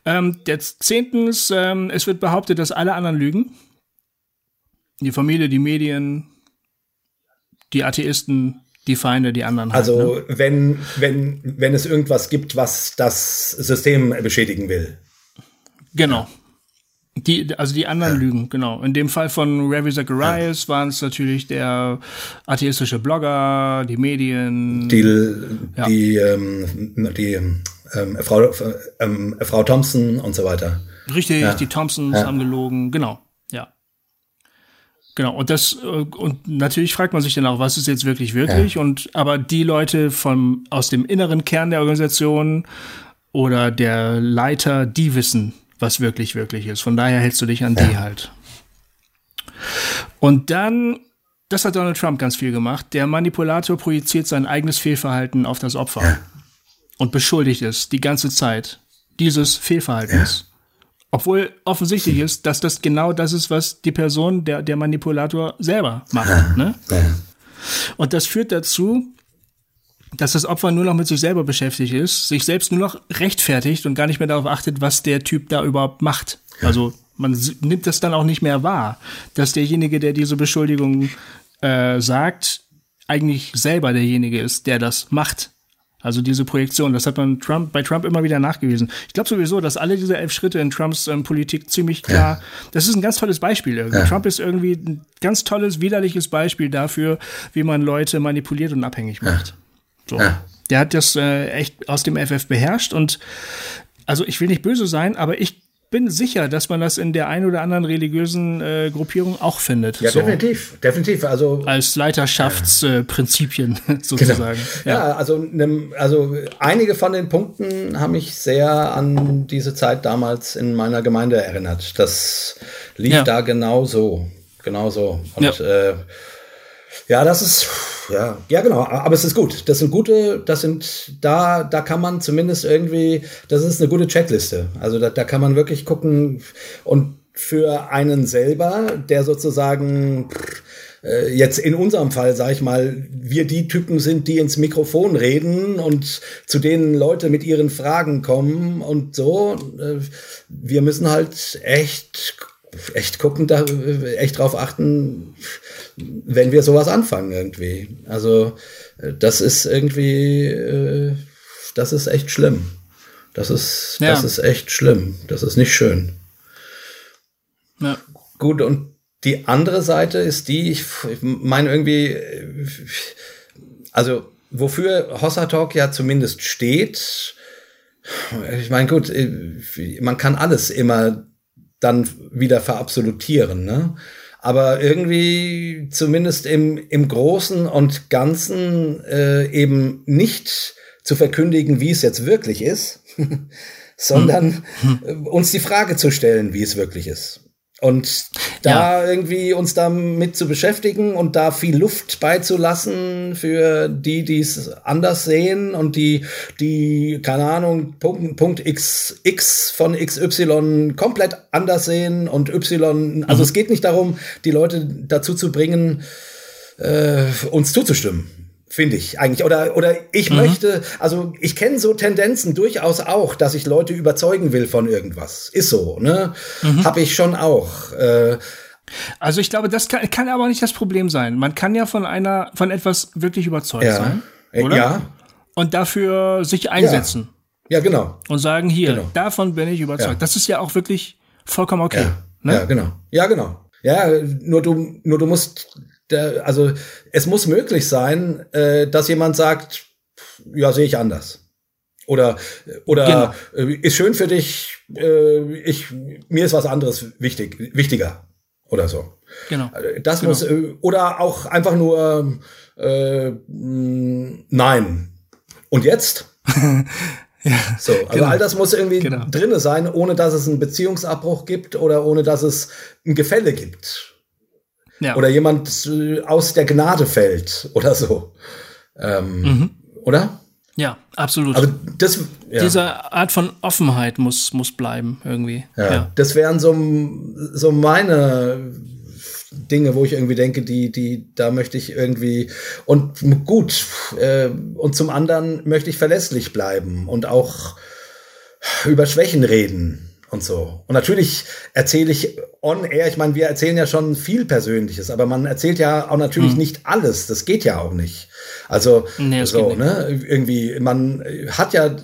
Ähm, jetzt zehntens, ähm, es wird behauptet, dass alle anderen lügen. Die Familie, die Medien, die Atheisten, die Feinde, die anderen.
Halt, also ne? wenn, wenn, wenn es irgendwas gibt, was das System beschädigen will.
Genau. Die, also die anderen ja. Lügen, genau. In dem Fall von Ravi Zacharias ja. waren es natürlich der atheistische Blogger, die Medien.
Die, ja. die, ähm, die ähm, Frau, ähm, Frau Thompson und so weiter.
Richtig, die Thompsons haben gelogen, genau. Genau, und das, äh, und natürlich fragt man sich dann auch, was ist jetzt wirklich wirklich? Ja. Und aber die Leute vom aus dem inneren Kern der Organisation oder der Leiter, die wissen, was wirklich wirklich ist. Von daher hältst du dich an ja. die halt. Und dann, das hat Donald Trump ganz viel gemacht. Der Manipulator projiziert sein eigenes Fehlverhalten auf das Opfer ja. und beschuldigt es die ganze Zeit dieses Fehlverhaltens. Obwohl offensichtlich ist, dass das genau das ist, was die Person, der, der Manipulator selber macht. Ja, ne? Ja. Und das führt dazu, dass das Opfer nur noch mit sich selber beschäftigt ist, sich selbst nur noch rechtfertigt und gar nicht mehr darauf achtet, was der Typ da überhaupt macht. Ja. Also man nimmt das dann auch nicht mehr wahr, dass derjenige, der diese Beschuldigung äh, sagt, eigentlich selber derjenige ist, der das macht. Also diese Projektion, das hat man Trump, bei Trump immer wieder nachgewiesen. Ich glaube sowieso, dass alle diese elf Schritte in Trumps ähm, Politik ziemlich klar, ja. das ist ein ganz tolles Beispiel. Irgendwie. Ja. Trump ist irgendwie ein ganz tolles, widerliches Beispiel dafür, wie man Leute manipuliert und abhängig macht. So. Der hat das äh, echt aus dem FF beherrscht und also ich will nicht böse sein, aber ich bin sicher, dass man das in der einen oder anderen religiösen äh, Gruppierung auch findet.
Ja, so. definitiv, definitiv. Also
als Leiterschaftsprinzipien äh, sozusagen.
Genau. Ja. ja, also ne, also einige von den Punkten haben mich sehr an diese Zeit damals in meiner Gemeinde erinnert. Das lief ja. da genau so, genau so. Und ja. Äh, ja, das ist ja, ja, genau. Aber es ist gut. Das sind gute, das sind, da, da kann man zumindest irgendwie, das ist eine gute Checkliste. Also da, da kann man wirklich gucken und für einen selber, der sozusagen äh, jetzt in unserem Fall, sag ich mal, wir die Typen sind, die ins Mikrofon reden und zu denen Leute mit ihren Fragen kommen und so. Äh, wir müssen halt echt echt gucken, da echt drauf achten, wenn wir sowas anfangen irgendwie. Also äh, das ist irgendwie, äh, das ist echt schlimm. Das ist, ja. das ist echt schlimm. Das ist nicht schön. Ja. Gut, und die andere Seite ist die, ich, ich meine irgendwie, also wofür Hossa Talk ja zumindest steht, ich meine, gut, man kann alles immer dann wieder verabsolutieren, ne? Aber irgendwie zumindest im, im Großen und Ganzen äh, eben nicht zu verkündigen, wie es jetzt wirklich ist, sondern hm. uns die Frage zu stellen, wie es wirklich ist. Und da ja. irgendwie uns damit zu beschäftigen und da viel Luft beizulassen für die, die es anders sehen und die, die, keine Ahnung, Punkt, Punkt X, X von XY komplett anders sehen und Y, also mhm. es geht nicht darum, die Leute dazu zu bringen, äh, uns zuzustimmen finde ich eigentlich. Oder, oder ich mhm. möchte, also ich kenne so Tendenzen durchaus auch, dass ich Leute überzeugen will von irgendwas. Ist so, ne? Mhm. Habe ich schon auch. Äh,
also ich glaube, das kann, kann aber nicht das Problem sein. Man kann ja von einer, von etwas wirklich überzeugt ja. sein. Äh, oder? Ja. Und dafür sich einsetzen.
Ja, ja genau.
Und sagen, hier, genau. davon bin ich überzeugt. Ja. Das ist ja auch wirklich vollkommen okay.
Ja, ne? ja genau. Ja, genau. Ja, nur du, nur du musst der, also es muss möglich sein, äh, dass jemand sagt, ja, sehe ich anders. Oder, oder genau. äh, ist schön für dich, äh, ich, mir ist was anderes wichtig, wichtiger. Oder so.
Genau.
Äh, das
genau.
muss, äh, oder auch einfach nur, äh, nein. Und jetzt? Ja, so, also genau. all das muss irgendwie genau. drinne sein, ohne dass es einen Beziehungsabbruch gibt oder ohne dass es ein Gefälle gibt. Ja. Oder jemand äh, aus der Gnade fällt oder so. Ähm, mhm. Oder?
Ja, absolut.
Aber das,
ja. Diese Art von Offenheit muss, muss bleiben, irgendwie.
Ja, ja. Das wären so, so meine Dinge, wo ich irgendwie denke, die, die, da möchte ich irgendwie und gut, äh, und zum anderen möchte ich verlässlich bleiben und auch über Schwächen reden und so. Und natürlich erzähle ich on air, ich meine, wir erzählen ja schon viel Persönliches, aber man erzählt ja auch natürlich hm. nicht alles. Das geht ja auch nicht. Also nee, so, ne? Irgendwie, man hat ja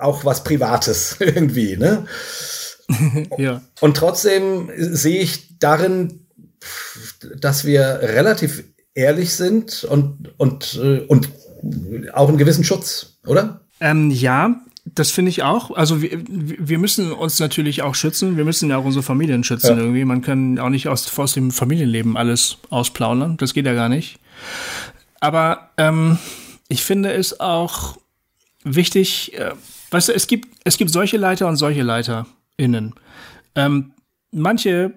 auch was Privates irgendwie, ne? ja. Und trotzdem sehe ich darin, dass wir relativ ehrlich sind und, und, äh, und auch einen gewissen Schutz, oder?
Ähm, ja, das finde ich auch. Also wir, wir müssen uns natürlich auch schützen. Wir müssen ja auch unsere Familien schützen ja. irgendwie. Man kann auch nicht aus, aus dem Familienleben alles ausplaudern. Das geht ja gar nicht. Aber ähm, ich finde es auch wichtig, äh, weißt du, es gibt, es gibt solche Leiter und solche LeiterInnen. Ähm, manche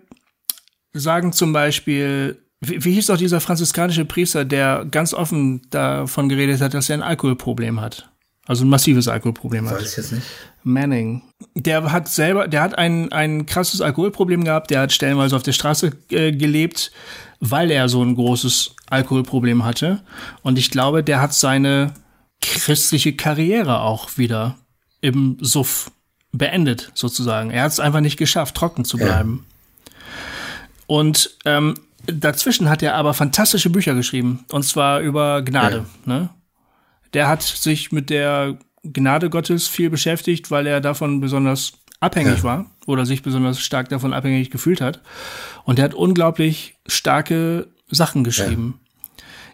sagen zum Beispiel, wie, wie hieß doch dieser franziskanische Priester, der ganz offen davon geredet hat, dass er ein Alkoholproblem hat. Also ein massives Alkoholproblem
hat. Weiß ich jetzt nicht.
Manning. Der hat selber, der hat ein, ein krasses Alkoholproblem gehabt, der hat stellenweise auf der Straße äh, gelebt, weil er so ein großes Alkoholproblem hatte. Und ich glaube, der hat seine christliche Karriere auch wieder im Suff beendet, sozusagen. Er hat es einfach nicht geschafft, trocken zu bleiben. Ja. Und ähm, dazwischen hat er aber fantastische Bücher geschrieben. Und zwar über Gnade. Ja. Ne? Der hat sich mit der Gnade Gottes viel beschäftigt, weil er davon besonders abhängig ja. war oder sich besonders stark davon abhängig gefühlt hat. Und er hat unglaublich starke Sachen geschrieben. Ja.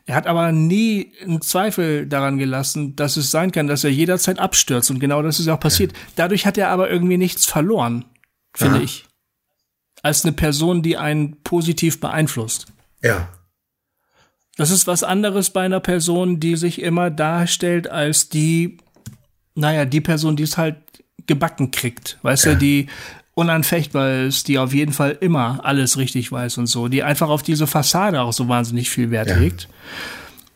Er hat aber nie einen Zweifel daran gelassen, dass es sein kann, dass er jederzeit abstürzt. Und genau das ist auch passiert. Ja. Dadurch hat er aber irgendwie nichts verloren, finde ich. Als eine Person, die einen positiv beeinflusst.
Ja.
Das ist was anderes bei einer Person, die sich immer darstellt als die, naja, die Person, die es halt gebacken kriegt. Weißt ja. du, die unanfechtbar ist, die auf jeden Fall immer alles richtig weiß und so, die einfach auf diese Fassade auch so wahnsinnig viel Wert ja. legt.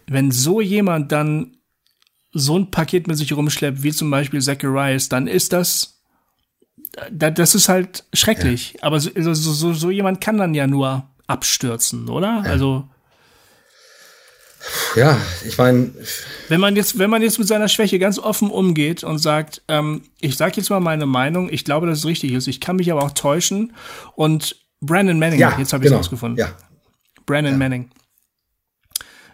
Wenn so jemand dann so ein Paket mit sich rumschleppt, wie zum Beispiel Zacharias, dann ist das, das ist halt schrecklich. Ja. Aber so, so, so, jemand kann dann ja nur abstürzen, oder? Ja. Also,
Ja, ich meine.
Wenn man jetzt, wenn man jetzt mit seiner Schwäche ganz offen umgeht und sagt, ähm, ich sage jetzt mal meine Meinung, ich glaube, dass es richtig ist, ich kann mich aber auch täuschen und Brandon Manning,
ja,
jetzt habe ich es genau. rausgefunden.
Ja.
Brandon ja. Manning.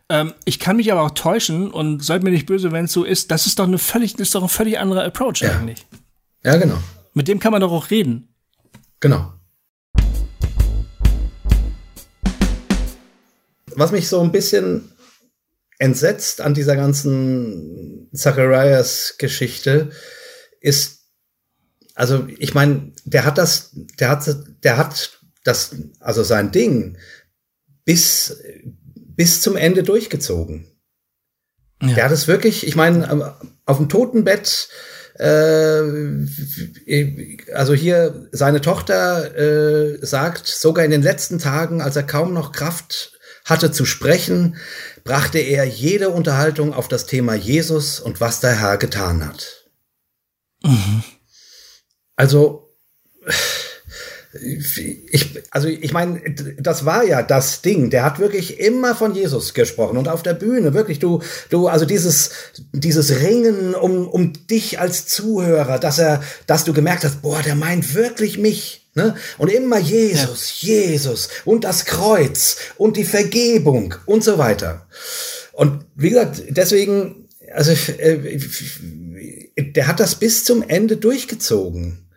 Ähm, ich kann mich aber auch täuschen und seid mir nicht böse, wenn es so ist. Das ist doch eine völlig, ist doch ein völlig anderer Approach
ja.
eigentlich.
Ja, genau.
Mit dem kann man doch auch reden.
Genau. Was mich so ein bisschen entsetzt an dieser ganzen Zacharias-Geschichte ist, also ich meine, der hat das, der hat, der hat das, also sein Ding bis, bis zum Ende durchgezogen. Ja. Der hat es wirklich, ich meine, auf dem Totenbett, äh, also hier seine Tochter äh, sagt, sogar in den letzten Tagen, als er kaum noch Kraft hatte zu sprechen, brachte er jede Unterhaltung auf das Thema Jesus und was der Herr getan hat. Mhm. Also, ich, also ich meine, das war ja das Ding. Der hat wirklich immer von Jesus gesprochen und auf der Bühne wirklich du, du, also dieses, dieses Ringen um, um dich als Zuhörer, dass er, dass du gemerkt hast, boah, der meint wirklich mich. Ne? Und immer Jesus, ja. Jesus und das Kreuz und die Vergebung und so weiter. Und wie gesagt, deswegen, also äh, der hat das bis zum Ende durchgezogen.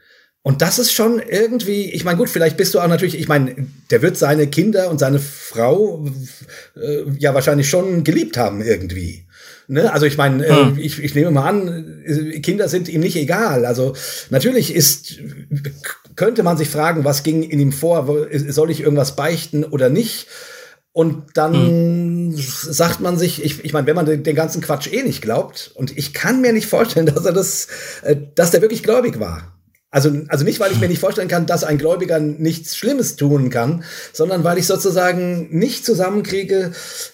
Und das ist schon irgendwie, ich meine, gut, vielleicht bist du auch natürlich, ich meine, der wird seine Kinder und seine Frau äh, ja wahrscheinlich schon geliebt haben irgendwie. Ne? Also ich meine, äh, hm. ich, ich nehme mal an, äh, Kinder sind ihm nicht egal. Also natürlich ist, könnte man sich fragen, was ging in ihm vor? Soll ich irgendwas beichten oder nicht? Und dann hm. sagt man sich, ich, ich meine, wenn man den, den, ganzen Quatsch eh nicht glaubt, und ich kann mir nicht vorstellen, dass er das, äh, dass der wirklich gläubig war. Also, also nicht, weil ich mir nicht vorstellen kann, dass ein Gläubiger nichts Schlimmes tun kann, sondern weil ich sozusagen nicht zusammenkriege,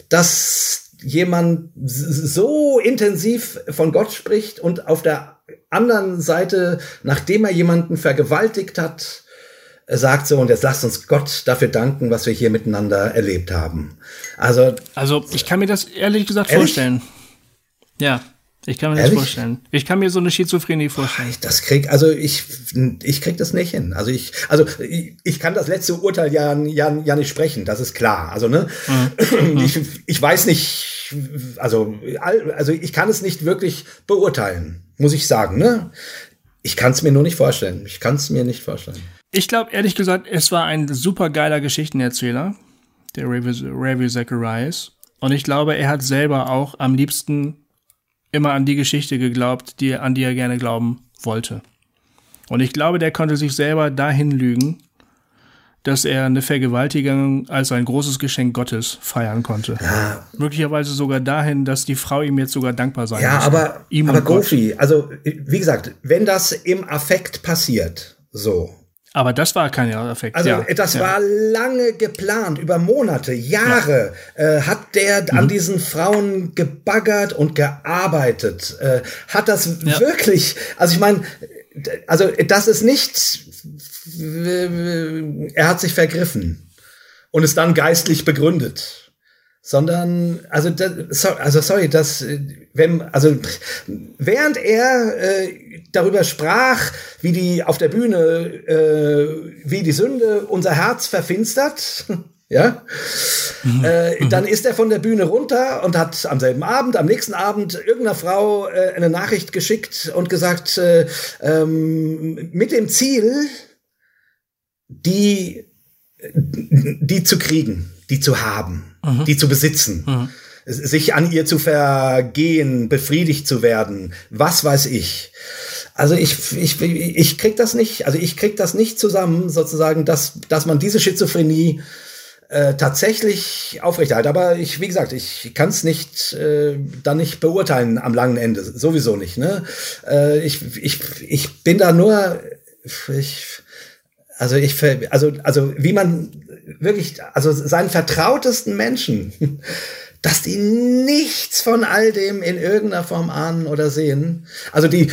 dass jemand so intensiv von Gott spricht und auf der anderen Seite, nachdem er jemanden vergewaltigt hat, sagt so, und jetzt lasst uns Gott dafür danken, was wir hier miteinander erlebt haben. Also,
also ich kann mir das ehrlich gesagt ehrlich? vorstellen. Ja. Ich kann mir Ehrlich? das vorstellen. Ich kann mir so eine Schizophrenie vorstellen.
Das krieg, also ich, ich krieg das nicht hin. Also ich, also ich, ich kann das letzte Urteil ja, ja, ja nicht sprechen, das ist klar. Also, ne, mhm. ich, ich weiß nicht, also, also ich kann es nicht wirklich beurteilen, muss ich sagen, ne? Ich kann es mir nur nicht vorstellen. Ich kann es mir nicht vorstellen.
Ich glaube, ehrlich gesagt, es war ein super geiler Geschichtenerzähler, der Ravi Zacharias. Und ich glaube, er hat selber auch am liebsten immer an die Geschichte geglaubt, die, an die er gerne glauben wollte. Und ich glaube, der konnte sich selber dahin lügen, dass er eine Vergewaltigung als ein großes Geschenk Gottes feiern konnte. Ja. Möglicherweise sogar dahin, dass die Frau ihm jetzt sogar dankbar sein
Ja, aber, ihm aber Gofi, also wie gesagt, wenn das im Affekt passiert, so,
aber das war kein Effekt.
Also ja, das ja. war lange geplant, über Monate, Jahre ja. äh, hat der mhm. an diesen Frauen gebaggert und gearbeitet. Äh, hat das wirklich, also ich meine, also das ist nicht, er hat sich vergriffen und es dann geistlich begründet sondern also das, also sorry, dass wenn also während er äh, darüber sprach, wie die auf der Bühne äh, wie die Sünde unser Herz verfinstert, ja, mhm. äh, dann ist er von der Bühne runter und hat am selben Abend, am nächsten Abend irgendeiner Frau äh, eine Nachricht geschickt und gesagt, äh, ähm, mit dem Ziel, die die zu kriegen, die zu haben mhm. die zu besitzen, mhm. sich an ihr zu vergehen, befriedigt zu werden, was weiß ich. Also ich, ich, ich krieg das nicht, also ich krieg das nicht zusammen, sozusagen, dass, dass man diese Schizophrenie äh, tatsächlich aufrechterhält. Aber ich, wie gesagt, ich kann es nicht äh, dann nicht beurteilen am langen Ende, sowieso nicht. Ne? Äh, ich, ich, ich bin da nur, ich, also ich, also, also wie man wirklich, also seinen vertrautesten Menschen, dass die nichts von all dem in irgendeiner Form ahnen oder sehen. Also die.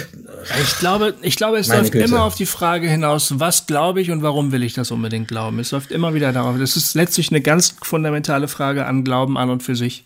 Ich glaube, ich glaube, es läuft Güte. immer auf die Frage hinaus, was glaube ich und warum will ich das unbedingt glauben? Es läuft immer wieder darauf. Das ist letztlich eine ganz fundamentale Frage an Glauben an und für sich.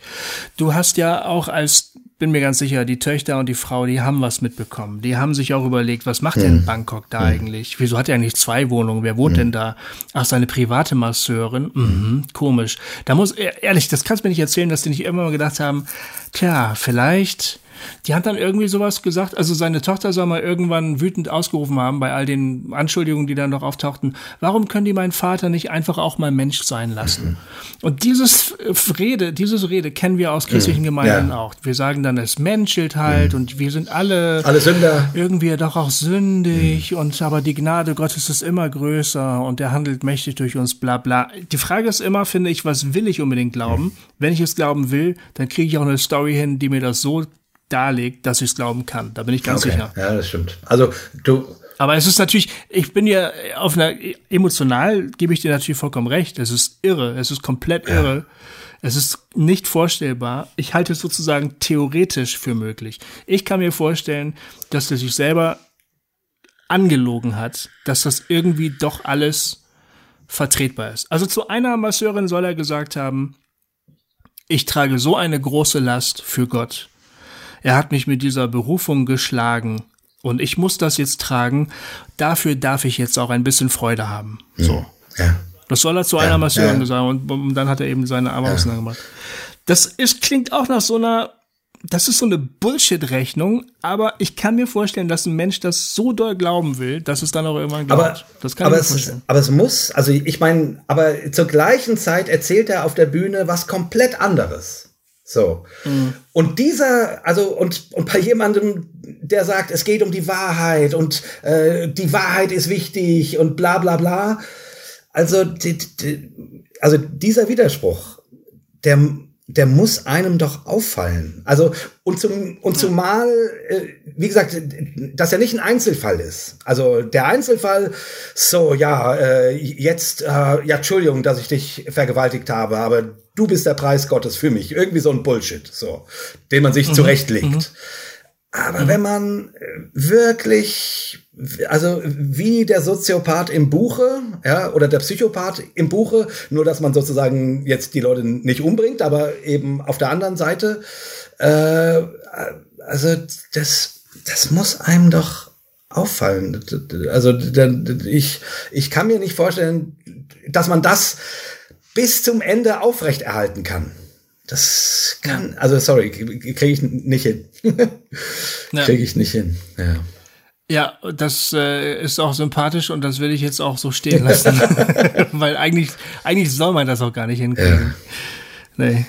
Du hast ja auch als bin mir ganz sicher, die Töchter und die Frau, die haben was mitbekommen. Die haben sich auch überlegt, was macht denn hm. Bangkok da hm. eigentlich? Wieso hat er eigentlich zwei Wohnungen? Wer wohnt hm. denn da? Ach, seine private Masseurin? Mhm, komisch. Da muss, ehrlich, das kannst du mir nicht erzählen, dass die nicht immer mal gedacht haben, tja, vielleicht die hat dann irgendwie sowas gesagt, also seine Tochter soll mal irgendwann wütend ausgerufen haben bei all den Anschuldigungen, die dann noch auftauchten. Warum können die meinen Vater nicht einfach auch mal Mensch sein lassen? Mhm. Und dieses Rede, dieses Rede kennen wir aus christlichen mhm. Gemeinden ja. auch. Wir sagen dann, es menschelt halt mhm. und wir sind alle,
alle Sünder.
irgendwie doch auch sündig mhm. und aber die Gnade Gottes ist immer größer und er handelt mächtig durch uns, bla bla. Die Frage ist immer, finde ich, was will ich unbedingt glauben? Mhm. Wenn ich es glauben will, dann kriege ich auch eine Story hin, die mir das so darlegt, dass ich es glauben kann. Da bin ich ganz okay. sicher.
Ja, das stimmt. Also du.
Aber es ist natürlich, ich bin ja auf einer, emotional gebe ich dir natürlich vollkommen recht. Es ist irre. Es ist komplett ja. irre. Es ist nicht vorstellbar. Ich halte es sozusagen theoretisch für möglich. Ich kann mir vorstellen, dass er sich selber angelogen hat, dass das irgendwie doch alles vertretbar ist. Also zu einer Masseurin soll er gesagt haben, ich trage so eine große Last für Gott er hat mich mit dieser Berufung geschlagen und ich muss das jetzt tragen. Dafür darf ich jetzt auch ein bisschen Freude haben. Hm. So. Ja. Das soll er zu ja, einer Masseurin ja. gesagt und, und, dann hat er eben seine Arme ja. auseinandergemacht. Das ist, klingt auch nach so einer, das ist so eine Bullshit-Rechnung, aber ich kann mir vorstellen, dass ein Mensch das so doll glauben will, dass es dann auch irgendwann
glaubt. Aber, das kann aber. Es, aber es muss, also ich meine, aber zur gleichen Zeit erzählt er auf der Bühne was komplett anderes. So. Mhm. Und dieser, also, und, und bei jemandem, der sagt, es geht um die Wahrheit und äh, die Wahrheit ist wichtig und bla bla bla. Also, die, die, also dieser Widerspruch, der der muss einem doch auffallen. Also und zum und zumal äh, wie gesagt, dass er nicht ein Einzelfall ist. Also der Einzelfall, so ja, äh, jetzt äh, ja Entschuldigung, dass ich dich vergewaltigt habe, aber du bist der Preis Gottes für mich. Irgendwie so ein Bullshit, so, den man sich mhm. zurechtlegt. Mhm. Aber mhm. wenn man äh, wirklich, also wie der Soziopath im Buche, ja, oder der Psychopath im Buche, nur dass man sozusagen jetzt die Leute nicht umbringt, aber eben auf der anderen Seite, äh, also das, das muss einem doch auffallen. Also ich, ich kann mir nicht vorstellen, dass man das bis zum Ende aufrechterhalten kann. Das kann, also sorry, kriege ich nicht hin. ja. Kriege ich nicht hin. Ja.
Ja, das äh, ist auch sympathisch und das will ich jetzt auch so stehen lassen. Weil eigentlich, eigentlich soll man das auch gar nicht hinkriegen. Ja. Nee.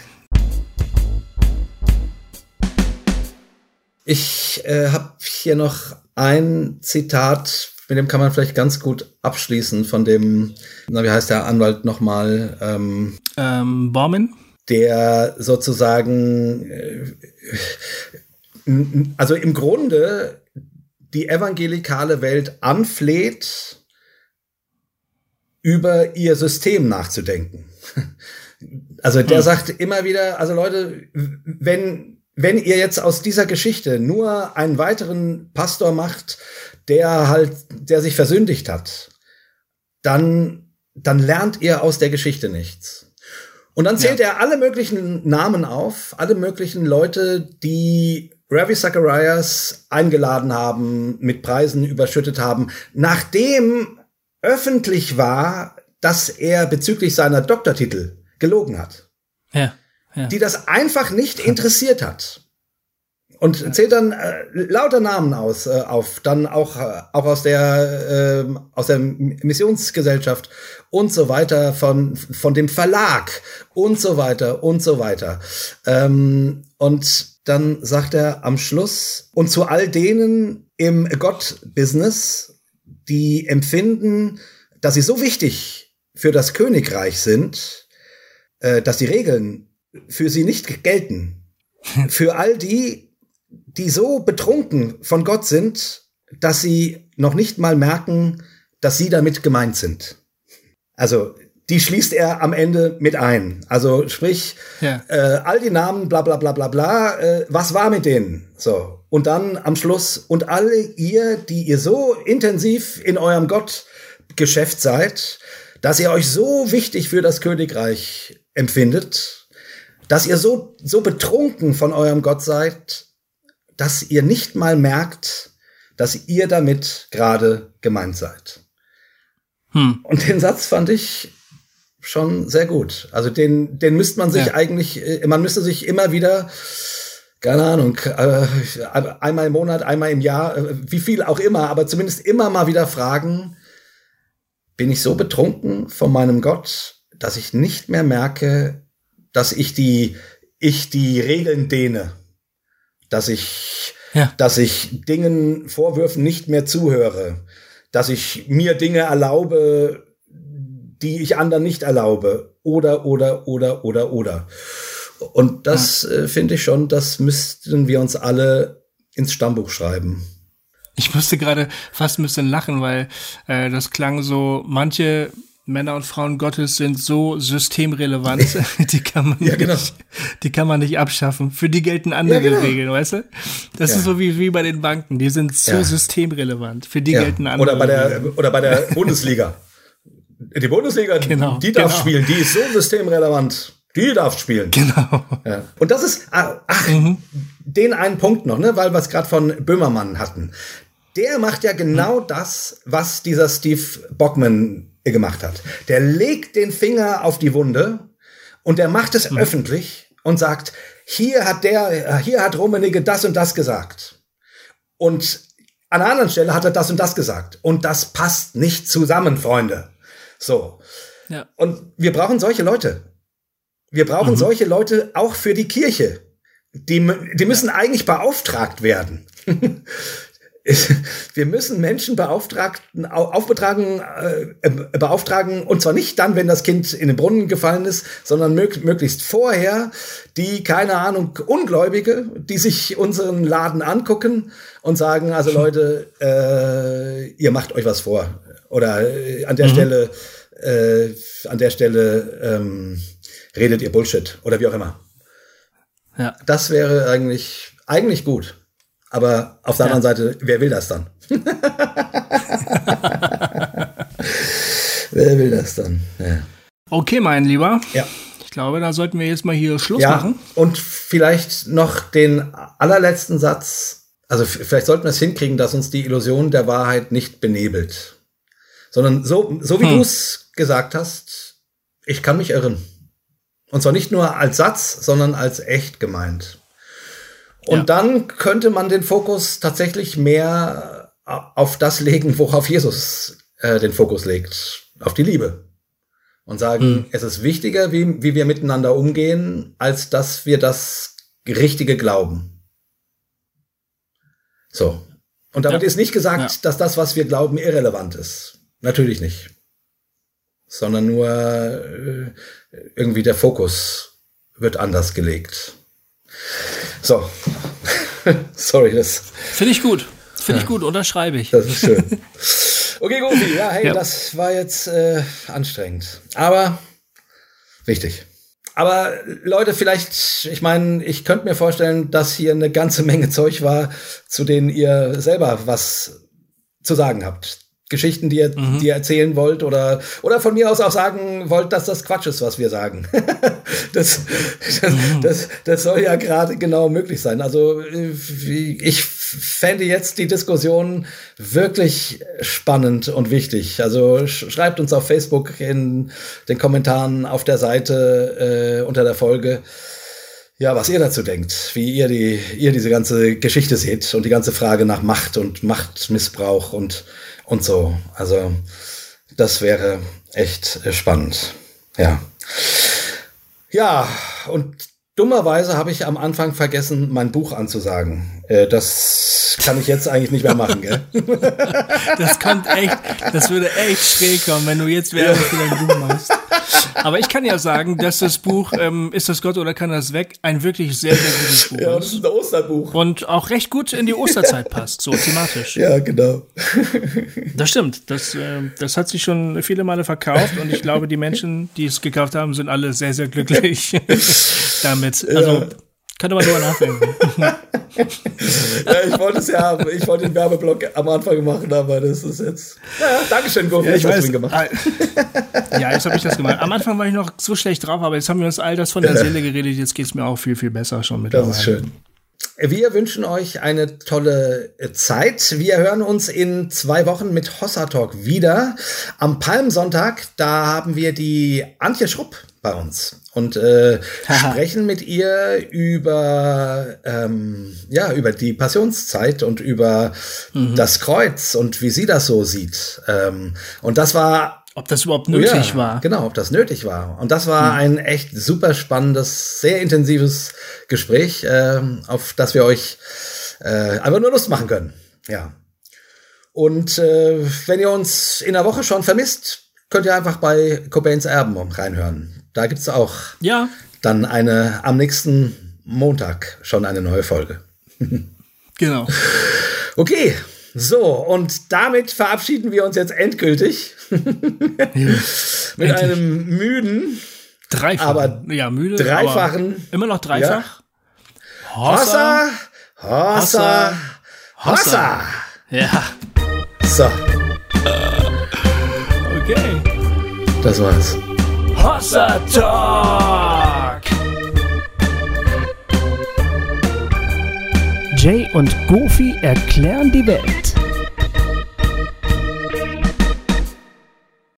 Ich äh, habe hier noch ein Zitat, mit dem kann man vielleicht ganz gut abschließen, von dem, na, wie heißt der Anwalt nochmal?
Ähm, ähm, Borman?
der sozusagen, äh, also im Grunde die evangelikale Welt anfleht, über ihr System nachzudenken. Also der hm. sagt immer wieder, also Leute, wenn, wenn ihr jetzt aus dieser Geschichte nur einen weiteren Pastor macht, der halt, der sich versündigt hat, dann, dann lernt ihr aus der Geschichte nichts. Und dann zählt ja. er alle möglichen Namen auf, alle möglichen Leute, die Ravi Zacharias eingeladen haben, mit Preisen überschüttet haben, nachdem öffentlich war, dass er bezüglich seiner Doktortitel gelogen hat.
Ja,
ja. Die das einfach nicht interessiert hat und zählt dann äh, lauter Namen aus äh, auf, dann auch äh, auch aus der äh, aus der Missionsgesellschaft und so weiter von von dem Verlag und so weiter und so weiter ähm, und dann sagt er am Schluss und zu all denen im Gott-Business, die empfinden, dass sie so wichtig für das Königreich sind, äh, dass die Regeln für sie nicht gelten. Für all die, die so betrunken von Gott sind, dass sie noch nicht mal merken, dass sie damit gemeint sind. Also die schließt er am Ende mit ein. Also sprich, ja. äh, all die Namen, bla bla bla bla bla, äh, was war mit denen? So. Und dann am Schluss, und alle ihr, die ihr so intensiv in eurem Gottgeschäft seid, dass ihr euch so wichtig für das Königreich empfindet, dass ihr so, so betrunken von eurem Gott seid, dass ihr nicht mal merkt, dass ihr damit gerade gemeint seid. Hm. Und den Satz fand ich schon sehr gut. Also den, den müsste man sich ja. eigentlich, äh, man müsste sich immer wieder, keine Ahnung, äh, einmal im Monat, einmal im Jahr, äh, wie viel auch immer, aber zumindest immer mal wieder fragen, bin ich so betrunken von meinem Gott, dass ich nicht mehr merke, dass ich die, ich die Regeln dehne, dass ich, ja. dass ich Dingen, Vorwürfen nicht mehr zuhöre, dass ich mir Dinge erlaube, die ich anderen nicht erlaube. Oder, oder, oder, oder, oder. Und das ja. äh, finde ich schon, das müssten wir uns alle ins Stammbuch schreiben.
Ich musste gerade fast ein bisschen lachen, weil äh, das klang so, manche Männer und Frauen Gottes sind so systemrelevant, die kann man ja, genau. nicht, die kann man nicht abschaffen. Für die gelten andere ja, genau. Regeln, weißt du? Das ja. ist so wie, wie bei den Banken, die sind so systemrelevant. Für die gelten andere
oder bei der, Regeln. Oder bei der Bundesliga. Die Bundesliga, genau, die darf genau. spielen, die ist so systemrelevant. Die darf spielen.
Genau.
Ja. Und das ist, ah, ach, mhm. den einen Punkt noch, ne, weil wir es gerade von Böhmermann hatten. Der macht ja genau mhm. das, was dieser Steve Bockman gemacht hat. Der legt den Finger auf die Wunde und der macht es mhm. öffentlich und sagt, hier hat der, hier hat Rummenigge das und das gesagt. Und an einer anderen Stelle hat er das und das gesagt. Und das passt nicht zusammen, Freunde. So. Ja. Und wir brauchen solche Leute. Wir brauchen mhm. solche Leute auch für die Kirche. Die, die müssen ja. eigentlich beauftragt werden. wir müssen Menschen beauftragten, aufbetragen, äh, beauftragen, und zwar nicht dann, wenn das Kind in den Brunnen gefallen ist, sondern mög möglichst vorher, die, keine Ahnung, Ungläubige, die sich unseren Laden angucken und sagen, also Leute, äh, ihr macht euch was vor. Oder äh, an der mhm. Stelle, äh, an der Stelle ähm, redet ihr Bullshit oder wie auch immer. Ja. Das wäre eigentlich, eigentlich gut. Aber auf der ja. anderen Seite, wer will das dann? wer will das dann? Ja.
Okay, mein Lieber.
Ja.
Ich glaube, da sollten wir jetzt mal hier Schluss ja, machen.
Und vielleicht noch den allerletzten Satz. Also vielleicht sollten wir es hinkriegen, dass uns die Illusion der Wahrheit nicht benebelt. Sondern so, so wie hm. du es gesagt hast, ich kann mich irren. Und zwar nicht nur als Satz, sondern als echt gemeint. Und ja. dann könnte man den Fokus tatsächlich mehr auf das legen, worauf Jesus äh, den Fokus legt, auf die Liebe. Und sagen, mhm. es ist wichtiger, wie, wie wir miteinander umgehen, als dass wir das Richtige glauben. So. Und damit ja. ist nicht gesagt, ja. dass das, was wir glauben, irrelevant ist. Natürlich nicht. Sondern nur äh, irgendwie der Fokus wird anders gelegt. So. Sorry, das.
Finde ich gut. Finde ja. ich gut, unterschreibe ich.
Das ist schön. Okay, Gofi, ja, hey, ja. das war jetzt äh, anstrengend. Aber wichtig. Aber Leute, vielleicht, ich meine, ich könnte mir vorstellen, dass hier eine ganze Menge Zeug war, zu denen ihr selber was zu sagen habt. Geschichten, die ihr, mhm. die ihr erzählen wollt oder, oder von mir aus auch sagen wollt, dass das Quatsch ist, was wir sagen. das, das, mhm. das, das, soll ja gerade genau möglich sein. Also ich fände jetzt die Diskussion wirklich spannend und wichtig. Also schreibt uns auf Facebook in den Kommentaren auf der Seite äh, unter der Folge. Ja, was ihr dazu denkt, wie ihr die, ihr diese ganze Geschichte seht und die ganze Frage nach Macht und Machtmissbrauch und und so. Also das wäre echt spannend. Ja. Ja, und dummerweise habe ich am Anfang vergessen, mein Buch anzusagen. Äh, das kann ich jetzt eigentlich nicht mehr machen, gell?
Das kommt echt, das würde echt schräg kommen, wenn du jetzt Werbung für dein Buch machst. Aber ich kann ja sagen, dass das Buch ähm, Ist das Gott oder kann das weg ein wirklich sehr, sehr gutes Buch
ja, ist. das ist ein Osterbuch.
Und auch recht gut in die Osterzeit passt, so thematisch.
Ja, genau.
Das stimmt. Das, äh, das hat sich schon viele Male verkauft und ich glaube, die Menschen, die es gekauft haben, sind alle sehr, sehr glücklich damit. Also ja. Könnte man drüber nachdenken.
ja, ich wollte es ja haben. Ich wollte den Werbeblock am Anfang machen, aber das ist jetzt. Naja, Dankeschön, Gofi, ja, ich weiß, gemacht.
Ah, ja, jetzt habe ich das gemacht. Am Anfang war ich noch so schlecht drauf, aber jetzt haben wir uns all das von der Seele geredet. Jetzt geht es mir auch viel, viel besser schon mit.
Das ist schön. Wir wünschen euch eine tolle Zeit. Wir hören uns in zwei Wochen mit Hossa Talk wieder. Am Palmsonntag, da haben wir die Antje Schrupp bei uns und äh, sprechen mit ihr über ähm, ja über die Passionszeit und über mhm. das Kreuz und wie sie das so sieht. Ähm, und das war
ob das überhaupt nötig
ja,
war.
Genau, ob das nötig war. Und das war mhm. ein echt super spannendes, sehr intensives Gespräch, äh, auf das wir euch äh, einfach nur Lust machen können. Ja. Und äh, wenn ihr uns in der Woche schon vermisst, könnt ihr einfach bei Cobains Erben reinhören. Da gibt es auch
ja.
dann eine am nächsten Montag schon eine neue Folge.
genau.
Okay, so, und damit verabschieden wir uns jetzt endgültig. Mit Endlich. einem müden,
Dreifach.
aber
ja, müde,
dreifachen.
immer noch dreifach.
Ja. Hossa, Hossa, Hossa.
Ja.
So.
Okay.
Das war's.
Hossa Talk! Jay und Goofy erklären die Welt.